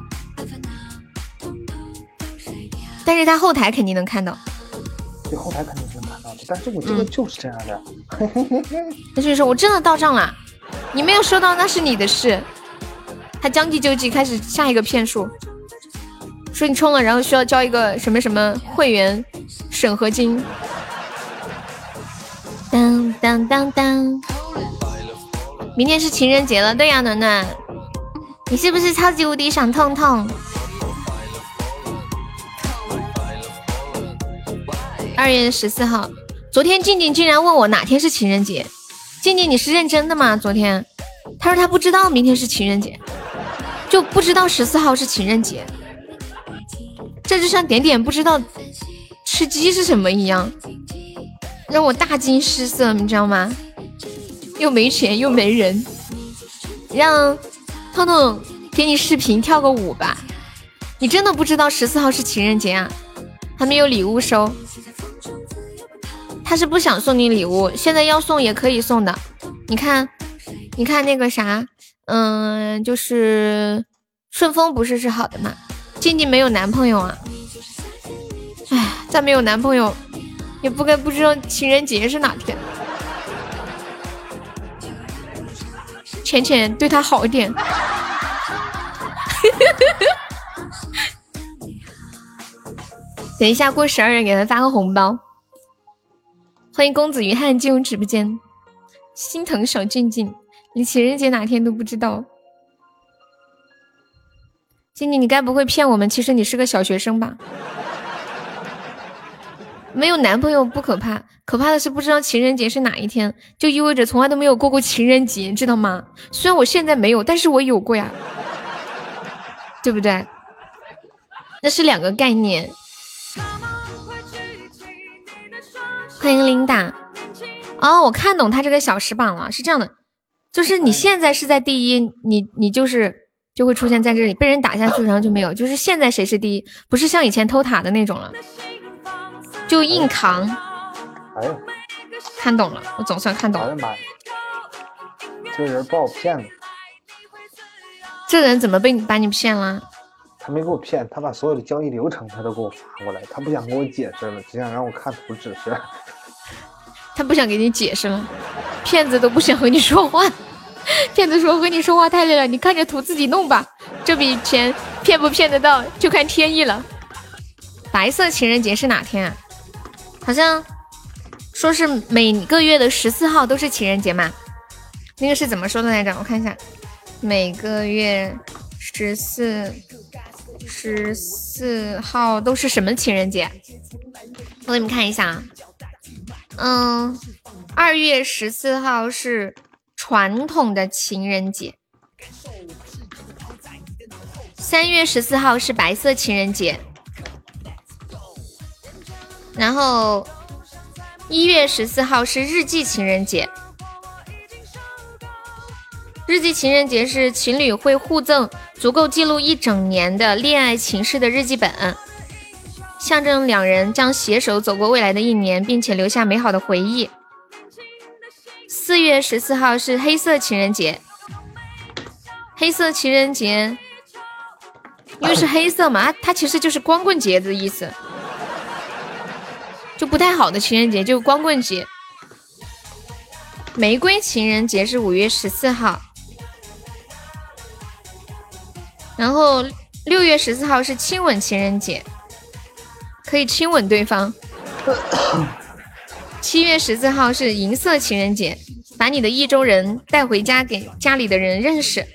但是他后台肯定能看到。对，后台肯定是能看到的。但是我这个就是这样的。那就是说我真的到账了，你没有收到那是你的事。他将计就计，开始下一个骗术。说你充了，然后需要交一个什么什么会员审核金。当当当当，明天是情人节了，对呀，暖暖，你是不是超级无敌想痛痛？二月十四号，昨天静静竟然问我哪天是情人节，静静你是认真的吗？昨天他说他不知道明天是情人节，就不知道十四号是情人节。这就像点点不知道吃鸡是什么一样，让我大惊失色，你知道吗？又没钱又没人，让彤彤给你视频跳个舞吧。你真的不知道十四号是情人节啊？还没有礼物收，他是不想送你礼物，现在要送也可以送的。你看，你看那个啥，嗯，就是顺丰不是是好的吗？静静没有男朋友啊，哎，再没有男朋友，也不该不知道情人节是哪天。浅浅对他好一点。等一下过十二点给他发个红包。欢迎公子于汉进入直播间，心疼小静静，你情人节哪天都不知道。静静，你该不会骗我们？其实你是个小学生吧？没有男朋友不可怕，可怕的是不知道情人节是哪一天，就意味着从来都没有过过情人节，知道吗？虽然我现在没有，但是我有过呀，对不对？那是两个概念。欢迎琳达。哦，我看懂他这个小时榜了，是这样的，就是你现在是在第一，你你就是就会出现在这里，被人打下去，然后就没有，就是现在谁是第一，不是像以前偷塔的那种了，就硬扛。哎呀，看懂了，我总算看懂了。哎呀妈呀，这人把我骗了。这人怎么被你把你骗了？他没给我骗，他把所有的交易流程他都给我发过来，他不想跟我解释了，只想让我看图指示。他不想给你解释了，骗子都不想和你说话。骗子说和你说话太累了，你看着图自己弄吧。这笔钱骗不骗得到，就看天意了。白色情人节是哪天啊？好像说是每个月的十四号都是情人节嘛。那个是怎么说的来着？我看一下，每个月十四十四号都是什么情人节？我给你们看一下啊。嗯，二月十四号是传统的情人节，三月十四号是白色情人节，然后一月十四号是日记情人节。日记情人节是情侣会互赠足够记录一整年的恋爱情事的日记本。象征两人将携手走过未来的一年，并且留下美好的回忆。四月十四号是黑色情人节，黑色情人节因为是黑色嘛，它其实就是光棍节的意思，就不太好的情人节，就光棍节。玫瑰情人节是五月十四号，然后六月十四号是亲吻情人节。可以亲吻对方。七月十四号是银色情人节，把你的意中人带回家给家里的人认识。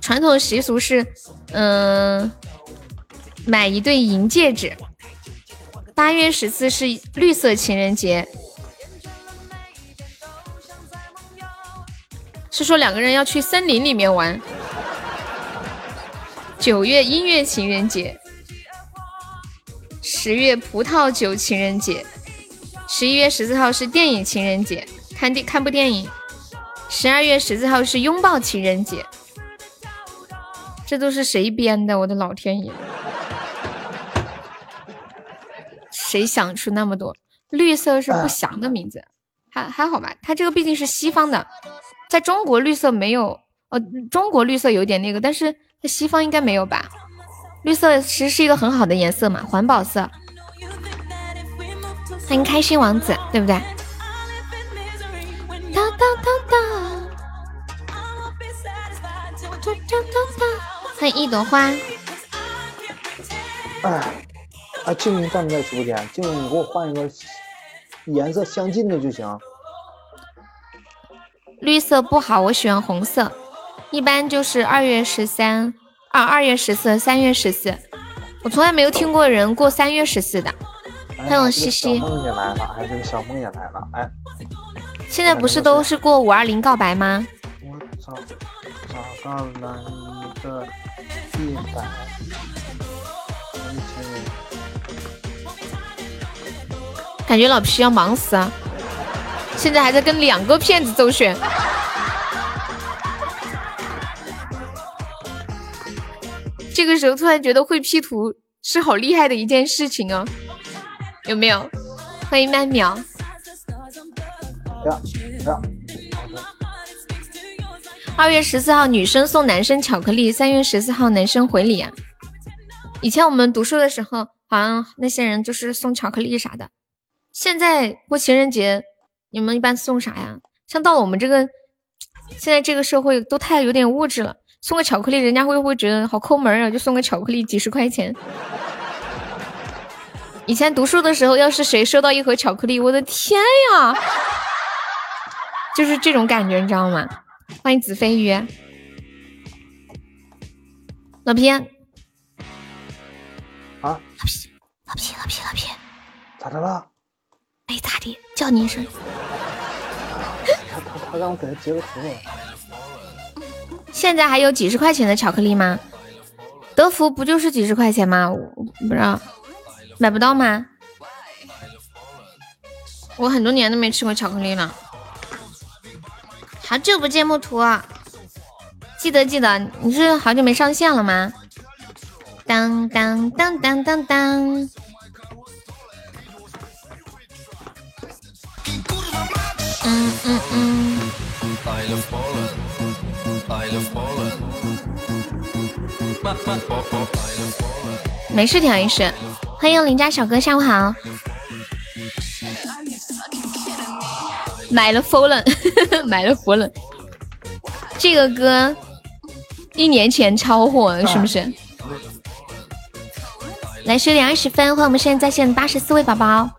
传统习俗是，嗯，买一对银戒指。八月十四是绿色情人节，是说两个人要去森林里面玩。九月音乐情人节。十月葡萄酒情人节，十一月十四号是电影情人节，看电看部电影。十二月十四号是拥抱情人节，这都是谁编的？我的老天爷，谁想出那么多？绿色是不祥的名字，还还好吧？它这个毕竟是西方的，在中国绿色没有，呃，中国绿色有点那个，但是在西方应该没有吧？绿色其实是一个很好的颜色嘛，环保色。欢迎开心王子，对不对？哒哒哒哒。欢迎一朵花。哎，啊，静静在不在直播间？静静，你给我换一个颜色相近的就行。绿色不好，我喜欢红色。一般就是二月十三。二二月十四，三月十四，我从来没有听过人过三月十四的。欢迎西西。小梦也来了，哎，这个小梦也来了，哎。现在不是都是过五二零告白吗？我找找到了一个一百感觉老皮要忙死啊！现在还在跟两个骗子周旋。这个时候突然觉得会 P 图是好厉害的一件事情哦，有没有？欢迎曼淼。二月十四号女生送男生巧克力，三月十四号男生回礼啊。以前我们读书的时候，好像那些人就是送巧克力啥的。现在过情人节，你们一般送啥呀？像到了我们这个现在这个社会，都太有点物质了。送个巧克力，人家会不会觉得好抠门啊？就送个巧克力，几十块钱。以前读书的时候，要是谁收到一盒巧克力，我的天呀，就是这种感觉，你知道吗？欢迎子飞鱼，老皮。啊？老皮，老皮，老皮，老皮，咋的了？没咋的，叫你一声。他他他让我给他截个图。现在还有几十块钱的巧克力吗？德芙不就是几十块钱吗？我不知道，买不到吗？我很多年都没吃过巧克力了。好久不见，木图，记得记得，你是好久没上线了吗？当当当当当当。嗯嗯嗯。没事，调音师，欢迎邻家小哥，下午好。买了疯了 买了疯了这个歌一年前超火，是不是？来，十点二十分，欢迎我们现在在线的八十四位宝宝，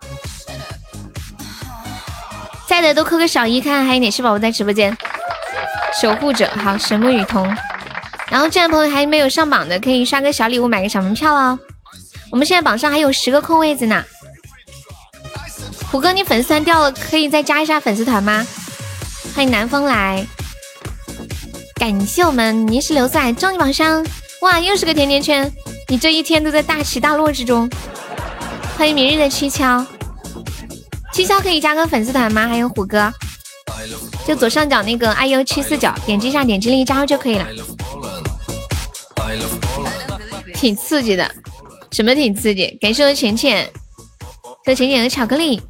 在的都扣个小一，看看还有哪些宝宝在直播间。守护者，好，神木雨桐。然后，这样朋友还没有上榜的，可以刷个小礼物，买个小门票哦。我们现在榜上还有十个空位子呢。虎哥，你粉丝团掉了，可以再加一下粉丝团吗？欢迎南风来，感谢我们泥石流在终极榜上。哇，又是个甜甜圈！你这一天都在大起大落之中。欢迎明日的七跷，七跷可以加个粉丝团吗？还有虎哥，就左上角那个 iu 七四九，点击一下，点击立即加入就可以了。挺刺激的，什么挺刺激？感谢我浅浅，谢浅浅的巧克力。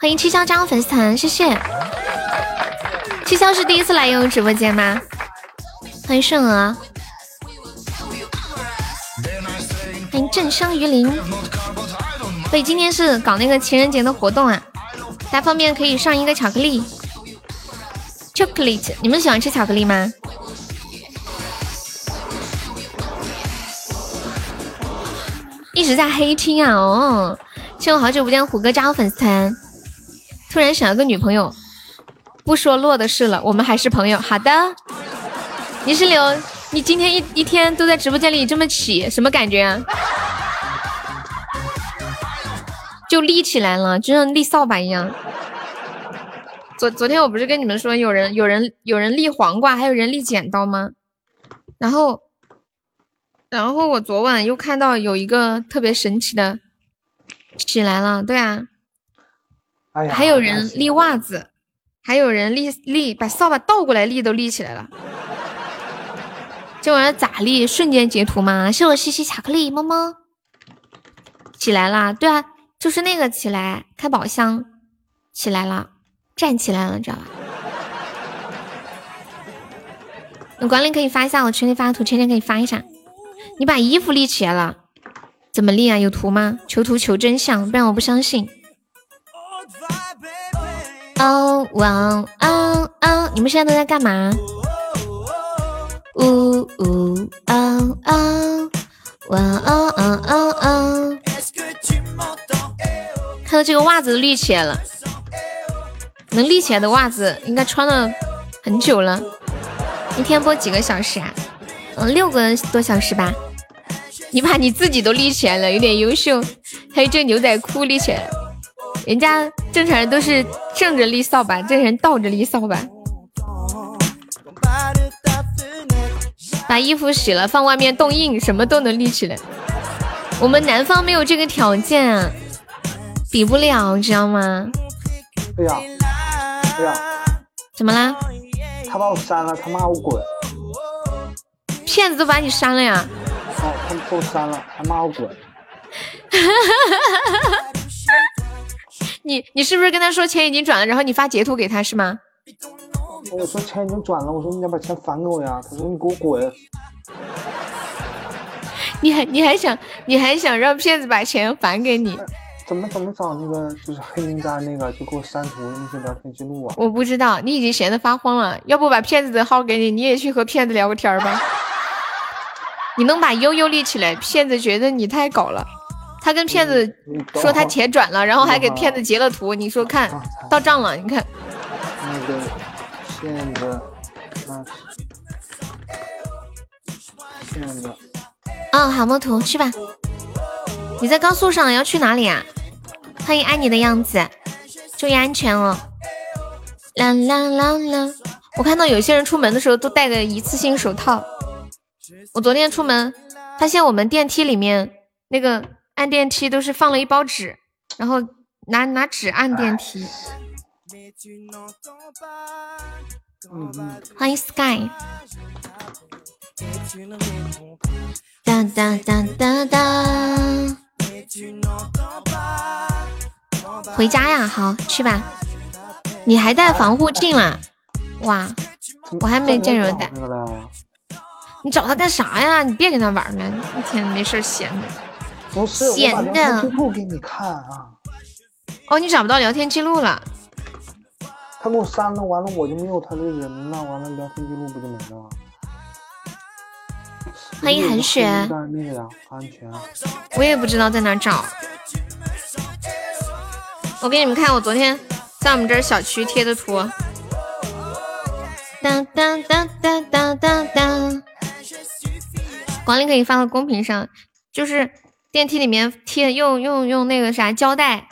欢迎七霄加入粉丝团，谢谢。七霄是第一次来悠悠直播间吗？欢迎顺娥，欢迎正生鱼鳞。对，今天是搞那个情人节的活动啊，大家方便可以上一个巧克力，chocolate。你们喜欢吃巧克力吗？一直在黑听啊，哦，谢我好久不见虎哥加我粉丝团。突然想要个女朋友，不说落的事了，我们还是朋友。好的，你是刘，你今天一一天都在直播间里这么起，什么感觉啊？就立起来了，就像立扫把一样。昨昨天我不是跟你们说，有人有人有人立黄瓜，还有人立剪刀吗？然后，然后我昨晚又看到有一个特别神奇的起来了，对啊。还有人立袜子，还有人立立把扫把倒过来立都立起来了，这玩意儿咋立？瞬间截图吗？谢我西西巧克力么么，起来啦！对啊，就是那个起来开宝箱，起来了，站起来了，知道吧？有管理可以发一下，我群里发的图，圈圈可以发一下。你把衣服立起来了，怎么立啊？有图吗？求图求真相，不然我不相信。哦哇哦哦！你们现在都在干嘛？呜呜哦哦哇哦哦哦哦！看到这个袜子都立起来了，能立起来的袜子应该穿了很久了。一天播几个小时啊？嗯，六个多小时吧。你把你自己都立起来了，有点优秀。还有这牛仔裤立起来。人家正常人都是正着立扫把，这人倒着立扫把。把衣服洗了放外面冻硬，什么都能立起来。我们南方没有这个条件，比不了，知道吗？哎呀，哎呀，怎么啦？他把我删了，他骂我滚。骗子都把你删了呀？哦，他把我删了，还骂我滚。你你是不是跟他说钱已经转了，然后你发截图给他是吗？我说钱已经转了，我说你要把钱返给我呀。他说你给我滚。你还你还想你还想让骗子把钱返给你？怎么怎么找那个就是 黑名单那个就给我删除那些聊天记录啊？我不知道，你已经闲得发慌了。要不把骗子的号给你，你也去和骗子聊个天吧。你能把悠悠立起来，骗子觉得你太搞了。他跟骗子说他钱转了，然后还给骗子截了图。你说看到账了，你看。那个骗子，骗子。嗯，好摸图去吧。你在高速上要去哪里啊？欢迎爱你的样子，注意安全哦。啦啦啦啦！我看到有些人出门的时候都戴个一次性手套。我昨天出门，发现我们电梯里面那个按电梯都是放了一包纸，然后拿拿纸按电梯。欢迎 Sky。哒哒哒哒哒。回家呀，好去吧。你还带防护镜啦？哇，我还没见人带。你找他干啥呀？你别跟他玩了，一天没事闲的。不是，闲的。记录给你看啊。哦，你找不到聊天记录了。他给我删了，完了我就没有他的人了，完了聊天记录不就没了？欢迎韩雪。我也不知道在哪找。我给你们看，我昨天在我们这儿小区贴的图。当当当当当当当。管理可以发到公屏上，就是电梯里面贴用用用那个啥胶带，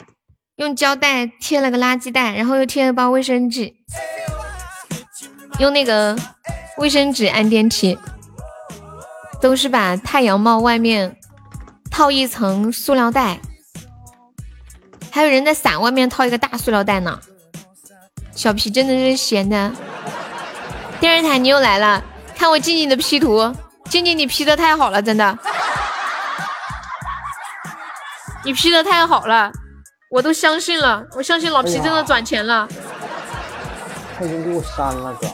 用胶带贴了个垃圾袋，然后又贴了包卫生纸，用那个卫生纸按电梯。都是把太阳帽外面套一层塑料袋，还有人在伞外面套一个大塑料袋呢。小皮真的是闲的。电视台你又来了，看我静静的 P 图，静静你 P 的太好了，真的，你 P 的太好了，我都相信了，我相信老皮真的转钱了。他已经给我删了哥。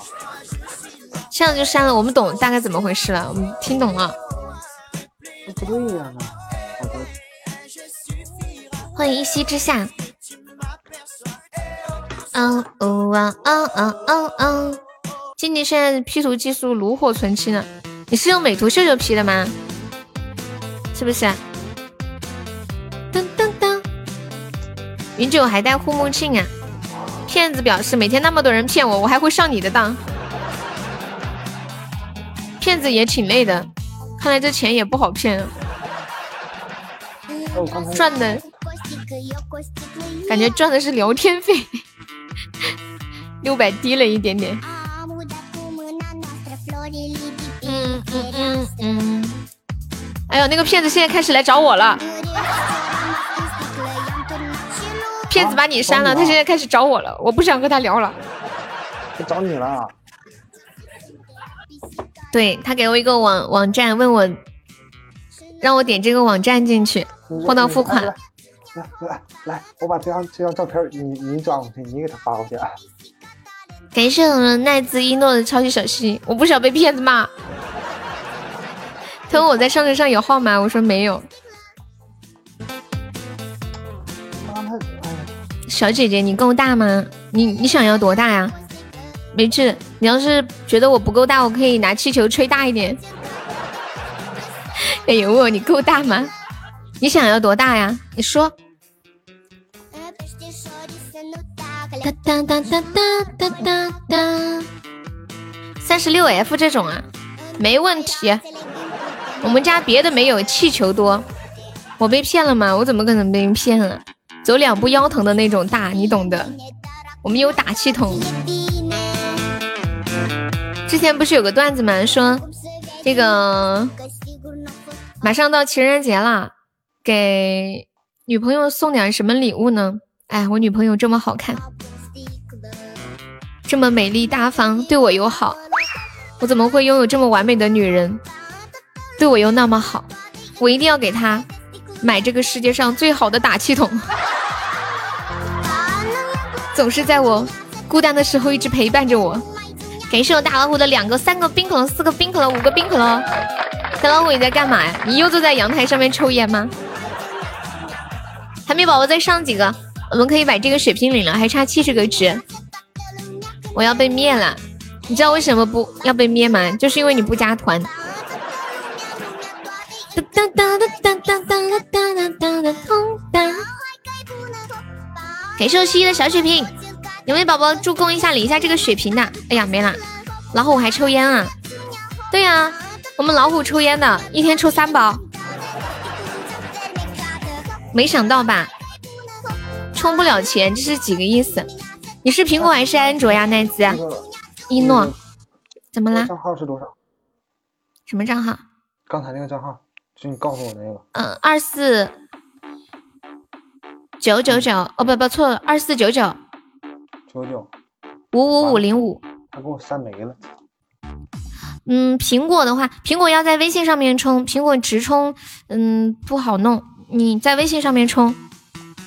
这样就删了，我们懂大概怎么回事了，我们听懂了。不对呀，好的。欢迎一夕之下。嗯哦啊啊啊啊啊！静静现在 P 图技术炉火纯青了，你是用美图秀秀 P 的吗？是不是？噔噔噔。云九还戴护目镜啊？骗子表示每天那么多人骗我，我还会上你的当。骗子也挺累的，看来这钱也不好骗啊。赚的，感觉赚的是聊天费，六百低了一点点。嗯嗯嗯嗯。哎呦，那个骗子现在开始来找我了。骗子把你删了，他现在开始找我了，我不想和他聊了。他找你了。对他给我一个网网站，问我让我点这个网站进去，货到付款。来来来，我把这张这张照片你你转过去，你给他发过去啊。感谢我们奈兹一诺的超级小心，我不想被骗子骂。他问我在商城上有号吗？我说没有。小姐姐，你够大吗？你你想要多大呀？没事，你要是觉得我不够大我可以拿气球吹大一点。哎呦你够大吗？你想要多大呀？你说。哒哒哒哒哒哒哒哒三十六 f 这种啊？没问题。我们家别的没有气球多。我被骗了吗？我怎么可能被人骗了走两步腰疼的那种大你懂的。我们有打气筒。之前不是有个段子吗？说这个马上到情人节了，给女朋友送点什么礼物呢？哎，我女朋友这么好看，这么美丽大方，对我又好，我怎么会拥有这么完美的女人？对我又那么好，我一定要给她买这个世界上最好的打气筒，总是在我孤单的时候一直陪伴着我。感谢我大老虎的两个、三个冰可乐、四个冰可乐、五个冰可乐。大老虎你在干嘛呀？你又坐在阳台上面抽烟吗？海绵宝宝再上几个，我们可以把这个水瓶领了，还差七十个值。我要被灭了，你知道为什么不要被灭吗？就是因为你不加团。哒哒哒哒哒哒哒哒哒哒哒。感谢我西西的小血瓶。有没有宝宝助攻一下领一下这个血瓶的？哎呀，没了。老虎还抽烟啊？对呀，我们老虎抽烟的，一天抽三包。没想到吧？充不了钱，这是几个意思？你是苹果还是安卓呀，奈子？一诺，怎么啦？账号是多少？什么账号？刚才那个账号，就你告诉我那个。嗯，二四九九九。哦，不不，错了，二四九九。九九五五五零五，他给我删没了。嗯，苹果的话，苹果要在微信上面充，苹果直充，嗯，不好弄。你在微信上面充，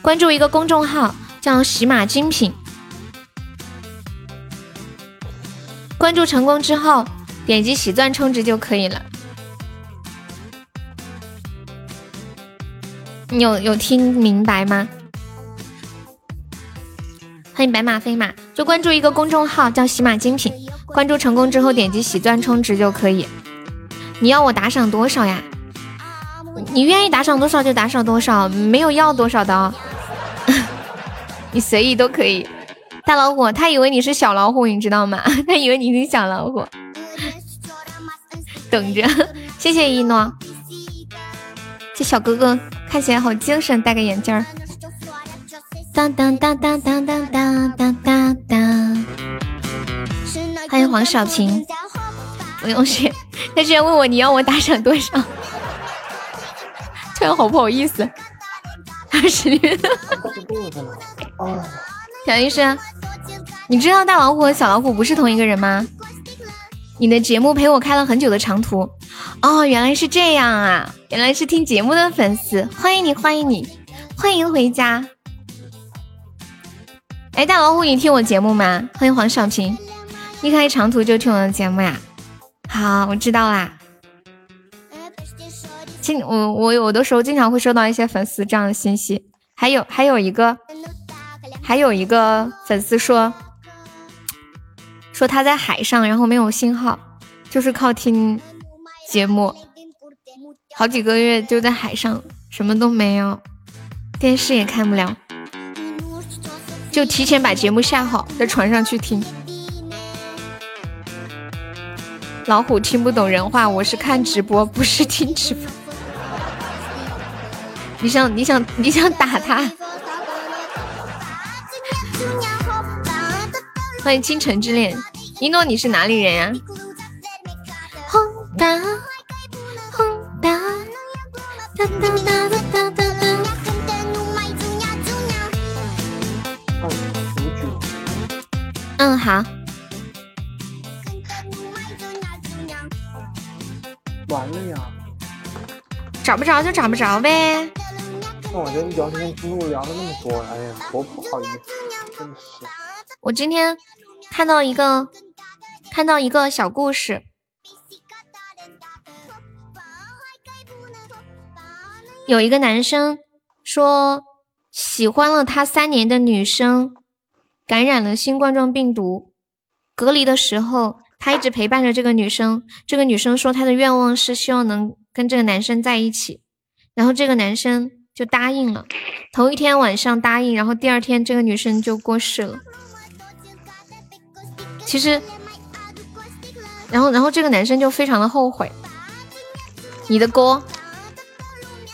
关注一个公众号叫喜马精品，关注成功之后，点击喜钻充值就可以了。你有有听明白吗？欢迎白马飞马，就关注一个公众号叫喜马精品，关注成功之后点击喜钻充值就可以。你要我打赏多少呀？你愿意打赏多少就打赏多少，没有要多少的哦。你随意都可以。大老虎，他以为你是小老虎，你知道吗？他以为你是小老虎。等着，谢谢一诺。这小哥哥看起来好精神，戴个眼镜儿。当当当当当当当当当当！欢迎黄小平，不用谢。他居然问我你要我打赏多少，突然好不好意思。二十元。小医生，你知道大老虎和小老虎不是同一个人吗？你的节目陪我开了很久的长途。哦，原来是这样啊！原来是听节目的粉丝，欢迎你，欢迎你，欢迎回家。哎，大老虎，你听我节目吗？欢迎黄小平，一开长途就听我的节目呀？好，我知道啦。经我我有的时候经常会收到一些粉丝这样的信息，还有还有一个还有一个粉丝说说他在海上，然后没有信号，就是靠听节目，好几个月就在海上，什么都没有，电视也看不了。就提前把节目下好，在船上去听。老虎听不懂人话，我是看直播，不是听直播。你想，你想，你想打他？欢迎倾城之恋，一诺，你是哪里人呀？轰找不着就找不着呗。那我这聊天记录聊了那么多，哎呀，多不好意思，真的是。我今天看到一个，看到一个小故事，有一个男生说喜欢了他三年的女生。感染了新冠状病毒，隔离的时候，他一直陪伴着这个女生。这个女生说，她的愿望是希望能跟这个男生在一起，然后这个男生就答应了。头一天晚上答应，然后第二天这个女生就过世了。其实，然后然后这个男生就非常的后悔。你的锅，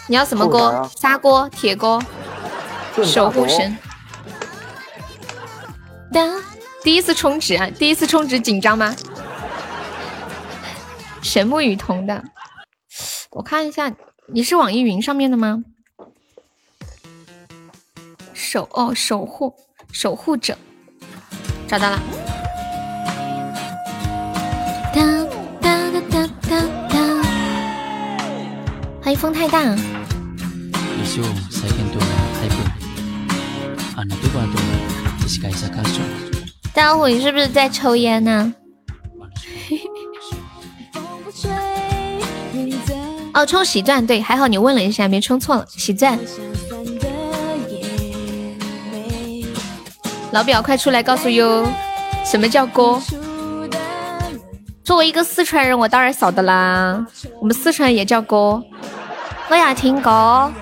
你要什么锅？砂锅、铁锅。守护神。当第一次充值啊，第一次充值紧张吗？神木雨桐的，我看一下，你是网易云上面的吗？守哦，守护守护者，找到了。哒哒哒哒哒哒，欢迎风太大。大老虎，你是不是在抽烟呢？哦，充喜钻，对，还好你问了一下，没充错了，喜钻。老表，快出来告诉哟，什么叫歌？作为一个四川人，我当然晓得啦，我们四川也叫歌。我要听歌。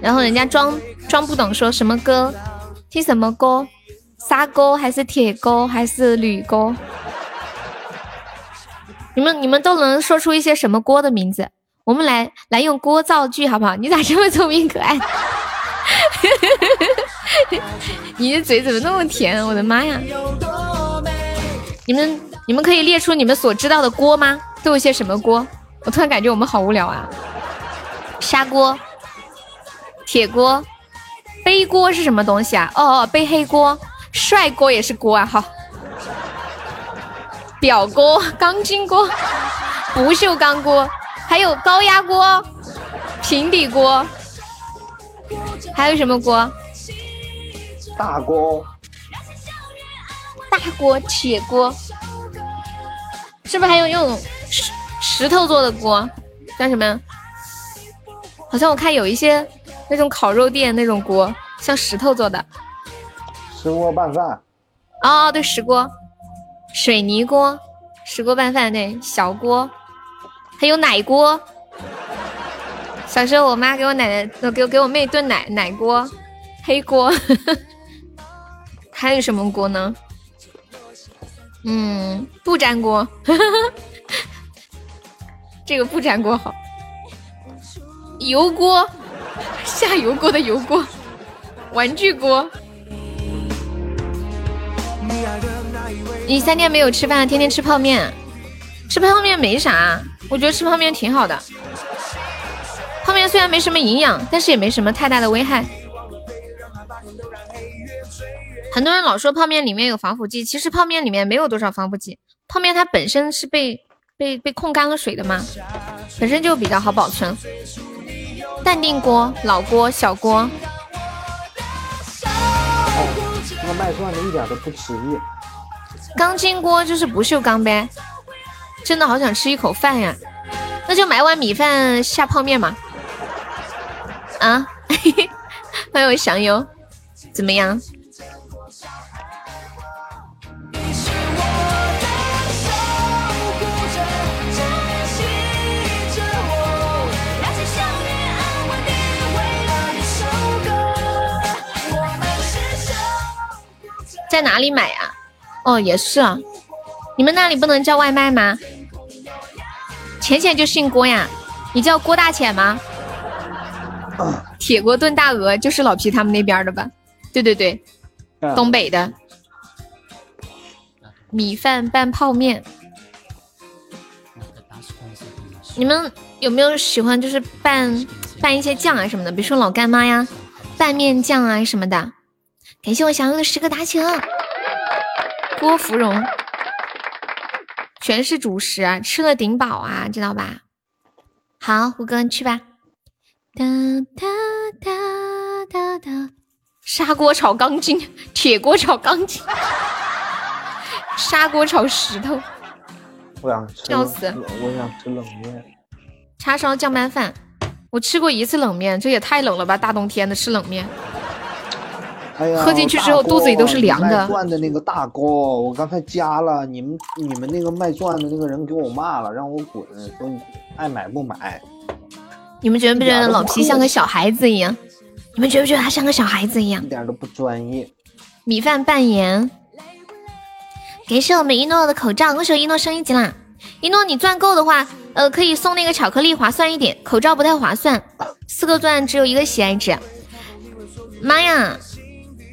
然后人家装装不懂，说什么歌？听什么歌？沙歌还是铁歌还是铝歌？你们你们都能说出一些什么锅的名字？我们来来用锅造句好不好？你咋这么聪明可爱？你的嘴怎么那么甜？我的妈呀！你们你们可以列出你们所知道的锅吗？都有些什么锅？我突然感觉我们好无聊啊！砂锅、铁锅、背锅是什么东西啊？哦哦，背黑锅、帅锅也是锅啊！好。表锅、钢筋锅、不锈钢锅，还有高压锅、平底锅，还有什么锅？大锅、大锅、铁锅，是不是还有用石石头做的锅？叫什么？好像我看有一些那种烤肉店那种锅，像石头做的。石锅拌饭。哦，对，石锅。水泥锅，石锅拌饭对，小锅，还有奶锅。小时候我妈给我奶奶，给我给我妹炖奶奶锅，黑锅。还有什么锅呢？嗯，不粘锅。这个不粘锅好。油锅，下油锅的油锅，玩具锅。你三天没有吃饭，天天吃泡面，吃泡面没啥，我觉得吃泡面挺好的。泡面虽然没什么营养，但是也没什么太大的危害。很多人老说泡面里面有防腐剂，其实泡面里面没有多少防腐剂。泡面它本身是被被被控干了水的嘛，本身就比较好保存。淡定锅、老锅、小锅。那卖蒜的一点都不吃力。钢筋锅就是不锈钢呗，真的好想吃一口饭呀，那就买碗米饭下泡面嘛。啊，欢迎我祥友，怎么样？在哪里买呀？哦，也是啊，你们那里不能叫外卖吗？浅浅就姓郭呀，你叫郭大浅吗？铁锅炖大鹅就是老皮他们那边的吧？对对对，东北的。米饭拌泡面，你们有没有喜欢就是拌拌一些酱啊什么的？比如说老干妈呀，拌面酱啊什么的。感谢我小优的十个打赏。郭芙蓉，全是主食，吃了顶饱啊，知道吧？好，胡哥你去吧。哒哒哒哒哒，砂锅炒钢筋，铁锅炒钢筋，砂锅炒石头。我想吃，笑死！我想吃冷面，叉烧酱拌饭。我吃过一次冷面，这也太冷了吧！大冬天的吃冷面。喝进去之后肚子里都是凉的。卖钻的那个大锅，我刚才加了，你们你们那个卖钻的那个人给我骂了，让我滚，说你爱买不买。你们觉不觉得老皮像个小孩子一样？你们觉不觉得他像个小孩子一样？一点都不专业。米饭拌盐。感谢我们一诺的口罩，恭喜一诺升一级啦！一诺你钻够的话，呃，可以送那个巧克力，划算一点。口罩不太划算，四个钻只有一个喜爱值。妈呀，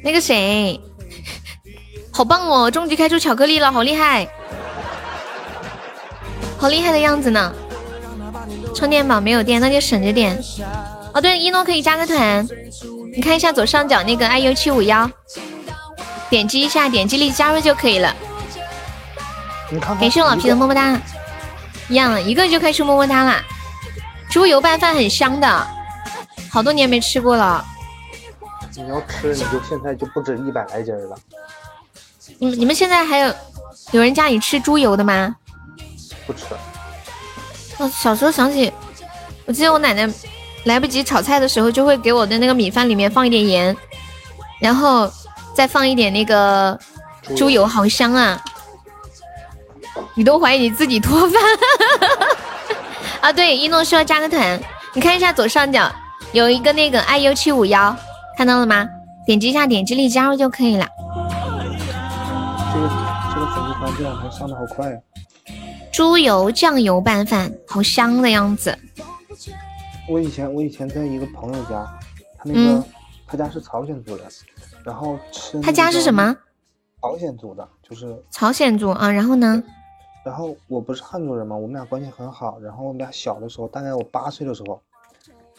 那个谁，好棒哦！终极开出巧克力了，好厉害，好厉害的样子呢。充电宝没有电，那就省着点。哦，对，一诺可以加个团，你看一下左上角那个 iu 七五幺，点击一下，点击立即加入就可以了。感谢我老皮的么么哒，一样一个就开始么么哒啦。猪油拌饭很香的，好多年没吃过了。你要吃，你就现在就不止一百来斤了。你们你们现在还有有人家里吃猪油的吗？不吃。我小时候想起，我记得我奶奶来不及炒菜的时候，就会给我的那个米饭里面放一点盐，然后再放一点那个猪油，好香啊！你都怀疑你自己脱发 啊？对，一诺说要加个团，你看一下左上角有一个那个 iu 七五幺，看到了吗？点击一下，点击立即加入就可以了。这个这个粉丝团这两天上的好快呀！猪油酱油拌饭，好香的样子。我以前我以前在一个朋友家，他那个他家是朝鲜族的，然后吃他家是什么？朝鲜族的，就是朝鲜族啊。然后呢？然后我不是汉族人嘛，我们俩关系很好。然后我们俩小的时候，大概我八岁的时候，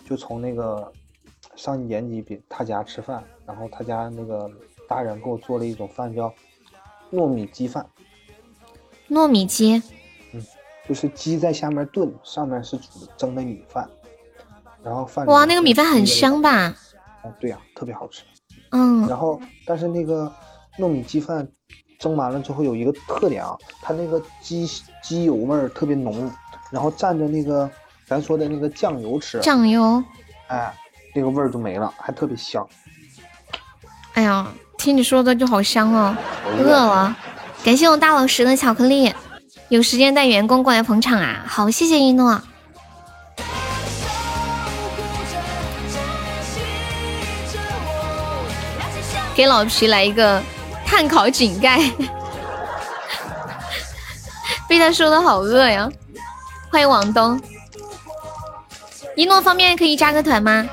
就从那个上年级比他家吃饭，然后他家那个大人给我做了一种饭叫糯米鸡饭。糯米鸡。嗯就是鸡在下面炖，上面是煮蒸的米饭，然后饭哇，那个米饭很香吧？哦，对呀，特别好吃。嗯，然后但是那个糯米鸡饭蒸完了之后有一个特点啊，它那个鸡鸡油味儿特别浓，然后蘸着那个咱说的那个酱油吃，酱油，哎，那个味儿就没了，还特别香。哎呀，听你说的就好香哦，饿了。感谢我大老师的巧克力。有时间带员工过来捧场啊！好，谢谢一诺。给老皮来一个碳烤井盖，被他说的好饿呀！欢迎王东，一诺方便可以加个团吗？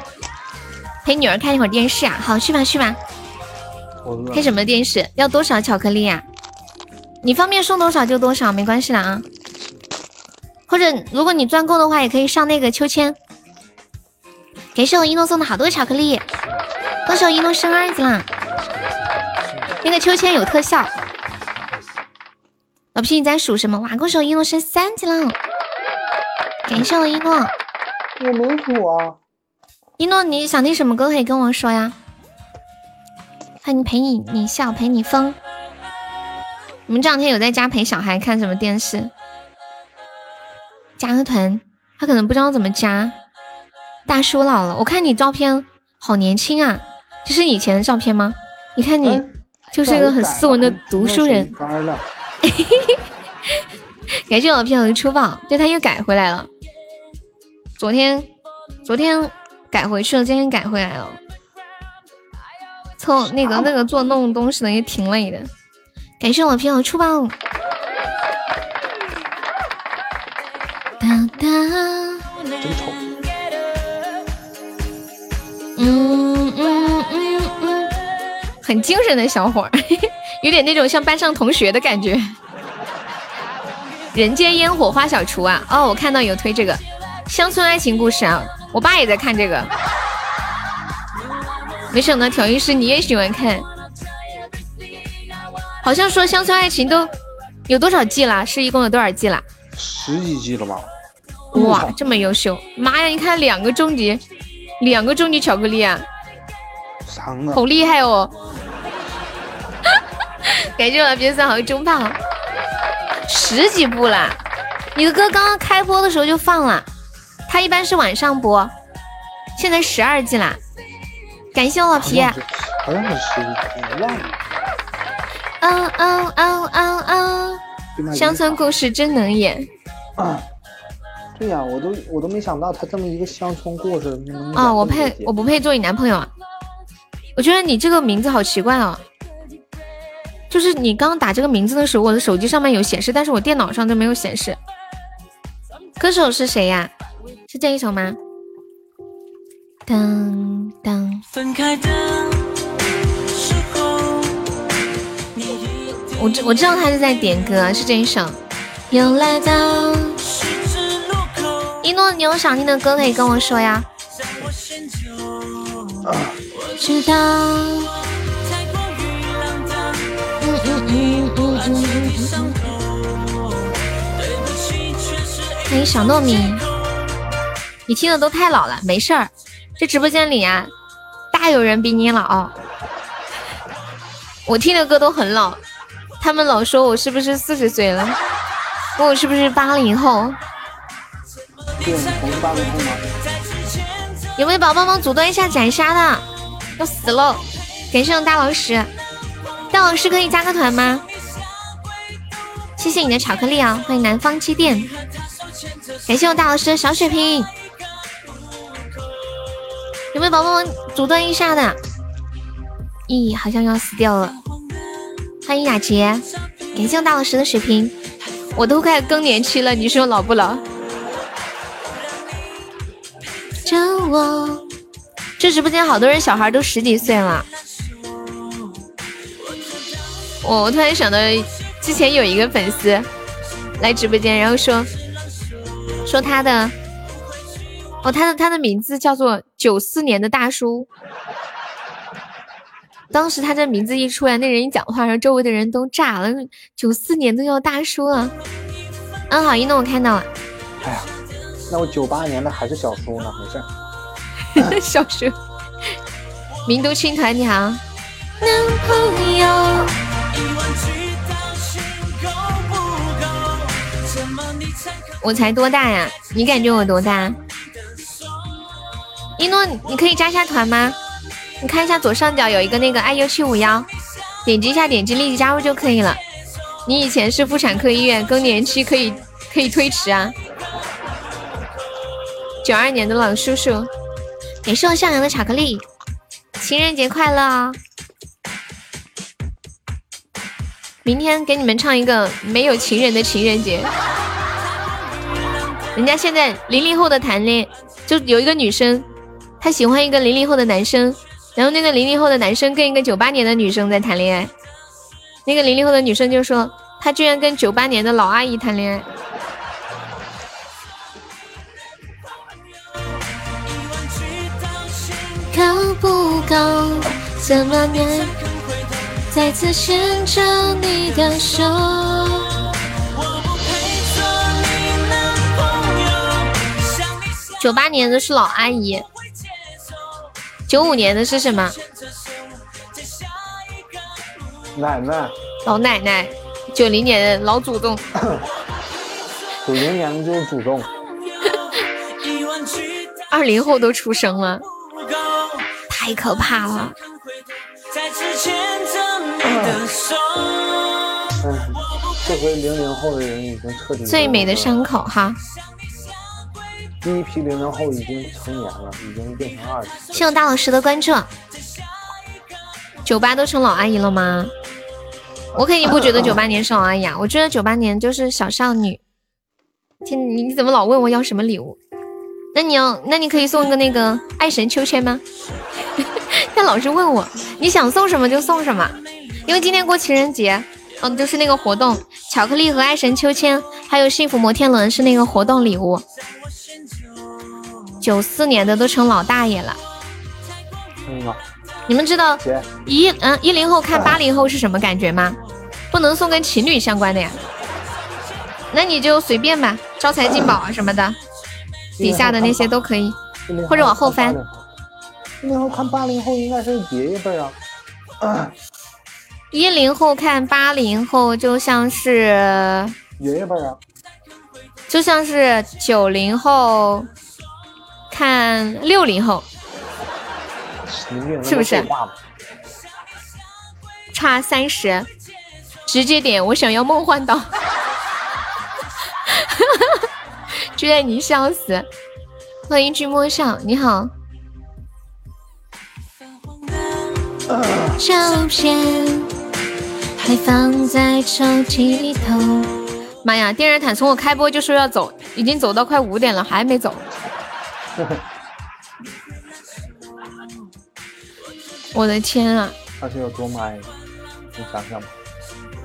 陪女儿看一会儿电视啊！好，去吧去吧。看什么电视？要多少巧克力呀？你方便送多少就多少，没关系的啊。或者如果你赚够的话，也可以上那个秋千。感谢我一诺送的好多巧克力，恭喜我一诺升二级啦！那个秋千有特效。老皮你在数什么？哇，恭喜我一诺升三级了！感谢我一诺。我没数啊。一诺你想听什么歌可以跟我说呀？欢迎陪你你笑陪你疯。你们这两天有在家陪小孩看什么电视？加个团，他可能不知道怎么加。大叔老了，我看你照片好年轻啊，这是以前的照片吗？你看你就是一个很斯文的读书人。感谢老皮的出宝，对他又改回来了。昨天昨天改回去了，今天改回来了。从那个那个做弄东西的也挺累的。感谢我皮友出宝。哒哒，真丑。嗯嗯嗯嗯，很精神的小伙儿，有点那种像班上同学的感觉。人间烟火花小厨啊！哦，我看到有推这个乡村爱情故事啊，我爸也在看这个。没想到调音师你也喜欢看。好像说乡村爱情都有多少季了？是一共有多少季了？十几季了吧？哇，这么优秀！妈呀，你看两个终极，两个终极巧克力啊！三个，好厉害哦！感谢我别三好中炮，十几部啦！你的歌刚刚开播的时候就放了，他一般是晚上播，现在十二季啦！感谢我老皮，好像是十几季，忘了。嗯嗯嗯嗯嗯，乡村故事真能演。啊，对呀，我都我都没想到他这么一个乡村故事能。啊，我配我不配做你男朋友啊？我觉得你这个名字好奇怪哦。就是你刚打这个名字的时候，我的手机上面有显示，但是我电脑上就没有显示。歌手是谁呀？是这一首吗？当当。我知我知道他是在点歌，是这一首。又来到一诺，你有想听的歌可以跟我说呀。知道。嗯嗯嗯嗯嗯。欢迎小糯米，你听的都太老了，没事儿。这直播间里啊，大有人比你老。我听的歌都很老。他们老说我是不是四十岁了？问我是不是八零后？有没有宝宝帮忙阻断一下斩杀的？要死喽！感谢我大老师，大老师可以加个团吗？谢谢你的巧克力啊！欢迎南方机电，感谢我大老师的小水瓶。有没有宝宝们阻断一下的？咦，好像要死掉了。欢迎雅洁，感谢我大老师的水瓶，我都快更年期了，你说老不老？这我，这直播间好多人小孩都十几岁了。我我突然想到，之前有一个粉丝来直播间，然后说说他的，哦，他的他的名字叫做九四年的大叔。当时他这名字一出来，那人一讲话，然后周围的人都炸了。九四年都要大叔了。嗯，好，一诺我看到了。哎呀，那我九八年的还是小叔呢，没事。小叔，名都青团你好。男朋友我才多大呀？你感觉我多大？一诺，你可以加一下团吗？你看一下左上角有一个那个 iu 七五幺，点击一下，点击立即加入就可以了。你以前是妇产科医院，更年期可以可以推迟啊。九二年的老叔叔，感谢我向阳的巧克力，情人节快乐！明天给你们唱一个没有情人的情人节。人家现在零零后的谈恋，就有一个女生，她喜欢一个零零后的男生。然后那个零零后的男生跟一个九八年的女生在谈恋爱，那个零零后的女生就说，他居然跟九八年的老阿姨谈恋爱。高不高？怎么念？再次牵着你的手。九八年的是老阿姨。九五年的是什么？奶奶。老奶奶。九零年的老祖宗。九零年的就是祖宗。二零后都出生了，太可怕了。嗯，这回零零后的人已经彻底。最美的伤口哈。第一批零零后已经成年了，已经变成二十。谢谢大老师的关注。九八都成老阿姨了吗？我肯定不觉得九八年是老阿姨啊，我觉得九八年就是小少女。天，你你怎么老问我要什么礼物？那你要，那你可以送个那个爱神秋千吗？他老是问我，你想送什么就送什么，因为今天过情人节，嗯，就是那个活动，巧克力和爱神秋千，还有幸福摩天轮是那个活动礼物。九四年的都成老大爷了，嗯你们知道一嗯一零后看八零后是什么感觉吗？不能送跟情侣相关的呀，那你就随便吧，招财进宝啊什么的，底下的那些都可以，或者往后翻。一零后看八零后应该是爷爷辈啊，一零后看八零后就像是爷爷辈啊，就像是九零后。看六零后，是不是？差三十，直接点我想要梦幻岛，就让你笑死！欢迎君莫笑，你好。照片还放在抽屉里头。妈呀！电热毯从我开播就说要走，已经走到快五点了，还没走。我的天啊！他是有多爱你？你想想吧。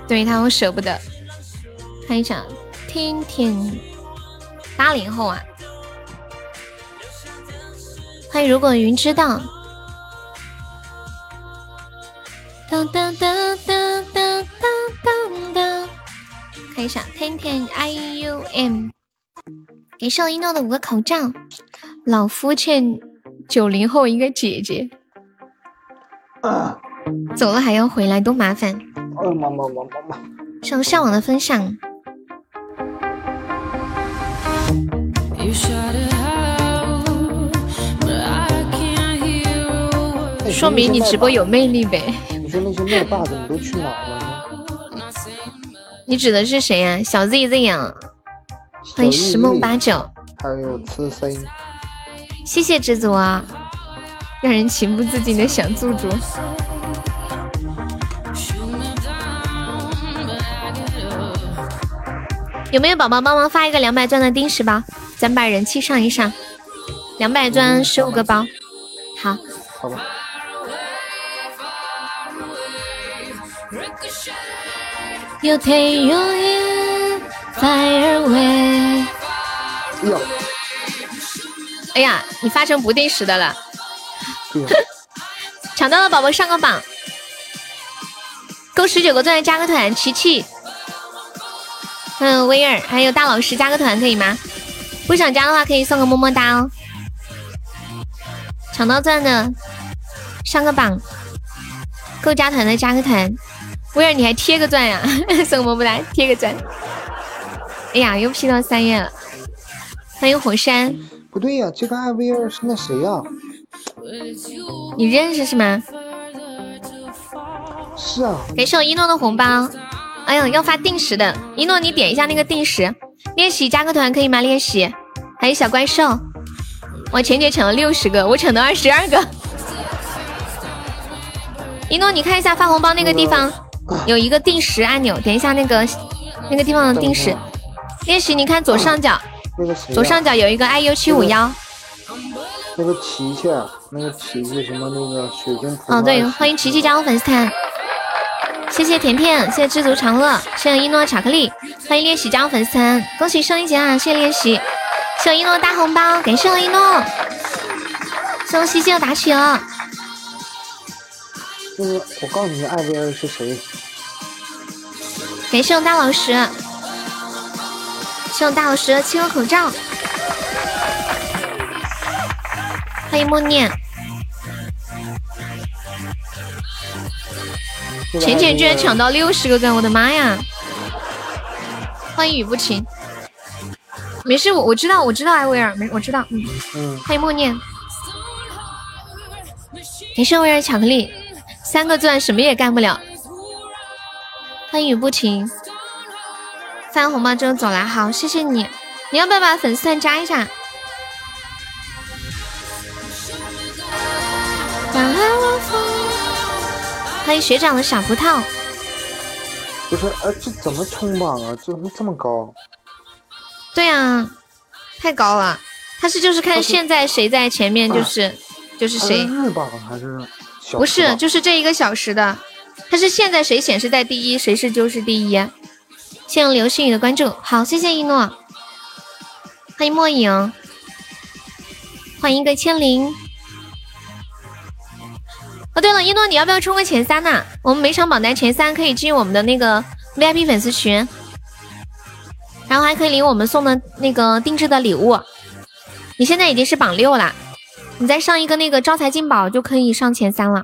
对他，我舍不得。看一下，天天八零后啊。欢迎，如果云知道。当当当当当当当。看一下，天天 I U M。给我一诺的五个口罩。老夫欠，九零后一个姐姐。走了还要回来，多麻烦。哦，妈妈妈妈妈。上上网的分享。说明你直播有魅力呗。你说那些麦霸怎么都去哪了？你指的是谁呀？小 Z Z 呀？欢迎十梦八九。还有。谢谢知足啊，让人情不自禁的想驻足。有没有宝宝帮忙发一个两百钻的定时包？咱把人气上一上。两百钻十五个包，好。好吧。You take your fire away。哟。哎呀，你发成不定时的了。抢到了宝宝上个榜。够十九个钻加个团，琪琪。嗯，威尔，还有大老师加个团可以吗？不想加的话可以送个么么哒哦。抢到钻的上个榜，够加团的加个团。威尔，你还贴个钻呀？送个么么哒，贴个钻。哎呀，又 P 到三月了。欢迎火山。不对呀，这个艾薇儿是那谁呀？你认识是吗？是啊。感谢我一诺的红包。哎呀，要发定时的，一诺你点一下那个定时练习加个团可以吗？练习。还有小怪兽。我前姐抢了六十个，我抢到二十二个。一诺，你看一下发红包那个地方有一个定时按钮，点一下那个那个地方的定时练习。你看左上角，左上角有一个 IU 七五幺。那个琪琪，那个琪琪什么那个水晶。哦，对，欢迎琪琪加入粉丝团。谢谢甜甜，谢谢知足常乐，谢谢一诺巧克力，欢迎练习加入粉丝团，恭喜升一级啊！谢谢练习。谢一诺大红包，感谢我一诺，谢谢西西的打起了。那个，我告诉你，艾薇儿是谁？感谢我大老师，谢我大老师七个口罩。欢迎默念。浅浅居然抢到六十个钻，我的妈呀！欢迎雨不晴。没事，我我知道，我知道艾薇儿，没我知道，嗯嗯。欢迎默念，感谢薇儿巧克力，三个钻什么也干不了。欢迎雨不停，发红包之后走了，好，谢谢你。你要不要把粉丝团加一下？欢迎学长的小葡萄。不是，哎，这怎么冲榜啊？这怎么这么高？对啊，太高了。他是就是看现在谁在前面，就是就是谁。日榜还是？不是，就是这一个小时的。他是现在谁显示在第一，谁是就是第一。谢谢刘诗雨的关注，好，谢谢一诺。欢迎墨影，欢迎一个千灵。哦，对了，一诺，你要不要冲个前三呢？我们每场榜单前三可以进我们的那个 VIP 粉丝群。然后还可以领我们送的那个定制的礼物。你现在已经是榜六了，你再上一个那个招财进宝就可以上前三了。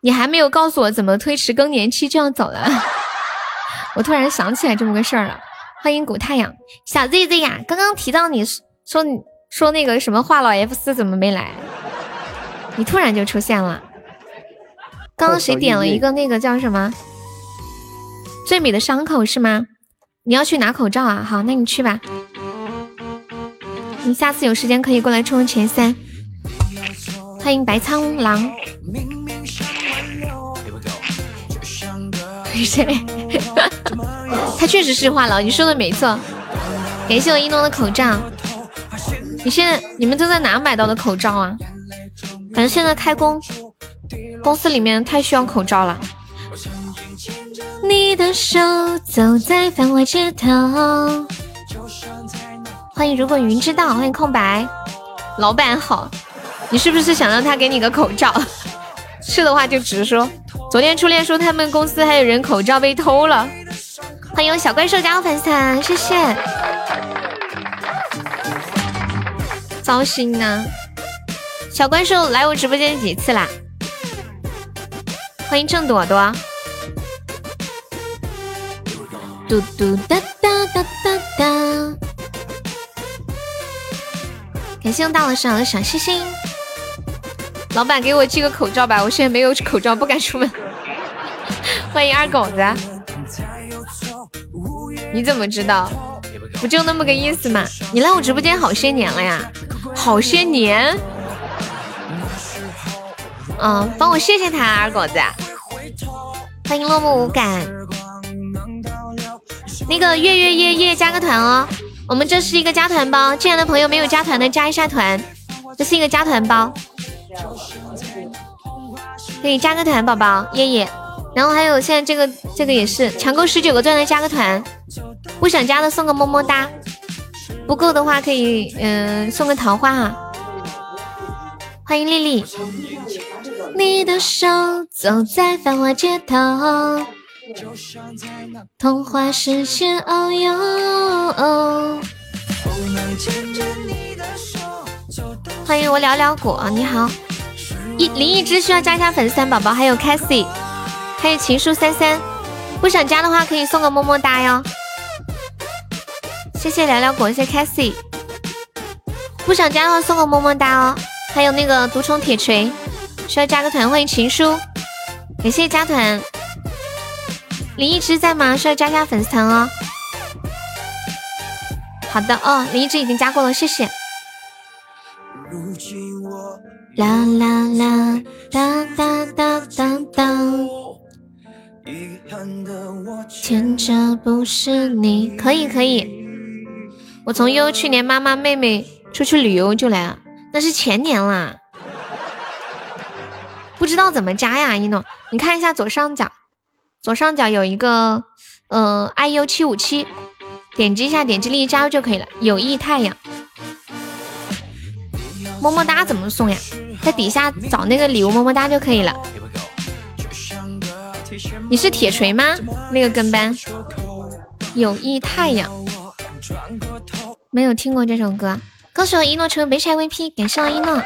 你还没有告诉我怎么推迟更年期就要走了，我突然想起来这么个事儿了。欢迎古太阳小 Z Z 呀，刚刚提到你说你说那个什么话痨 F 四怎么没来？你突然就出现了。刚刚谁点了一个那个叫什么最美的伤口是吗？你要去拿口罩啊？好，那你去吧。你下次有时间可以过来冲前三。欢迎白苍狼。谁？他确实是话痨，你说的没错。感谢我一诺的口罩。你现在你们都在哪买到的口罩啊？反正现在开工，公司里面太需要口罩了。你的手走在繁华街头。欢迎，如果云知道，欢迎空白。老板好，你是不是想让他给你个口罩？是的话就直说。昨天初恋说他们公司还有人口罩被偷了。欢迎小怪兽加入粉丝团，谢谢。糟心呢。小怪兽来我直播间几次啦？欢迎郑朵朵。嘟嘟哒哒哒哒哒。感谢大老师的小心心。老板给我寄个口罩吧，我现在没有口罩，不敢出门。欢迎二狗子。你怎么知道？不就那么个意思嘛？你来我直播间好些年了呀，好些年。嗯，帮我谢谢他二狗子。欢迎落寞无感。那个月月夜夜加个团哦，我们这是一个加团包，进来的朋友没有加团的加一下团，这是一个加团包，可以加个团，宝宝夜夜。然后还有现在这个这个也是抢够十九个钻的加个团，不想加的送个么么哒，不够的话可以嗯送个桃花啊。欢迎丽丽。你的手走在繁华街头，童话世界哦哟。欢迎我聊聊果，你好。一林一之需要加一下粉丝团，宝宝还有 Cassie。还有情书三三，不想加的话可以送个么么哒哟。谢谢聊聊果，谢谢 Cassie。不想加的话送个么么哒哦。还有那个独宠铁锤，需要加个团，欢迎情书，感谢加团。林一之在吗？需要加加粉丝团哦。好的哦，林一之已经加过了，谢谢。啦啦啦哒哒哒哒哒。牵着不是你，可以可以。我从悠悠去年妈妈妹妹出去旅游就来了，那是前年啦。不知道怎么加呀，一诺，你看一下左上角，左上角有一个呃 iu 七五七，点击一下，点击立即加入就可以了。友谊太阳，么么哒怎么送呀？在底下找那个礼物么么哒就可以了。你是铁锤吗？那个跟班，友谊太阳，没有听过这首歌。歌手一诺成为梅柴 VP，感谢一诺。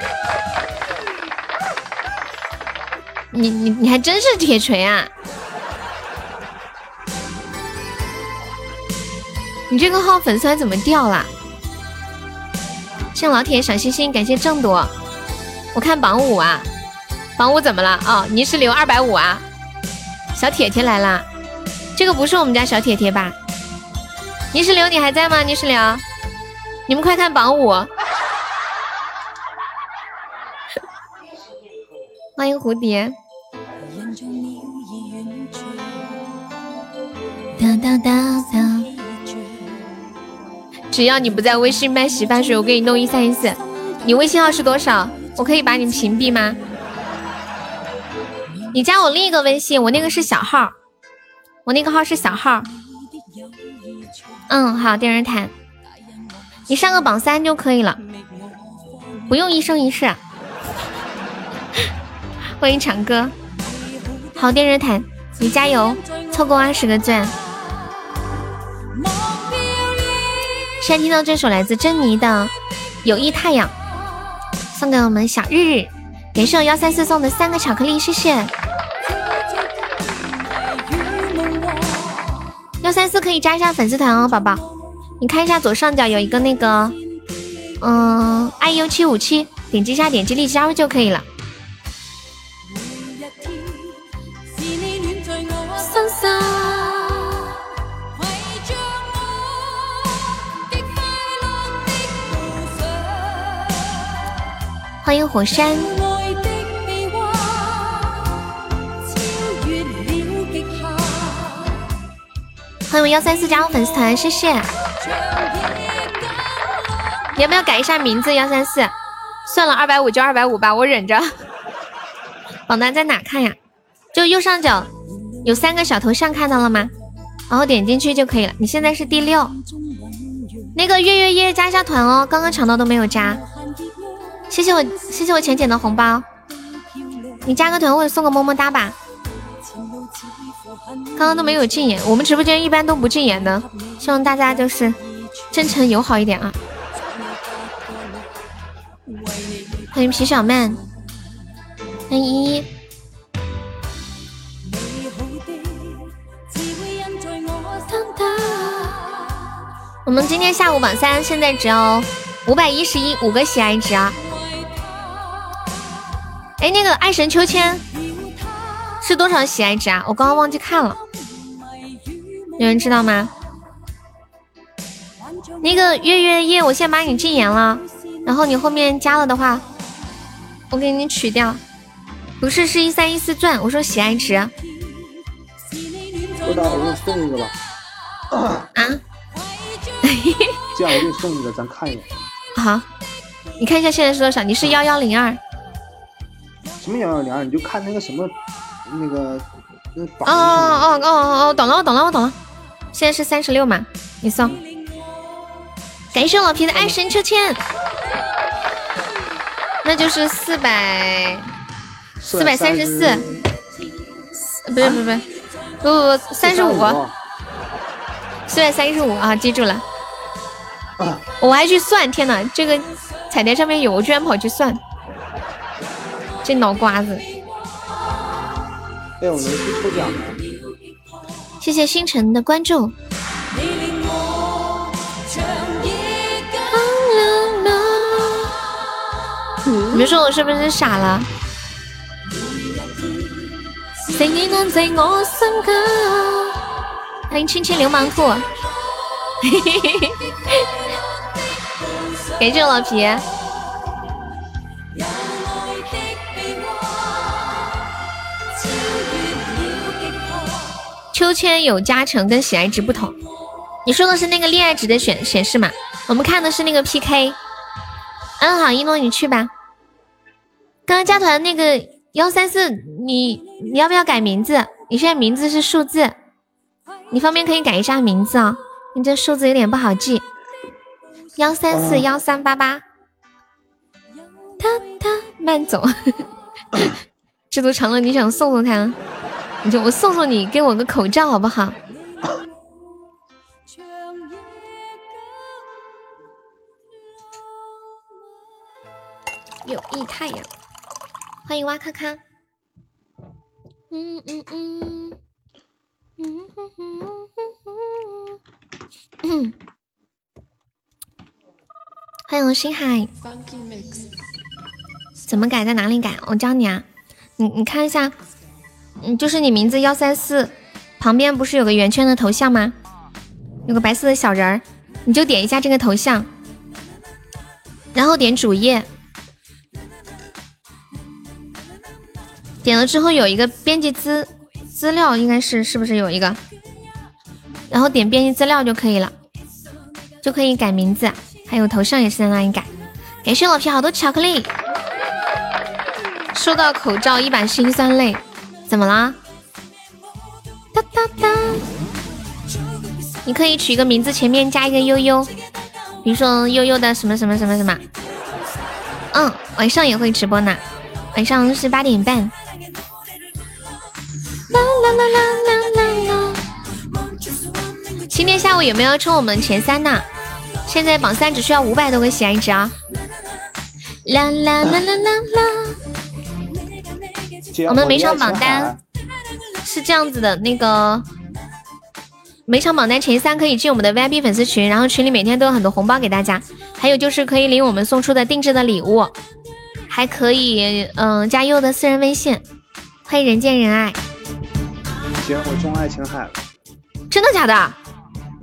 你你你还真是铁锤啊！你这个号粉丝团怎么掉了？谢老铁小心心，感谢郑多。我看榜五啊，榜五怎么了？哦，泥石流二百五啊。小铁铁来啦，这个不是我们家小铁铁吧？泥石流你还在吗？泥石流，你们快看榜五，欢迎蝴蝶。哒哒哒哒。只要你不在微信卖洗发水，我给你弄一三一四。你微信号是多少？我可以把你屏蔽吗？你加我另一个微信，我那个是小号，我那个号是小号。嗯，好，电人谈，你上个榜三就可以了，不用一生一世。欢迎长歌，好，电人谈，你加油，凑够二十个钻。现在听到这首来自珍妮的《友谊太阳》，送给我们小日日。感谢我幺三四送的三个巧克力，谢谢。幺三四可以加一下粉丝团哦，宝宝。你看一下左上角有一个那个，嗯，iu 七五七，点击一下，点击立即加入就可以了。欢迎火山。欢迎幺三四加入粉丝团，谢谢。你要不要改一下名字？幺三四，算了，二百五就二百五吧，我忍着。榜单在哪看呀？就右上角有三个小头像，看到了吗？然后点进去就可以了。你现在是第六，那个月月夜加一下团哦，刚刚抢到都没有加。谢谢我，谢谢我浅浅的红包。你加个团或者送个么么哒吧。刚刚都没有禁言，我们直播间一般都不禁言的，希望大家就是真诚友好一点啊。欢迎皮小曼，欢迎依依。我们今天下午榜三现在只要五百一十一五个喜爱值啊！哎，那个爱神秋千是多少喜爱值啊？我刚刚忘记看了，有人知道吗？那个月月夜，我先把你禁言了，然后你后面加了的话，我给你取掉。不是，是一三一四钻。我说喜爱值。不打，我给你送一个吧。啊？这样我给你送一个，咱看一眼。好，你看一下现在是多少？你是幺幺零二。什么幺幺零二？你就看那个什么，那个那榜。哦哦哦哦哦，懂了，我懂了，我懂了。现在是三十六嘛？你送。感谢老皮的爱神秋千，那就是四百四百三十四。不是不是不是不不不三十五。四百三十五啊，记住了。我还去算，天哪，这个彩电上面有，我居然跑去算，这脑瓜子。哎，我们去抽奖吗？谢谢星辰的关注。你们说我是不是傻了？欢迎青青流氓兔，感谢老皮。秋千有加成跟喜爱值不同，你说的是那个恋爱值的显显示吗？我们看的是那个 PK。嗯，好，一诺你去吧。刚刚加团那个幺三四，你你要不要改名字？你现在名字是数字。你方便可以改一下名字啊，你这数字有点不好记，幺三四幺三八八。他他慢走，这都成了，你想送送他？你就我送送你，给我个口罩好不好？有益太阳，欢迎哇咔咔。嗯嗯嗯。嗯，欢迎星海。怎么改？在哪里改？我教你啊。你你看一下，嗯，就是你名字幺三四旁边不是有个圆圈的头像吗？有个白色的小人儿，你就点一下这个头像，然后点主页，点了之后有一个编辑资。资料应该是是不是有一个，然后点编辑资料就可以了，就可以改名字，还有头像也是在那里改。感谢老皮好多巧克力，收到口罩一把辛酸泪，怎么啦？哒哒哒，你可以取一个名字，前面加一个悠悠，比如说悠悠的什么什么什么什么。嗯，晚上也会直播呢，晚上是八点半。啦啦啦啦啦啦啦！今天下午有没有冲我们前三呢？现在榜三只需要五百多个喜爱值啊！啦啦啦啦啦啦！我们每场榜单是这样子的，那个每场榜单前三可以进我们的 VIP 粉丝群，然后群里每天都有很多红包给大家，还有就是可以领我们送出的定制的礼物，还可以嗯加优的私人微信，欢迎人见人爱。行，我中爱情海了，真的假的？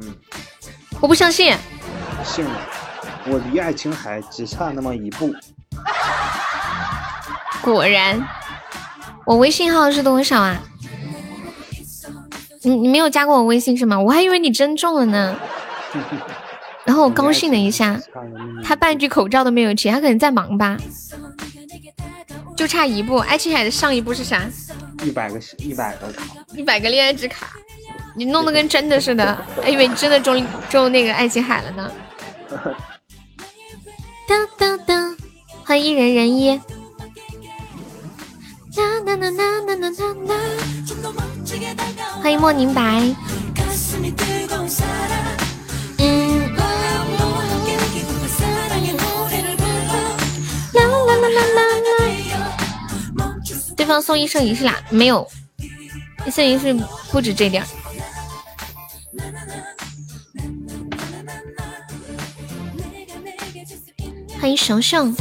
嗯，我不相信。信了，我离爱琴海只差那么一步。果然，我微信号是多少啊？你你没有加过我微信是吗？我还以为你真中了呢。然后我高兴了一下，他半句口罩都没有接，他可能在忙吧。就差一步，爱琴海的上一步是啥？一百个一百个卡，一百个恋爱值卡，你弄得跟真的似的，还以为你真的中中那个爱琴海了呢。噔噔噔，欢迎一人人一。欢迎莫宁白。嗯。啦啦啦啦啦！对方送一生一世啦，没有，一生一世不止这点。欢迎熊熊。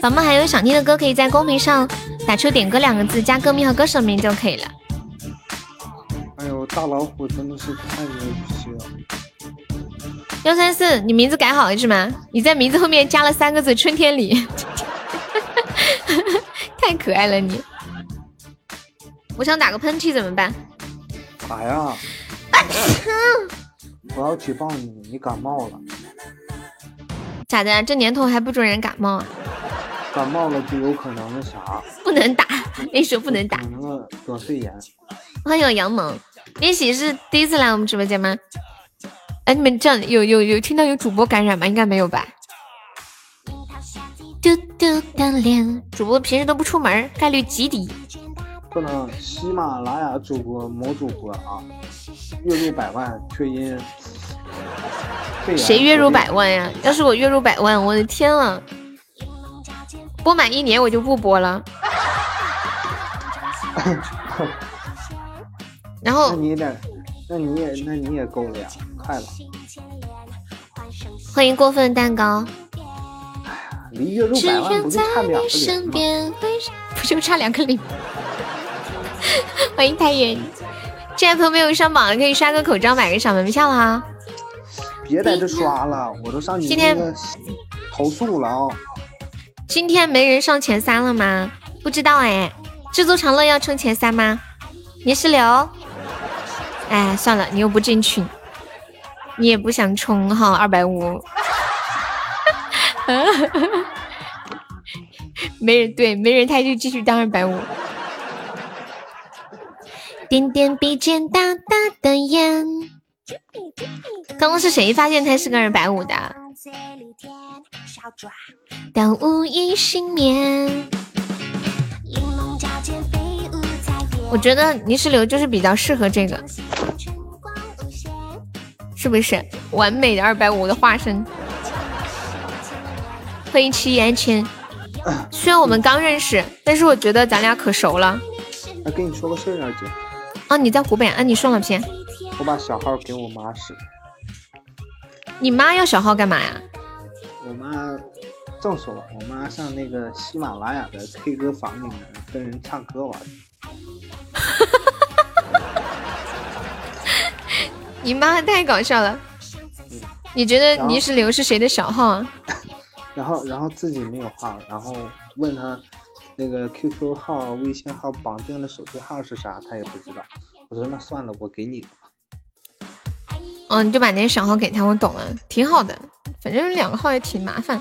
宝宝还有想听的歌，可以在公屏上打出“点歌”两个字，加歌名和歌手名就可以了。哎呦，大老虎真的是太牛逼了！幺三四，你名字改好了是吗？你在名字后面加了三个字“春天里”，太可爱了你！我想打个喷嚏怎么办？打呀！我要举报你，你感冒了。咋的？这年头还不准人感冒啊？感冒了就有可能那啥，不能打，那时候不能打。那个得肺炎。欢迎杨萌，练习是第一次来我们直播间吗？哎，你们这样有有有听到有主播感染吗？应该没有吧？嘟嘟的脸，主播平时都不出门，概率极低。不能，喜马拉雅主播某主播啊，月入百万却因谁月入百万呀？要是我月入百万，我的天啊！播满一年我就不播了。然后，那你得，那你也，那你也够了呀，快了。欢迎过分蛋糕。哎呀，离月入百万不就差两个零吗？不就差两个零？欢迎太原，现在朋友没有上榜的可以刷个口罩，买个小门票啊。别在这刷了，我都上你那个投诉了啊。今天没人上前三了吗？不知道哎。知足常乐要冲前三吗？泥石流。哎，算了，你又不进群，你也不想冲哈，二百五。没人对，没人他就继续当二百五。点点鼻尖，大大的眼。刚刚是谁发现他是个二百五的？当无一幸免。我觉得泥石流就是比较适合这个，是不是？完美的二百五的化身。欢迎七言千。虽然我们刚认识，但是我觉得咱俩可熟了。来跟你说个事儿，二姐。啊，你在湖北啊？你说了片。我把小号给我妈使。你妈要小号干嘛呀？我妈正说，我妈上那个喜马拉雅的 K 歌房里面跟人唱歌玩。你妈太搞笑了。你觉得泥石流是谁的小号啊？然后，然后自己没有号，然后问他那个 QQ 号、微信号绑定的手机号是啥，他也不知道。我说那算了，我给你。哦，你就把那个小号给他，我懂了，挺好的。反正两个号也挺麻烦。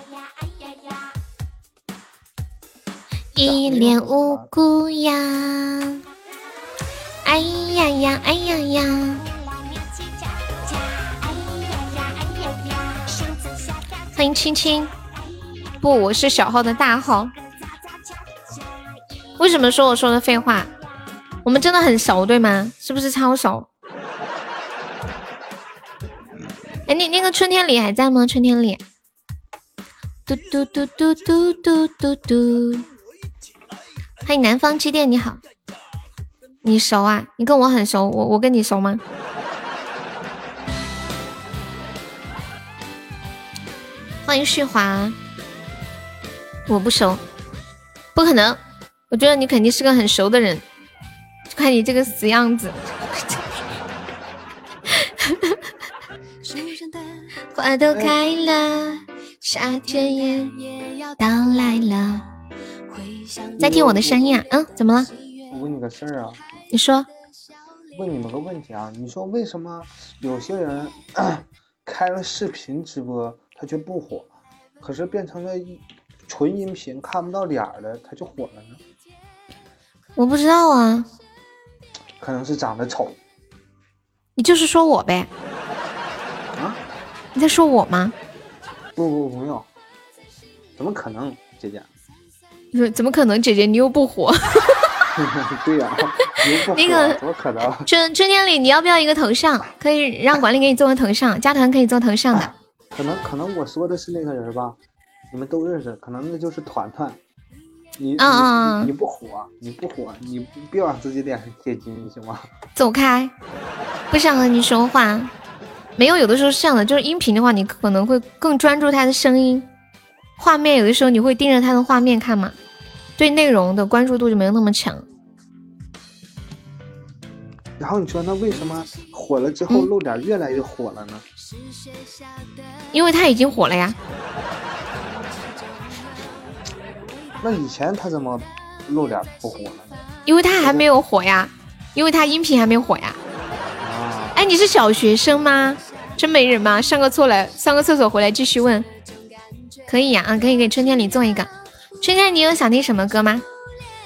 一脸无辜呀，哎呀呀，哎呀呀。哎呀呀，哎呀呀欢迎青青，不，我是小号的大号。为什么说我说的废话？我们真的很熟，对吗？是不是超熟？哎，你那个春天里还在吗？春天里，嘟嘟嘟嘟嘟嘟嘟嘟，欢迎南方机电，你好，你熟啊？你跟我很熟，我我跟你熟吗？欢迎旭华，我不熟，不可能，我觉得你肯定是个很熟的人，就看你这个死样子。花都开了，夏天也到来了。在听我的声音啊？嗯，怎么了？我问你个事儿啊，你说，问你们个问题啊，你说为什么有些人 开了视频直播他却不火，可是变成了一纯音频看不到脸的他就火了呢？我不知道啊，可能是长得丑。你就是说我呗？啊？你在说我吗？不不不用，怎么可能，姐姐？你说怎么可能，姐姐你又不火？对呀，那个怎么可能？春春天里你要不要一个头像？可以让管理给你做个头像，加团可以做头像的。可能可能我说的是那个人吧，你们都认识，可能那就是团团。你嗯嗯你不火，你不火，你别往自己脸上贴金，行吗？走开，不想和你说话。没有，有的时候是这样的，就是音频的话，你可能会更专注他的声音，画面有的时候你会盯着他的画面看嘛，对内容的关注度就没有那么强。然后你说那为什么火了之后露脸越来越火了呢？因为他已经火了呀。那以前他怎么露脸不火了呢？因为他还没有火呀，因为他音频还没火呀。啊！哎，你是小学生吗？真没人吗？上个厕来，上个厕所回来继续问。可以呀，啊，可以给春天里做一个。春天，你有想听什么歌吗？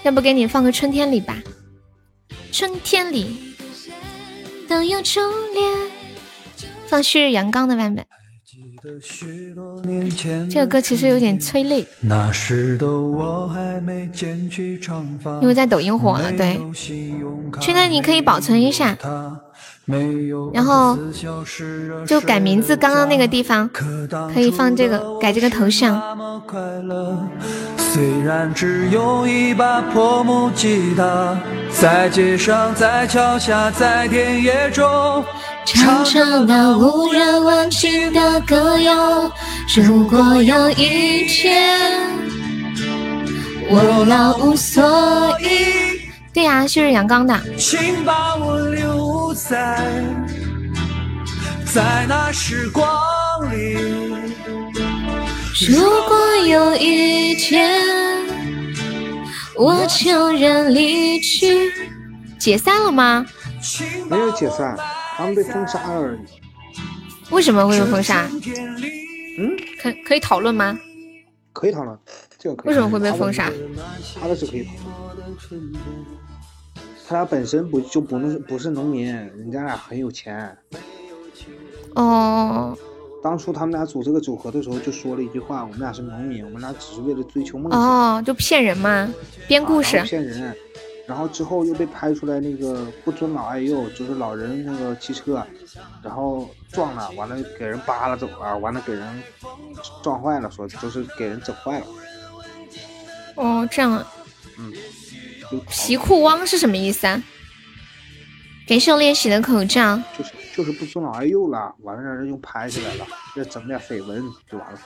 要不给你放个春天里吧。春天里都有初恋，放旭日阳刚的版本。这个歌其实有点催泪，那时的我还没剪去长发因为在抖音火了。对，现在你可以保存一下，然后就改名字。刚刚那个地方可以放这个，改这个头像。虽然只有一把破木吉他，在街上，在桥下，在田野中。唱着那无人问津的歌谣。如果有一天我老无所依，对呀，旭日阳刚的。请把我留在在那时光里。如果有一天我悄然离去，解散了吗？没有解散。他们被封杀了而已。为什么会被封杀？嗯，可可以讨论吗？可以讨论，这个可以。为什么会被封杀？他的是可以讨论。他俩本身不就不能不是农民，人家俩很有钱。哦。当初他们俩组这个组合的时候，就说了一句话：“我们俩是农民，我们俩只是为了追求梦想。”哦，就骗人吗？编故事。骗人。然后之后又被拍出来那个不尊老爱幼，就是老人那个汽车，然后撞了，完了给人扒拉走了，完了给人撞坏了，说就是给人整坏了。哦，这样啊。嗯。皮裤汪是什么意思啊？感谢我练习的口罩。就是就是不尊老爱幼了，完了让人又拍起来了，再整点绯闻就完了。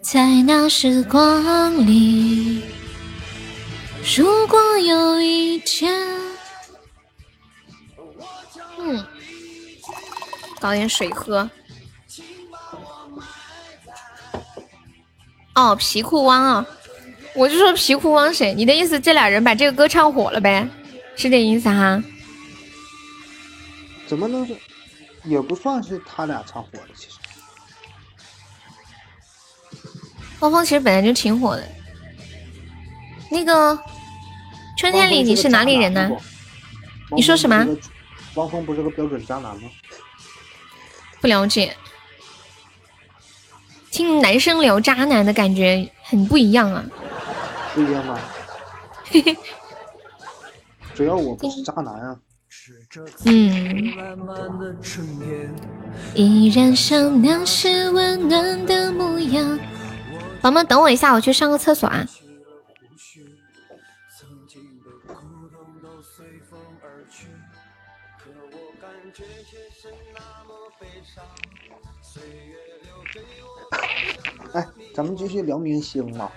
在那时光里。如果有一天，嗯，搞点水喝。哦，皮裤汪啊，我就说皮裤汪谁？你的意思这俩人把这个歌唱火了呗？是这意思哈？怎么能是？也不算是他俩唱火的，其实。汪峰其实本来就挺火的，那个。春天里，你是哪里人呢？你说什么？汪峰不是个标准渣男吗？不了解，听男生聊渣男的感觉很不一样啊。不一样吧？嘿嘿。只要我不是渣男啊。嗯。依然像那时温暖的模样。宝宝们，等我一下，我去上个厕所啊。哎，咱们继续聊明星吧。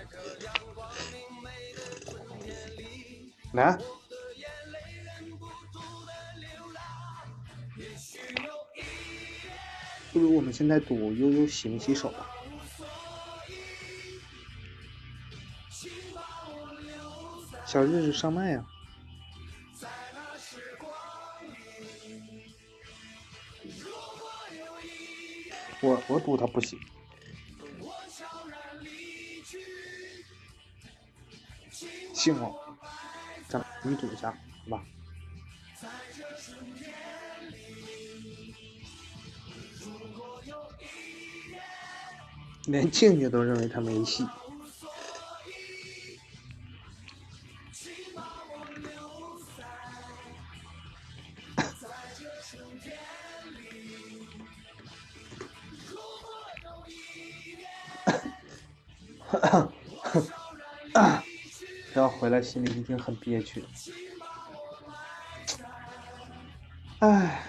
来，不如我们现在赌悠悠洗没洗手吧。小日子上麦呀。我我赌他不行。信我，咱你赌一下，好吧？连静静都认为他没戏。他要回来，心里一定很憋屈。哎，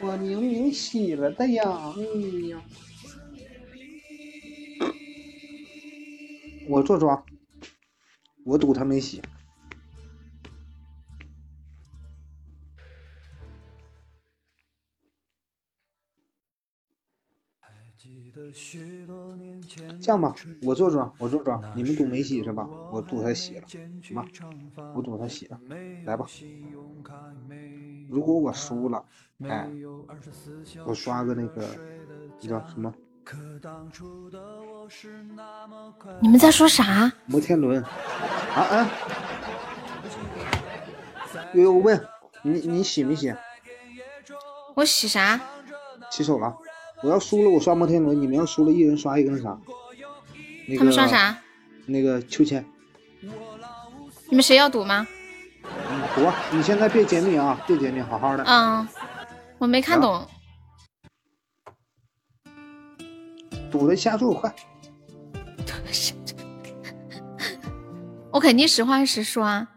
我明明洗了的呀！哎呀，我坐庄，我赌他没洗。这样吧，我做庄，我做庄，你们赌没洗是吧？我赌他洗了，行吧？我赌他洗了，来吧。如果我输了，哎，我刷个那个，叫什么？你们在说啥？摩天轮。啊啊！悠悠问你，你洗没洗？我洗啥？洗手了。我要输了，我刷摩天轮；你们要输了，一人刷一个那啥。那个、他们刷啥？那个秋千。你们谁要赌吗？嗯，赌。你现在别揭秘啊，别揭秘，好好的。嗯，我没看懂。赌的下注快。我肯定实话实说啊。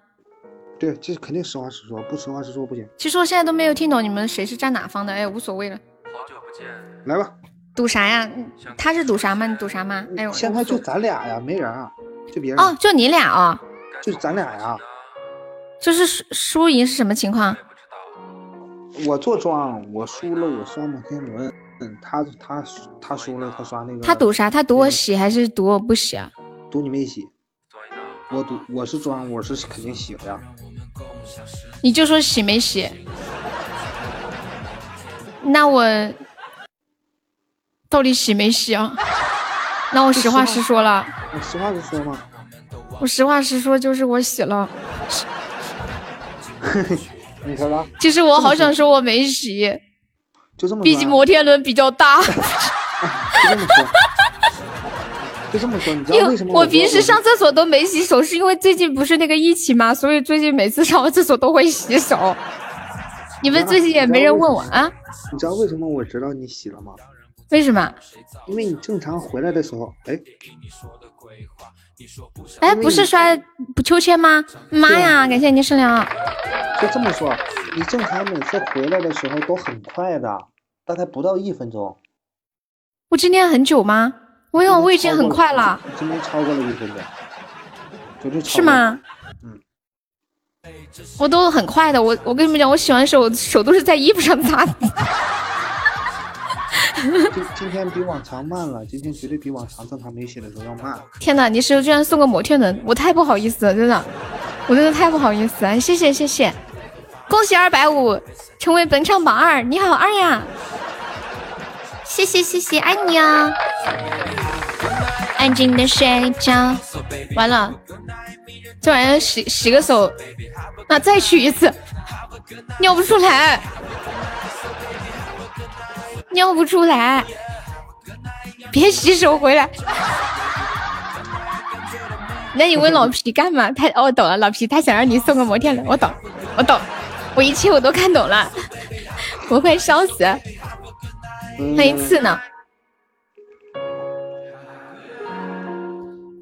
对，这肯定实话实说，不实话实说不行。其实我现在都没有听懂你们谁是站哪方的，哎，无所谓了。来吧，赌啥呀？他是赌啥吗？你赌啥吗？哎呦，现在就咱俩呀，没人啊，就别人哦，就你俩啊，就咱俩呀。就是输输赢是什么情况？我坐庄，我输了我刷摩天轮，嗯，他他他输了他刷那个。他赌啥？他赌我洗还是赌我不洗啊？赌你没洗。我赌我是庄，我是肯定洗了呀。你就说洗没洗？那我到底洗没洗啊？那我实话实说了。我实话实说嘛？我实话实说就是我洗了。你说吧。其实我好想说我没洗。就这么。毕竟摩天轮比较大。就这么说。就这么说，你知道为什么？我平时上厕所都没洗手，是因为最近不是那个疫情嘛？所以最近每次上完厕所都会洗手。你们最近也没人问我啊？你知道为什么我知道你洗了吗？为什么？因为你正常回来的时候，哎，哎，不是刷不秋千吗？妈呀，感谢您善良。就这么说，你正常每次回来的时候都很快的，大概不到一分钟。我今天很久吗？我有，我已经很快了。今天超过了一分钟。是吗？嗯。我都很快的，我我跟你们讲，我洗完手手都是在衣服上擦的。今今天比往常慢了，今天绝对比往常正常没写的时候要慢。天哪，你是居然送个摩天轮，我太不好意思了，真的，我真的太不好意思了。谢谢谢谢，恭喜二百五成为本场榜二，你好二呀！谢谢谢谢，爱你啊！安静的睡觉，完了，这玩意儿洗洗个手，那再去一次，尿不出来，尿不出来，别洗手回来。那你问老皮干嘛？他哦，我懂了，老皮他想让你送个摩天轮，我懂，我懂，我一切我都看懂了，我快烧死。欢迎次呢。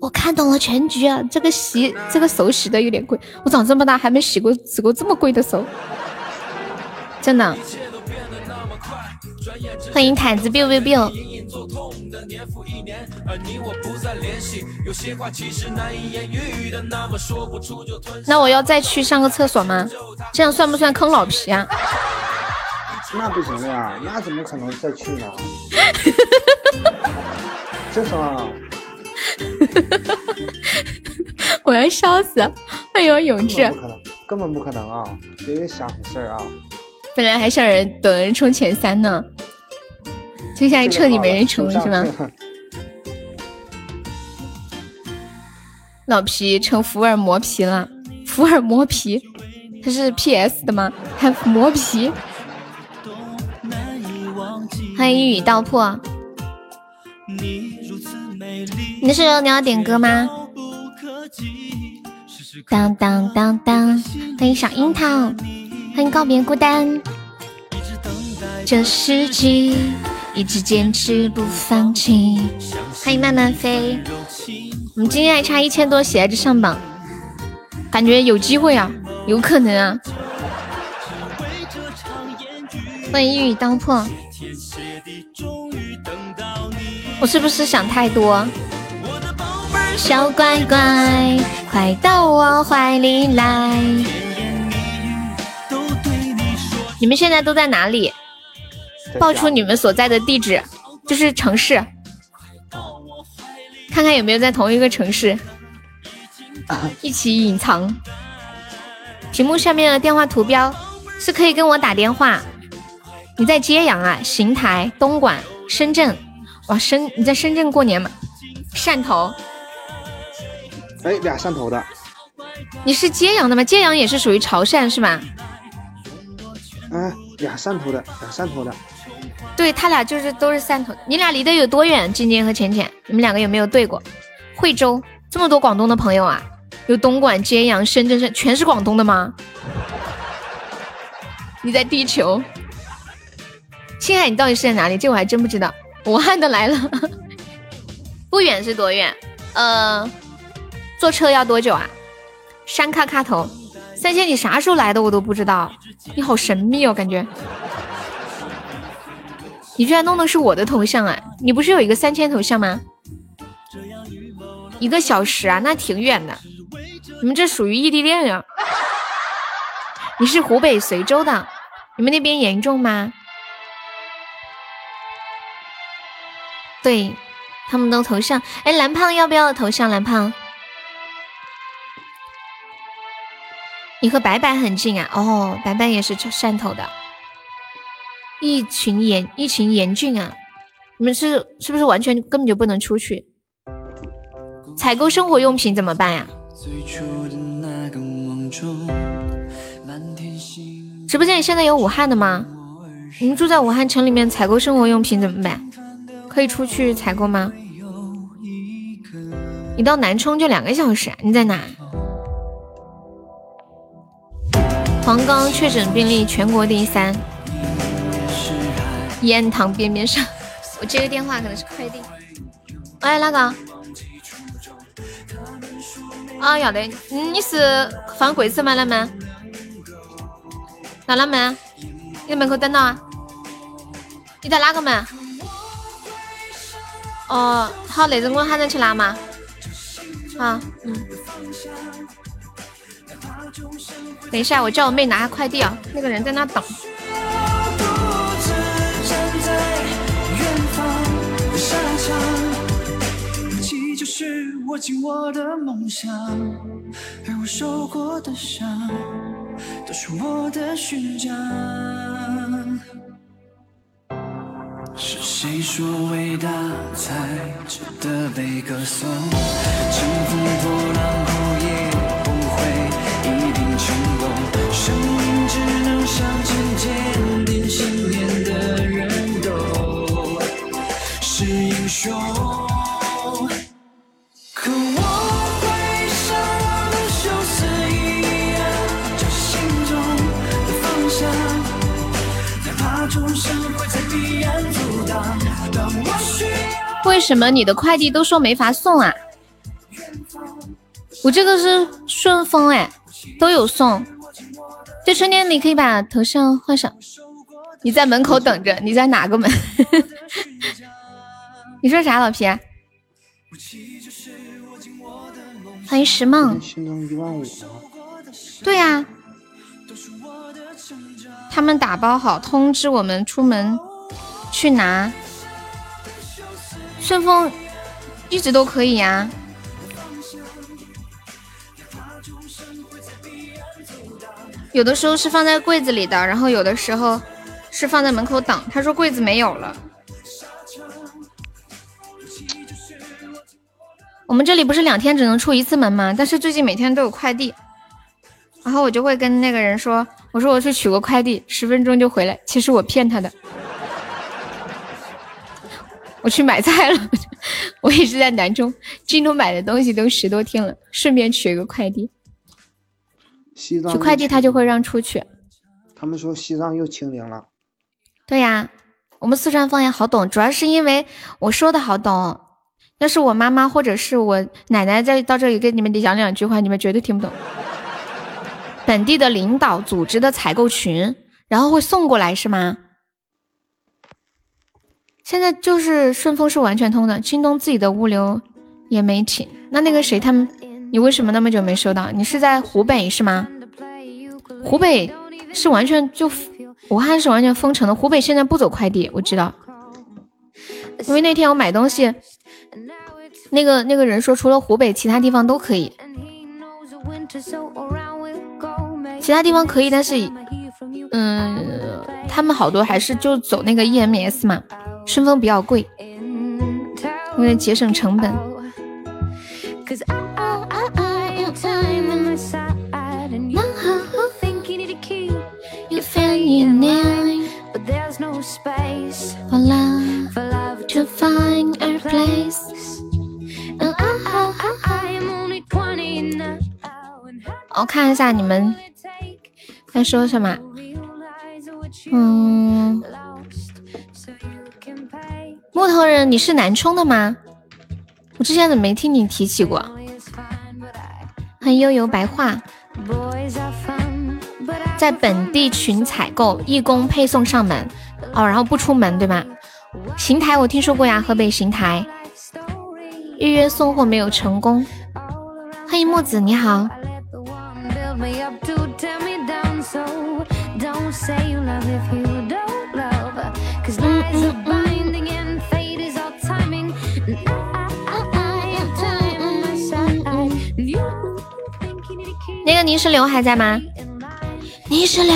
我看懂了全局啊！这个洗这个手洗的有点贵，我长这么大还没洗过洗过这么贵的手，真的。欢迎毯子 biu biu biu。那我要再去上个厕所吗？这样算不算坑老皮啊？那不行呀，那怎么可能再去呢？这什么。我要笑死！哎呦，永志，不可能，根本不可能啊！别想事儿啊！本来还想人等人冲前三呢，接下来彻底没人冲是吗？老皮成福尔摩皮了，福尔摩皮，他是 PS 的吗？还磨皮？欢迎一语道破。你是你要点歌吗？当当当当，欢迎小樱桃，欢迎告别孤单。这世纪一直坚持不放弃。欢迎慢慢飞，我们今天还差一千多血这上榜，感觉有机会啊，有可能啊。欢迎一语道破，我是不是想太多？小乖乖，快到我怀里来。你们现在都在哪里？报出你们所在的地址，就是城市，看看有没有在同一个城市，一起隐藏。屏幕下面的电话图标是可以跟我打电话。你在揭阳啊？邢台、东莞、深圳。哇，深你在深圳过年吗？汕头。哎，俩汕头的。你是揭阳的吗？揭阳也是属于潮汕是吧？嗯，俩汕头的，俩汕头的。对他俩就是都是汕头。你俩离得有多远？晶晶和浅浅，你们两个有没有对过？惠州这么多广东的朋友啊，有东莞、揭阳、深圳，是全是广东的吗？你在地球？青海，你到底是在哪里？这我还真不知道。武汉的来了，不远是多远？呃。坐车要多久啊？山卡卡头，三千，你啥时候来的？我都不知道，你好神秘哦，感觉。你居然弄的是我的头像啊？你不是有一个三千头像吗？一个小时啊，那挺远的。你们这属于异地恋呀？你是湖北随州的，你们那边严重吗？对他们都头像，哎，蓝胖要不要头像？蓝胖。你和白白很近啊？哦，白白也是汕头的，疫情严疫情严峻啊！你们是是不是完全根本就不能出去？采购生活用品怎么办呀？直播间里现在有武汉的吗？你们住在武汉城里面，采购生活用品怎么办？可以出去采购吗？你到南充就两个小时，你在哪？黄冈确诊病例全国第三，烟塘边边上。我接个电话，可能是快递。喂，哪个？啊，要得。嗯。你是放柜子吗？那门？哪门？你在门口等到啊？你在哪个门？哦，好，那阵我喊人去拿嘛。好，嗯。等一下，我叫我妹拿下快递啊！那个人在那等。是我紧握的梦想而我受过的伤都是我的勋章是谁说伟大才值得被歌颂？乘风破浪后为什么你的快递都说没法送啊？我这个是顺丰哎，都有送。这春天你可以把头像换上。你在门口等着，你在哪个门？你说啥，老皮？欢迎石梦。对呀，他们打包好，通知我们出门去拿。顺丰一直都可以呀。有的时候是放在柜子里的然后有的时候是放在门口等他说柜子没有了。我们这里不是两天只能出一次门吗？但是最近每天都有快递。然后我就会跟那个人说我说我去取个快递十分钟就回来。其实我骗他的。我去买菜了。我也是在南充，京东买的东西都十多天了，顺便取个快递。西藏取快递他就会让出去。他们说西藏又清零了。对呀，我们四川方言好懂，主要是因为我说的好懂。要是我妈妈或者是我奶奶在到这里跟你们讲两句话，你们绝对听不懂。本地的领导组织的采购群，然后会送过来是吗？现在就是顺丰是完全通的，京东自己的物流也没停。那那个谁他们，你为什么那么久没收到？你是在湖北是吗？湖北是完全就武汉是完全封城的，湖北现在不走快递，我知道。因为那天我买东西。那个那个人说，除了湖北，其他地方都可以。其他地方可以，但是，嗯，他们好多还是就走那个 EMS 嘛，顺丰比较贵，为了节省成本。我看一下你们在说什么。嗯，木头人，你是南充的吗？我之前怎么没听你提起过？欢迎悠悠白话，在本地群采购，义工配送上门。哦，然后不出门对吗？邢台我听说过呀，河北邢台预约送货没有成功。欢迎木子，你好。那个泥石流还在吗？泥石流，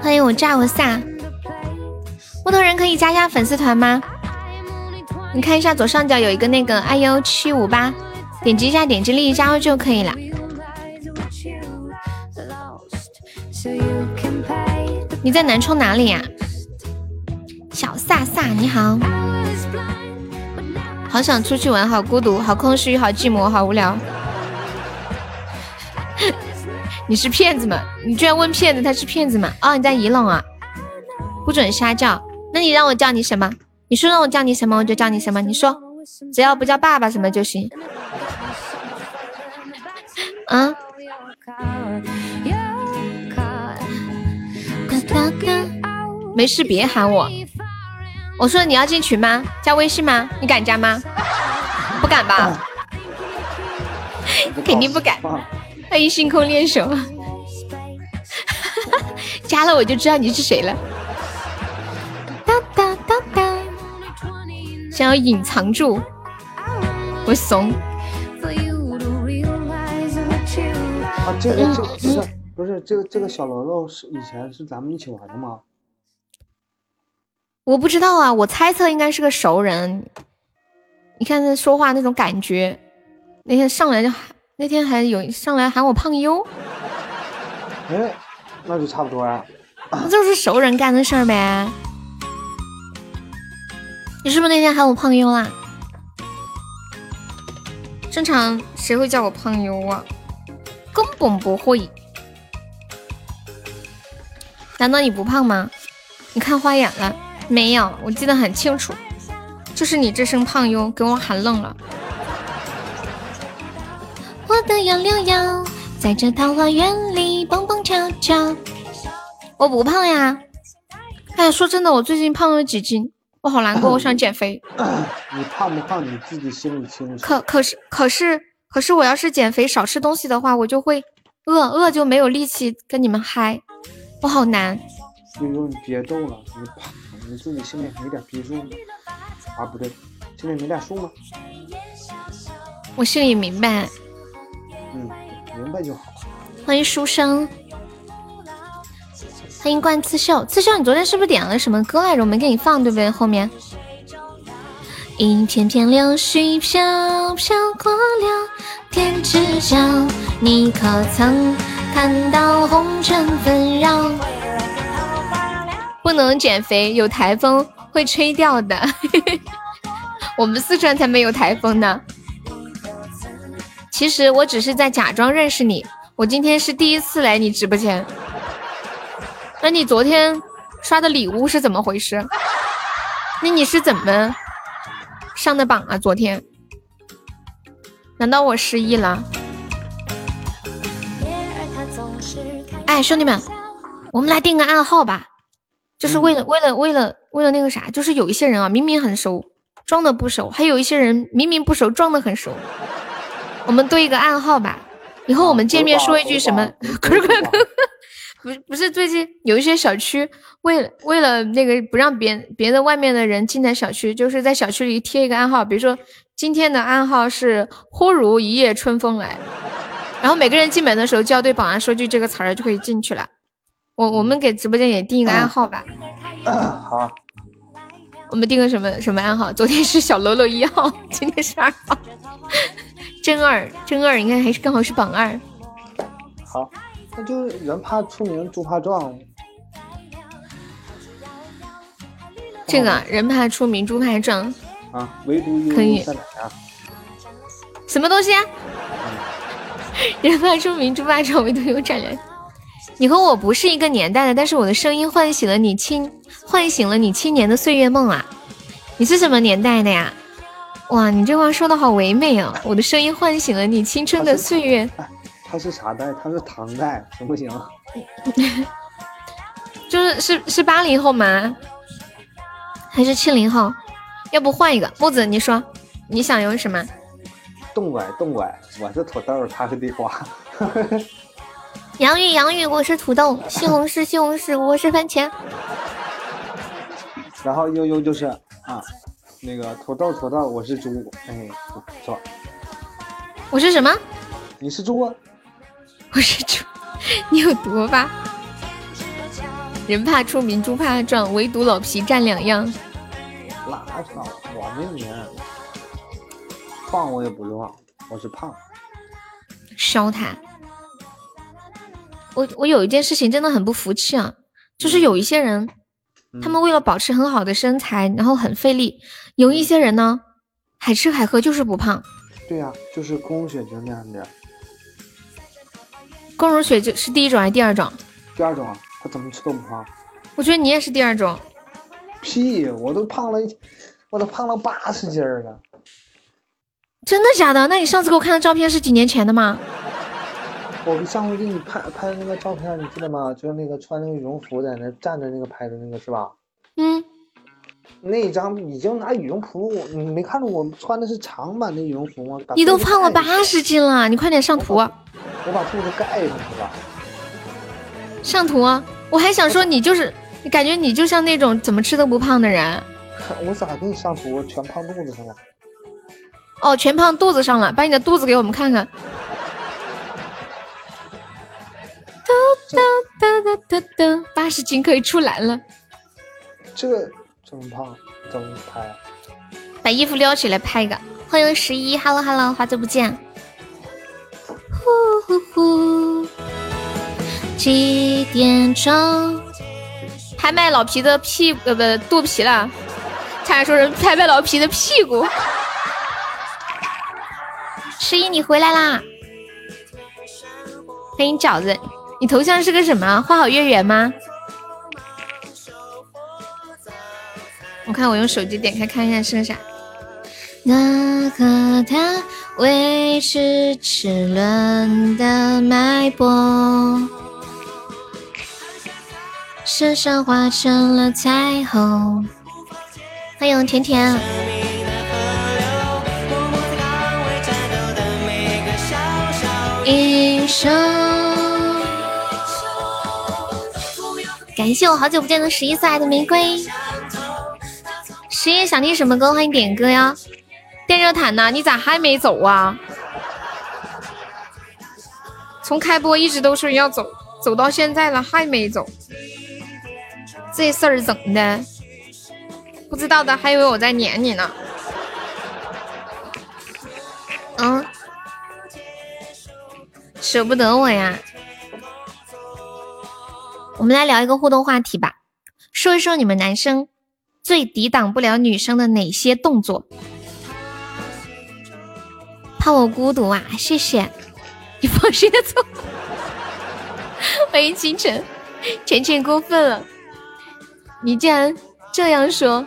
欢迎我炸我萨。木头人可以加一下粉丝团吗？你看一下左上角有一个那个 iu 七五八，点击一下，点击立即加入就可以了。你在南充哪里呀？小萨萨，你好。好想出去玩，好孤独，好空虚，好寂寞，好无聊。你是骗子吗？你居然问骗子他是骗子吗？哦，你在仪陇啊？不准瞎叫。那你让我叫你什么？你说让我叫你什么，我就叫你什么。你说，只要不叫爸爸什么就行。嗯？没事，别喊我。我说你要进群吗？加微信吗？你敢加吗？不敢吧？肯定不敢。欢迎星空练手。加了我就知道你是谁了。哒哒哒哒。想要隐藏住，我怂。啊，这个这是不是这个这个小楼楼是以前是咱们一起玩的吗？我不知道啊，我猜测应该是个熟人。你看他说话那种感觉，那天上来就喊，那天还有上来喊我胖优。哎，那就差不多啊。那就是熟人干的事儿呗。你是不是那天喊我胖优啦？正常谁会叫我胖优啊？根本不会。难道你不胖吗？你看花眼了。没有，我记得很清楚，就是你这声胖优给我喊愣了。我的杨柳腰，在这桃花源里蹦蹦跳跳。我不胖呀，哎呀，说真的，我最近胖了几斤，我好难过，我想减肥。你胖不胖你自己心里清楚。可可是可是可是，我要是减肥少吃东西的话，我就会饿饿就没有力气跟你们嗨，我好难。悠悠，你别逗了，你胖。你自己心里没点逼数吗？啊，不对，心里没点数吗？我心里明白。嗯，明白就好。欢迎书生，欢迎冠刺绣。刺绣，你昨天是不是点了什么歌来着？我没给你放，对不对？后面一片片柳絮飘飘过了天之角，你可曾看到红尘纷扰？不能减肥，有台风会吹掉的。我们四川才没有台风呢。其实我只是在假装认识你，我今天是第一次来你直播间。那你昨天刷的礼物是怎么回事？那你是怎么上的榜啊？昨天？难道我失忆了？哎，兄弟们，我们来定个暗号吧，就是为了为了为了为了那个啥，就是有一些人啊，明明很熟，装的不熟；还有一些人明明不熟，装的很熟。我们对一个暗号吧，以后我们见面说一句什么？不 不是最近有一些小区为了为了那个不让别别的外面的人进来小区，就是在小区里贴一个暗号，比如说今天的暗号是忽如一夜春风来，然后每个人进门的时候就要对保安说句这个词儿就可以进去了。我我们给直播间也定一个暗号吧。好，我们定个什么什么暗号？昨天是小喽啰一号，今天是二号。真二，真二，应该还是刚好是榜二。好，那就是人怕出名猪怕壮。这个人怕出名猪怕壮啊，唯独可以。啊、什么东西？人怕出名猪怕壮，唯独有善良。你和我不是一个年代的，但是我的声音唤醒了你青，唤醒了你青年的岁月梦啊！你是什么年代的呀？哇，你这话说的好唯美啊！我的声音唤醒了你青春的岁月。他是啥代？他是唐代，行不行？就是是是八零后吗？还是七零后？要不换一个木子？你说你想用什么？冻拐冻拐，我是土豆，他是地瓜。洋芋洋芋，我是土豆；西红柿西红柿，我是番茄。然后悠悠就是啊。那个土豆土豆，我是猪，哎，不错。我是什么？你是猪。我是猪，你有毒吧？人怕出名，猪怕壮，唯独老皮占两样。拉倒，我没名。胖我也不壮，我是胖。烧他！我我有一件事情真的很不服气啊，就是有一些人。他们为了保持很好的身材，然后很费力。有一些人呢，海吃海喝就是不胖。对呀，就是宫如雪就那样的。宫如雪就是第一种还是第二种？第二种啊，她怎么吃都不胖。我觉得你也是第二种。屁！我都胖了，我都胖了八十斤了。真的假的？那你上次给我看的照片是几年前的吗？我上回给你拍拍的那个照片，你记得吗？就是那个穿那个羽绒服在那站着那个拍的那个是吧？嗯，那张已经拿羽绒服，你没看着我穿的是长版的羽绒服吗？你都胖了八十斤了，你快点上图。我把肚子盖上去了。上图，我还想说你就是，你感觉你就像那种怎么吃都不胖的人。我咋给你上图？全胖肚子上了。哦，全胖肚子上了，把你的肚子给我们看看。哒哒哒哒哒，八十斤可以出栏了。这个这么胖，怎么拍？把衣服撩起来拍一个。欢迎十一，Hello Hello，好久不见。呼呼呼，几点钟？拍卖老皮的屁呃不肚皮了，差点说人拍卖老皮的屁股。十一你回来啦！欢迎饺子。你头像是个什么？花好月圆吗？我看我用手机点开看一下是个啥。那个他维持齿轮的脉搏，身上画成了彩虹。欢迎甜甜。一生。感谢我好久不见的十一送来的玫瑰。十一想听什么歌？欢迎点歌呀！电热毯呢？你咋还没走啊？从开播一直都说要走，走到现在了还没走，这事儿整的，不知道的还以为我在撵你呢。嗯，舍不得我呀。我们来聊一个互动话题吧，说一说你们男生最抵挡不了女生的哪些动作？怕我孤独啊？谢谢，你放心的走。欢迎清晨，晨晨过分了，你竟然这样说。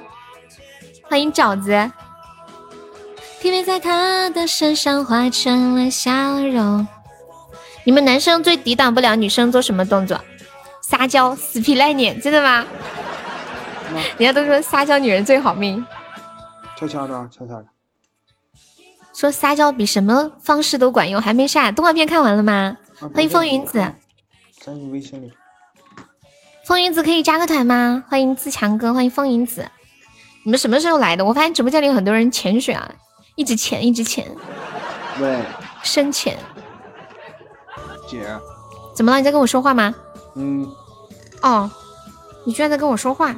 欢迎饺子。体面在他的身上化成了笑容。你们男生最抵挡不了女生做什么动作？撒娇、死皮赖脸，真的吗？人家都说撒娇女人最好命。悄悄的，悄悄的。说撒娇比什么方式都管用，还没下动画片看完了吗？欢迎风云子。在你微信里。风云子可以加个团吗？欢迎自强哥，欢迎风云子。你们什么时候来的？我发现直播间里有很多人潜水啊。一直潜，一直潜。喂，深潜。姐，怎么了？你在跟我说话吗？嗯。哦，你居然在跟我说话。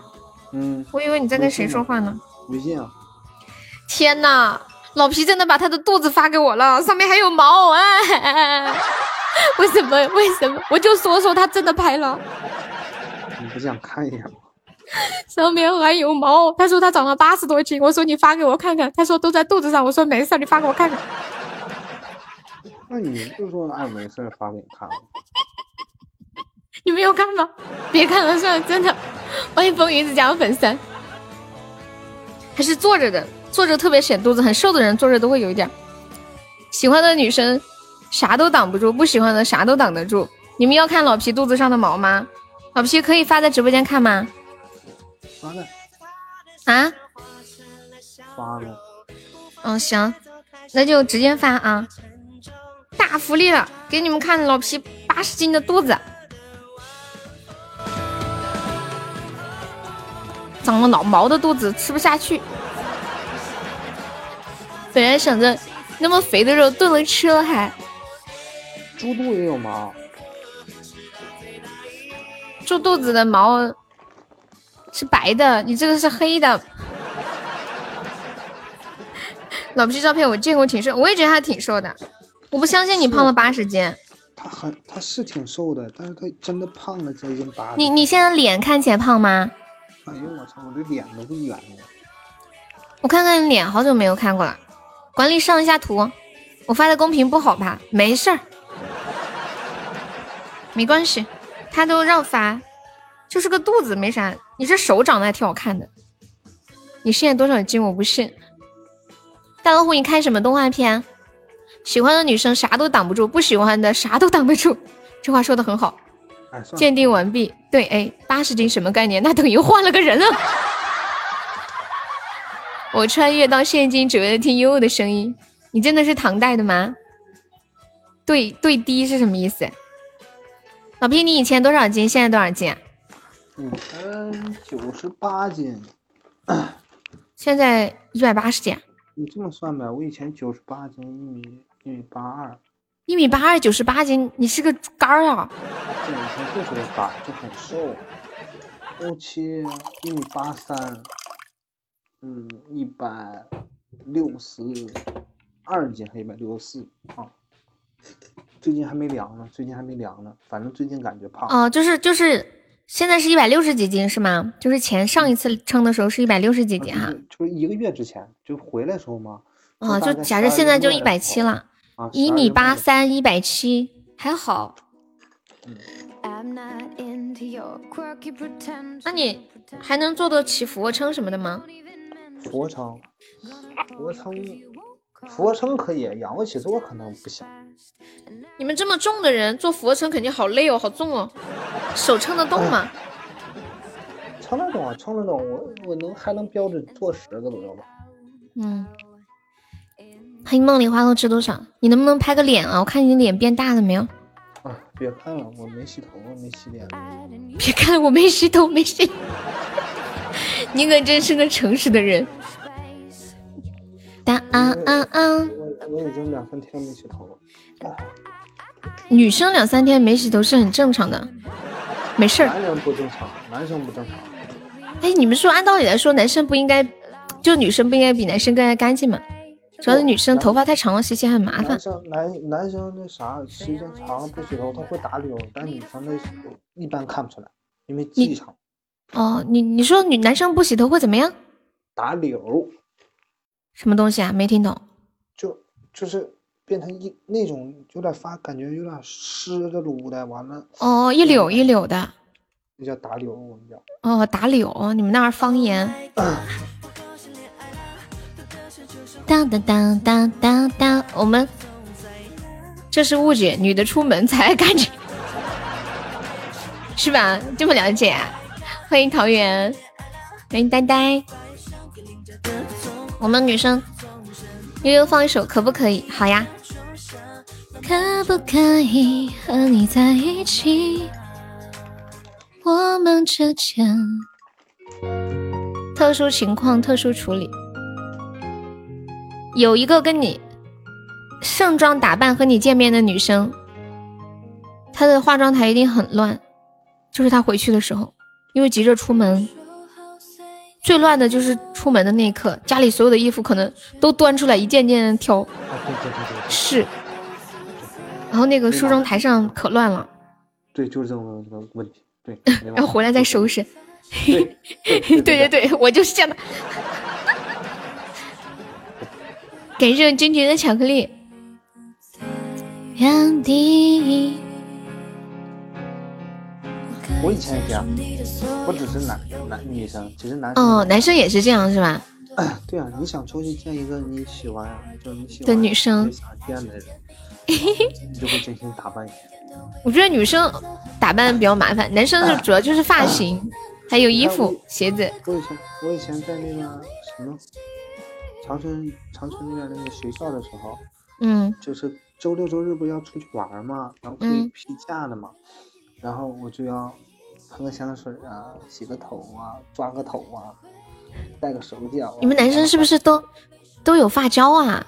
嗯。我以为你在跟谁说话呢？微信啊。天呐，老皮真的把他的肚子发给我了，上面还有毛哎！为什么？为什么？我就说说他真的拍了。你不想看一眼吗？上面还有毛，他说他长了八十多斤，我说你发给我看看，他说都在肚子上，我说没事，你发给我看看。那你就说哎没事，发给你看。你没有看吗？别看了算了，真的。欢迎风云子加入粉丝。还是坐着的，坐着特别显肚子，很瘦的人坐着都会有一点。喜欢的女生啥都挡不住，不喜欢的啥都挡得住。你们要看老皮肚子上的毛吗？老皮可以发在直播间看吗？发了啊，发了。嗯，行，那就直接发啊！大福利了，给你们看老皮八十斤的肚子，长了老毛的肚子吃不下去。本来想着那么肥的肉炖了吃了还。猪肚也有毛。猪肚子的毛。是白的，你这个是黑的。老皮照片我见过，挺瘦，我也觉得他挺瘦的。我不相信你胖了八十斤。他很，他是挺瘦的，但是他真的胖了将近八。你你现在脸看起来胖吗？哎呦我操，我这脸都是圆的。我看看脸，好久没有看过了。管理上一下图，我发在公屏不好吧？没事儿，没关系，他都让发，就是个肚子，没啥。你这手长得还挺好看的，你现在多少斤？我不信。大老虎，你看什么动画片？喜欢的女生啥都挡不住，不喜欢的啥都挡得住。这话说的很好。鉴定完毕。对，哎，八十斤什么概念？那等于换了个人啊！我穿越到现今，只为了听悠悠的声音。你真的是唐代的吗？对对，低是什么意思？老皮，你以前多少斤？现在多少斤？以前九十八斤，现在一百八十斤。你这么算呗，我以前九十八斤，一米一米八二，一米八二九十八斤，你是个杆儿啊！这，以前就是个杆，就很瘦。后期一米八三，嗯，一百六十二斤，还一百六十四啊。最近还没量呢，最近还没量呢，反正最近感觉胖。哦，就是就是。现在是一百六十几斤是吗？就是前上一次称的时候是一百六十几斤哈，就是一个月之前就回来时候吗？啊，就假设现在就一百七了，一米八三，一百七还好。那你还能做得起俯卧撑什么的吗？俯卧撑，俯卧撑，俯卧撑可以，仰卧起坐可能不行。你们这么重的人做俯卧撑肯定好累哦，好重哦，手撑得动吗？撑得动啊，撑得动，我我能还能标准做十个左右吧。嗯。欢迎梦里花落知多少？你能不能拍个脸啊？我看你脸变大了没有？啊，别看了，我没洗头，没洗脸。别看了，我没洗头，没洗。你可真是个诚实的人。答啊啊啊！我我已经两三天没洗头了。女生两三天没洗头是很正常的，没事儿。男人不正常，男生不正常。哎，你们说按道理来说，男生不应该，就女生不应该比男生更加干净吗？主要是女生头发太长了，洗起来很麻烦。男生男男生那啥，时间长了不洗头，他会打绺，但女生那一般看不出来，因为记长。哦，你你说女男生不洗头会怎么样？打绺。什么东西啊？没听懂。就就是变成一那种有点发，感觉有点湿的撸的，完了。哦，一绺一绺的。那叫打绺，我们叫。哦，打绺，你们那儿方言。当当当当当当，我们这是误解，女的出门才干净，是吧？这么了解？欢迎桃园，欢迎呆呆。我们女生悠悠放一首，可不可以？好呀。可不可以和你在一起？我们之间特殊情况，特殊处理。有一个跟你盛装打扮和你见面的女生，她的化妆台一定很乱，就是她回去的时候，因为急着出门，最乱的就是出门的那一刻，家里所有的衣服可能都端出来一件件挑，是，然后那个梳妆台上可乱了，对，就是这种问题，对，然后回来再收拾，对。对对 对，我就是这样的。感谢君君的巧克力。我以前也这样，不只是男男女生，其实男哦，男生也是这样是吧？对啊，你想出去见一个你喜欢就你喜欢的女生，想见的人，你就会 精心打扮一下。我觉得女生打扮比较麻烦，男生就主要就是发型，还有衣服、鞋子。我以前我以前在那个什么。长春长春那边那个学校的时候，嗯，就是周六周日不要出去玩嘛，然后可以批假的嘛，然后我就要喷个香水啊，洗个头啊，抓个头啊，戴个手脚。你们男生是不是都都有发胶啊？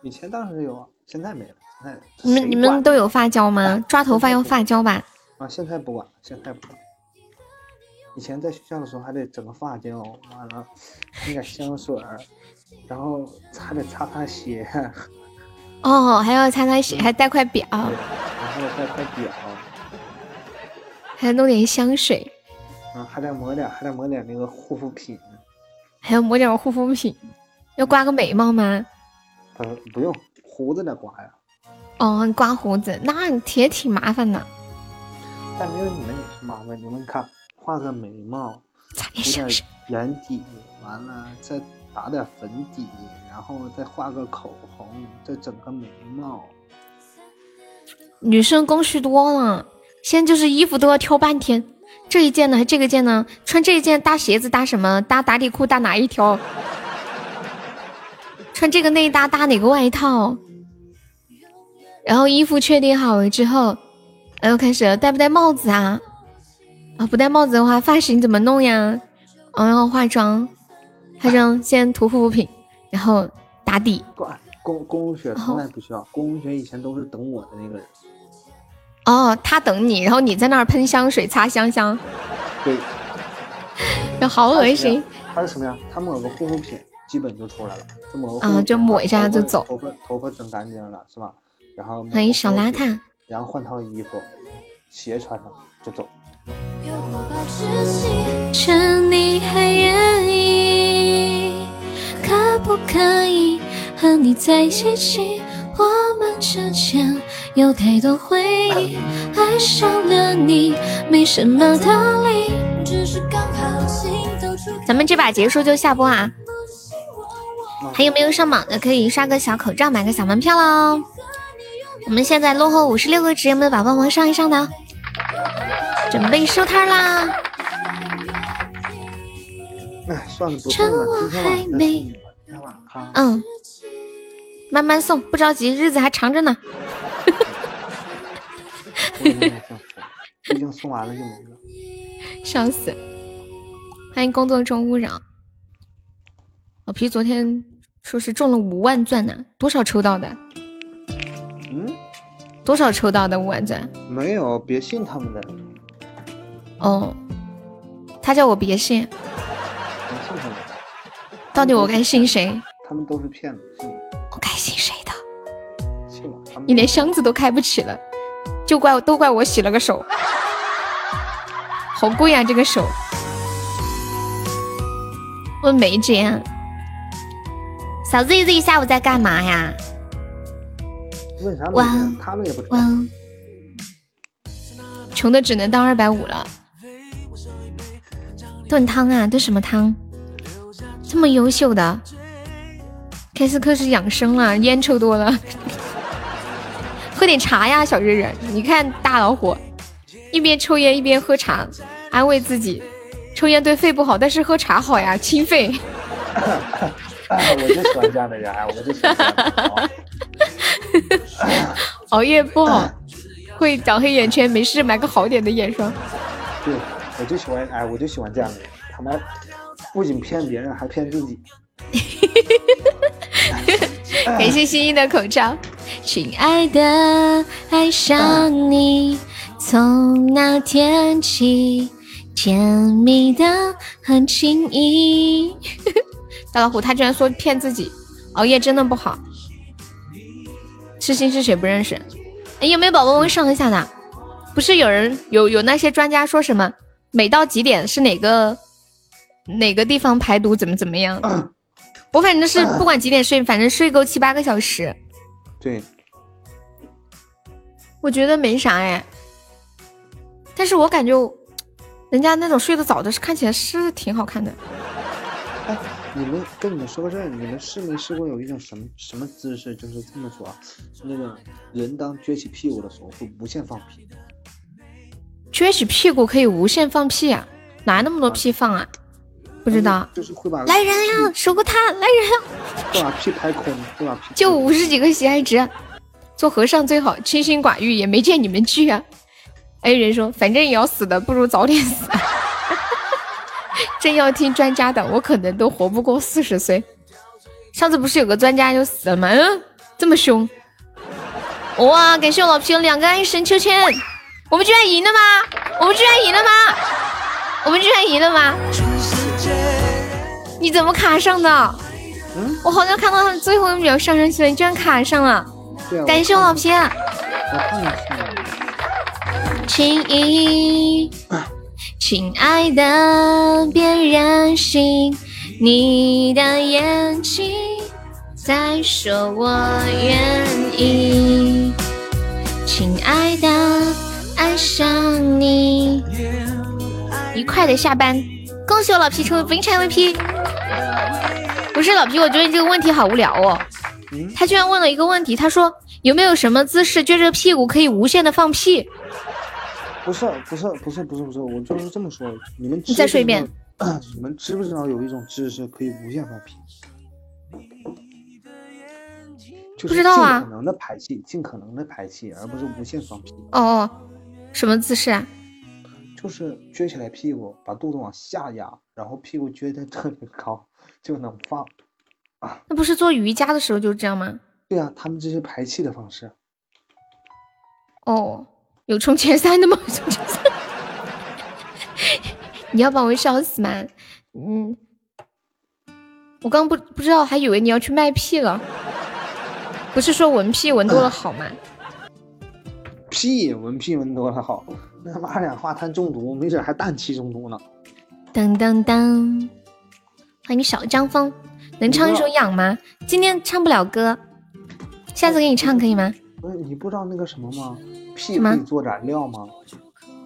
以前当时有，现在没了。现在你们你们都有发胶吗？抓头发用发胶吧？啊，现在不管，现在不管。以前在学校的时候还得整个发胶，完了喷点香水儿，然后还得擦擦鞋。哦，还要擦擦鞋，还带块表。然后带块表，还要弄点香水。嗯，还得抹点，还得抹点那个护肤品。还要抹点护肤品，要刮个眉毛吗？呃，不用，胡子得刮呀。哦，刮胡子，那也挺麻烦的。但没有你们也是麻烦，你们看。画个眉毛，涂点眼底，完了再打点粉底，然后再画个口红，再整个眉毛。女生工序多了，现在就是衣服都要挑半天，这一件呢，还这个件呢？穿这一件搭鞋子搭什么？搭打底裤搭哪一条？穿这个内搭搭哪个外套？然后衣服确定好了之后，然后开始戴不戴帽子啊？啊，不戴帽子的话，发型怎么弄呀？嗯，然后化妆，化妆先涂护肤品，然后打底。公公学从来不需要，公学以前都是等我的那个人。哦，他等你，然后你在那儿喷香水、擦香香。对。这好恶心。他是什么呀？他抹个护肤品，基本就出来了。就抹个。啊，就抹一下就走。头发头发整干净了，是吧？然后。欢迎小邋遢。然后换套衣服，鞋穿上就走。趁你还愿意，可不可以和你在一起？我们之间有太多回忆，爱上了你没什么道理，只是刚好心都出。咱们这把结束就下播啊！还有没有上榜的可以刷个小口罩，买个小门票喽！我们现在落后五十六个值，有没有宝宝帮忙上一上的？准备收摊啦！哎，算了，不送了，今天晚上今天晚上嗯，慢慢送，不着急，日子还长着呢。毕竟送完了就没了。笑死！欢迎工作中勿扰。老皮昨天说是中了五万钻呢，多少抽到的？嗯，多少抽到的五万钻？没有，别信他们的。哦，他叫我别信。到底我该信谁？他们都是骗子。我该信谁的？信了。你连箱子都开不起了，就怪都怪我洗了个手，好贵啊这个手。问梅姐，小 Z Z 下午在干嘛呀？问啥？他们也不知道。穷的只能当二百五了。炖汤啊，炖什么汤？这么优秀的，开斯克是养生了，烟抽多了，喝点茶呀，小日日。你看大老虎，一边抽烟一边喝茶，安慰自己，抽烟对肺不好，但是喝茶好呀，清肺。我就喜欢这样的人，我就喜欢。熬夜不好，会长黑眼圈，没事买个好点的眼霜。对，我就喜欢，哎，我就喜欢这样的人，他们不仅骗别人，还骗自己。感谢心意的口罩，亲爱的，爱上你，从那天起，甜蜜的很轻易。大老虎，他居然说骗自己，熬夜真的不好。痴心是谁不认识？哎，有没有宝宝问上一下的？不是有人有有那些专家说什么？每到几点是哪个哪个地方排毒怎么怎么样？我反正是不管几点睡，反正睡够七八个小时。对，我觉得没啥哎，但是我感觉人家那种睡得早的，是看起来是挺好看的。哎你们跟你们说个事儿，你们试没试过有一种什么什么姿势？就是这么说，那个人当撅起屁股的时候会无限放屁。撅起屁股可以无限放屁啊？哪那么多屁放啊？不知道。就是会把来人呀，守护他！来人把屁排空，会把屁。就五十几个喜爱值，做和尚最好清心寡欲，也没见你们去啊。哎，人说反正也要死的，不如早点死。真要听专家的，我可能都活不过四十岁。上次不是有个专家就死了吗？嗯，这么凶。哇，感谢我老皮有两个爱神秋千，我们居然赢了吗？我们居然赢了吗？我们居然赢了吗？你怎么卡上的？嗯，我好像看到他最后一秒上上去了，你居然卡上了。感谢我老皮。轻易。亲爱的，别任性，你的眼睛在说我愿意。亲爱的，爱上你。愉快的下班，恭喜我老皮成为本场 VP。不是老皮，我觉得你这个问题好无聊哦。他居然问了一个问题，他说有没有什么姿势撅着屁股可以无限的放屁？不是不是不是不是不是，我就是这么说。你们你再说一遍。你们知不知道有一种姿势可以无限放屁？不知道啊。尽可能的排气，尽可能的排气，而不是无限放屁。哦哦，什么姿势啊？就是撅起来屁股，把肚子往下压，然后屁股撅得特别高，就能放。啊，那不是做瑜伽的时候就是这样吗？对啊，他们这是排气的方式。哦。有冲前三的吗？你要把我笑死吗？嗯，我刚不不知道，还以为你要去卖屁了。不是说闻屁闻多了好吗？屁闻屁闻多了好，那他妈二氧化碳中毒，没准还氮气中毒呢。当当当，欢迎小张峰，能唱一首痒吗？今天唱不了歌，下次给你唱可以吗？不是你不知道那个什么吗？屁可以做燃料吗？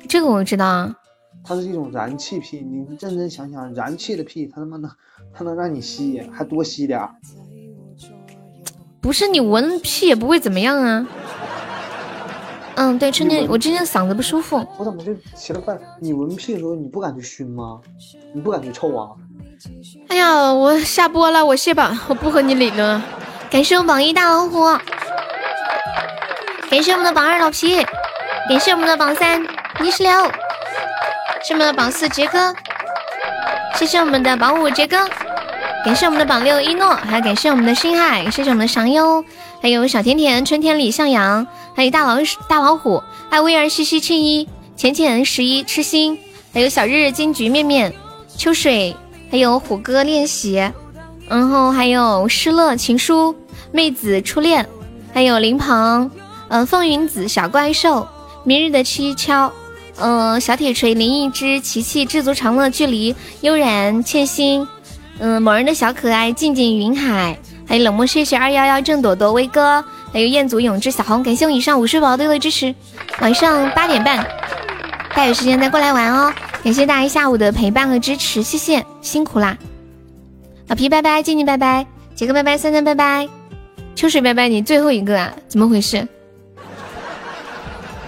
这个我知道啊。它是一种燃气屁，你认真想想，燃气的屁，它他妈的，它能让你吸，还多吸点。不是你闻屁也不会怎么样啊。嗯，对，春天我今天嗓子不舒服。我怎么就奇了怪？你闻屁的时候你不敢去熏吗？你不敢去臭啊？哎呀，我下播了，我卸榜，我不和你理了。感谢我榜一大老虎。感谢我们的榜二老皮，感谢我们的榜三泥石流，谢我们的榜四杰哥，谢谢我们的榜五杰哥，感谢我们的榜六一诺，还有感谢我们的星海，谢谢我们的赏优，还有小甜甜、春天里向阳，还有大老大老虎，还有威儿西西庆一、浅浅十一痴心，还有小日金桔面面、秋水，还有虎哥练习，然后还有失乐情书、妹子初恋，还有林鹏，嗯，风云子小怪兽、明日的蹊跷。嗯，小铁锤、林一之、琪琪、知足常乐、距离、悠然、欠薪，嗯，某人的小可爱、静静、云海，还有冷漠、谢谢二幺幺、郑朵朵、威哥，还有彦祖、永志、小红，感谢我以上五十宝队的支持。晚上八点半，大家有时间再过来玩哦。感谢大家下午的陪伴和支持，谢谢，辛苦啦。老皮拜拜，静静拜拜，杰哥拜拜，三三拜拜，秋水拜拜，你最后一个啊？怎么回事？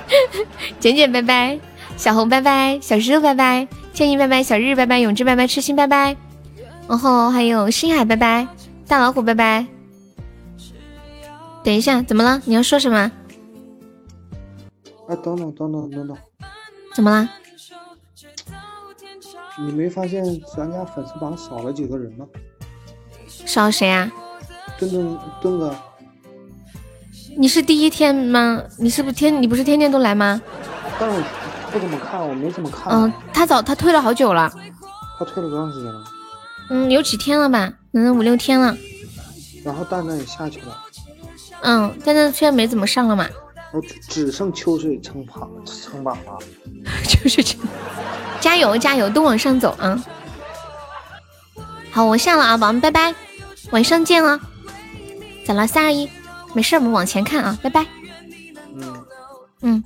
简简拜拜。小红拜拜，小石头拜拜，建议拜拜，小日拜拜，永志拜拜，痴心拜拜，然后还有星海拜拜，大老虎拜拜。等一下，怎么了？你要说什么？啊，等等等等等等，怎么了？你没发现咱家粉丝榜少了几个人吗？少谁啊？墩墩墩哥。你是第一天吗？你是不是天？你不是天天都来吗？但是。不怎么看，我没怎么看。嗯，他早他退了好久了。他退了多长时间了？嗯，有几天了吧？嗯，五六天了。然后蛋蛋也下去了。嗯，蛋蛋现在没怎么上了嘛。我只剩秋水称榜称榜了。秋水称，加油加油，都往上走啊！好，我下了啊，宝宝们拜拜，晚上见了。咋了？三二一，没事，我们往前看啊，拜拜。嗯嗯。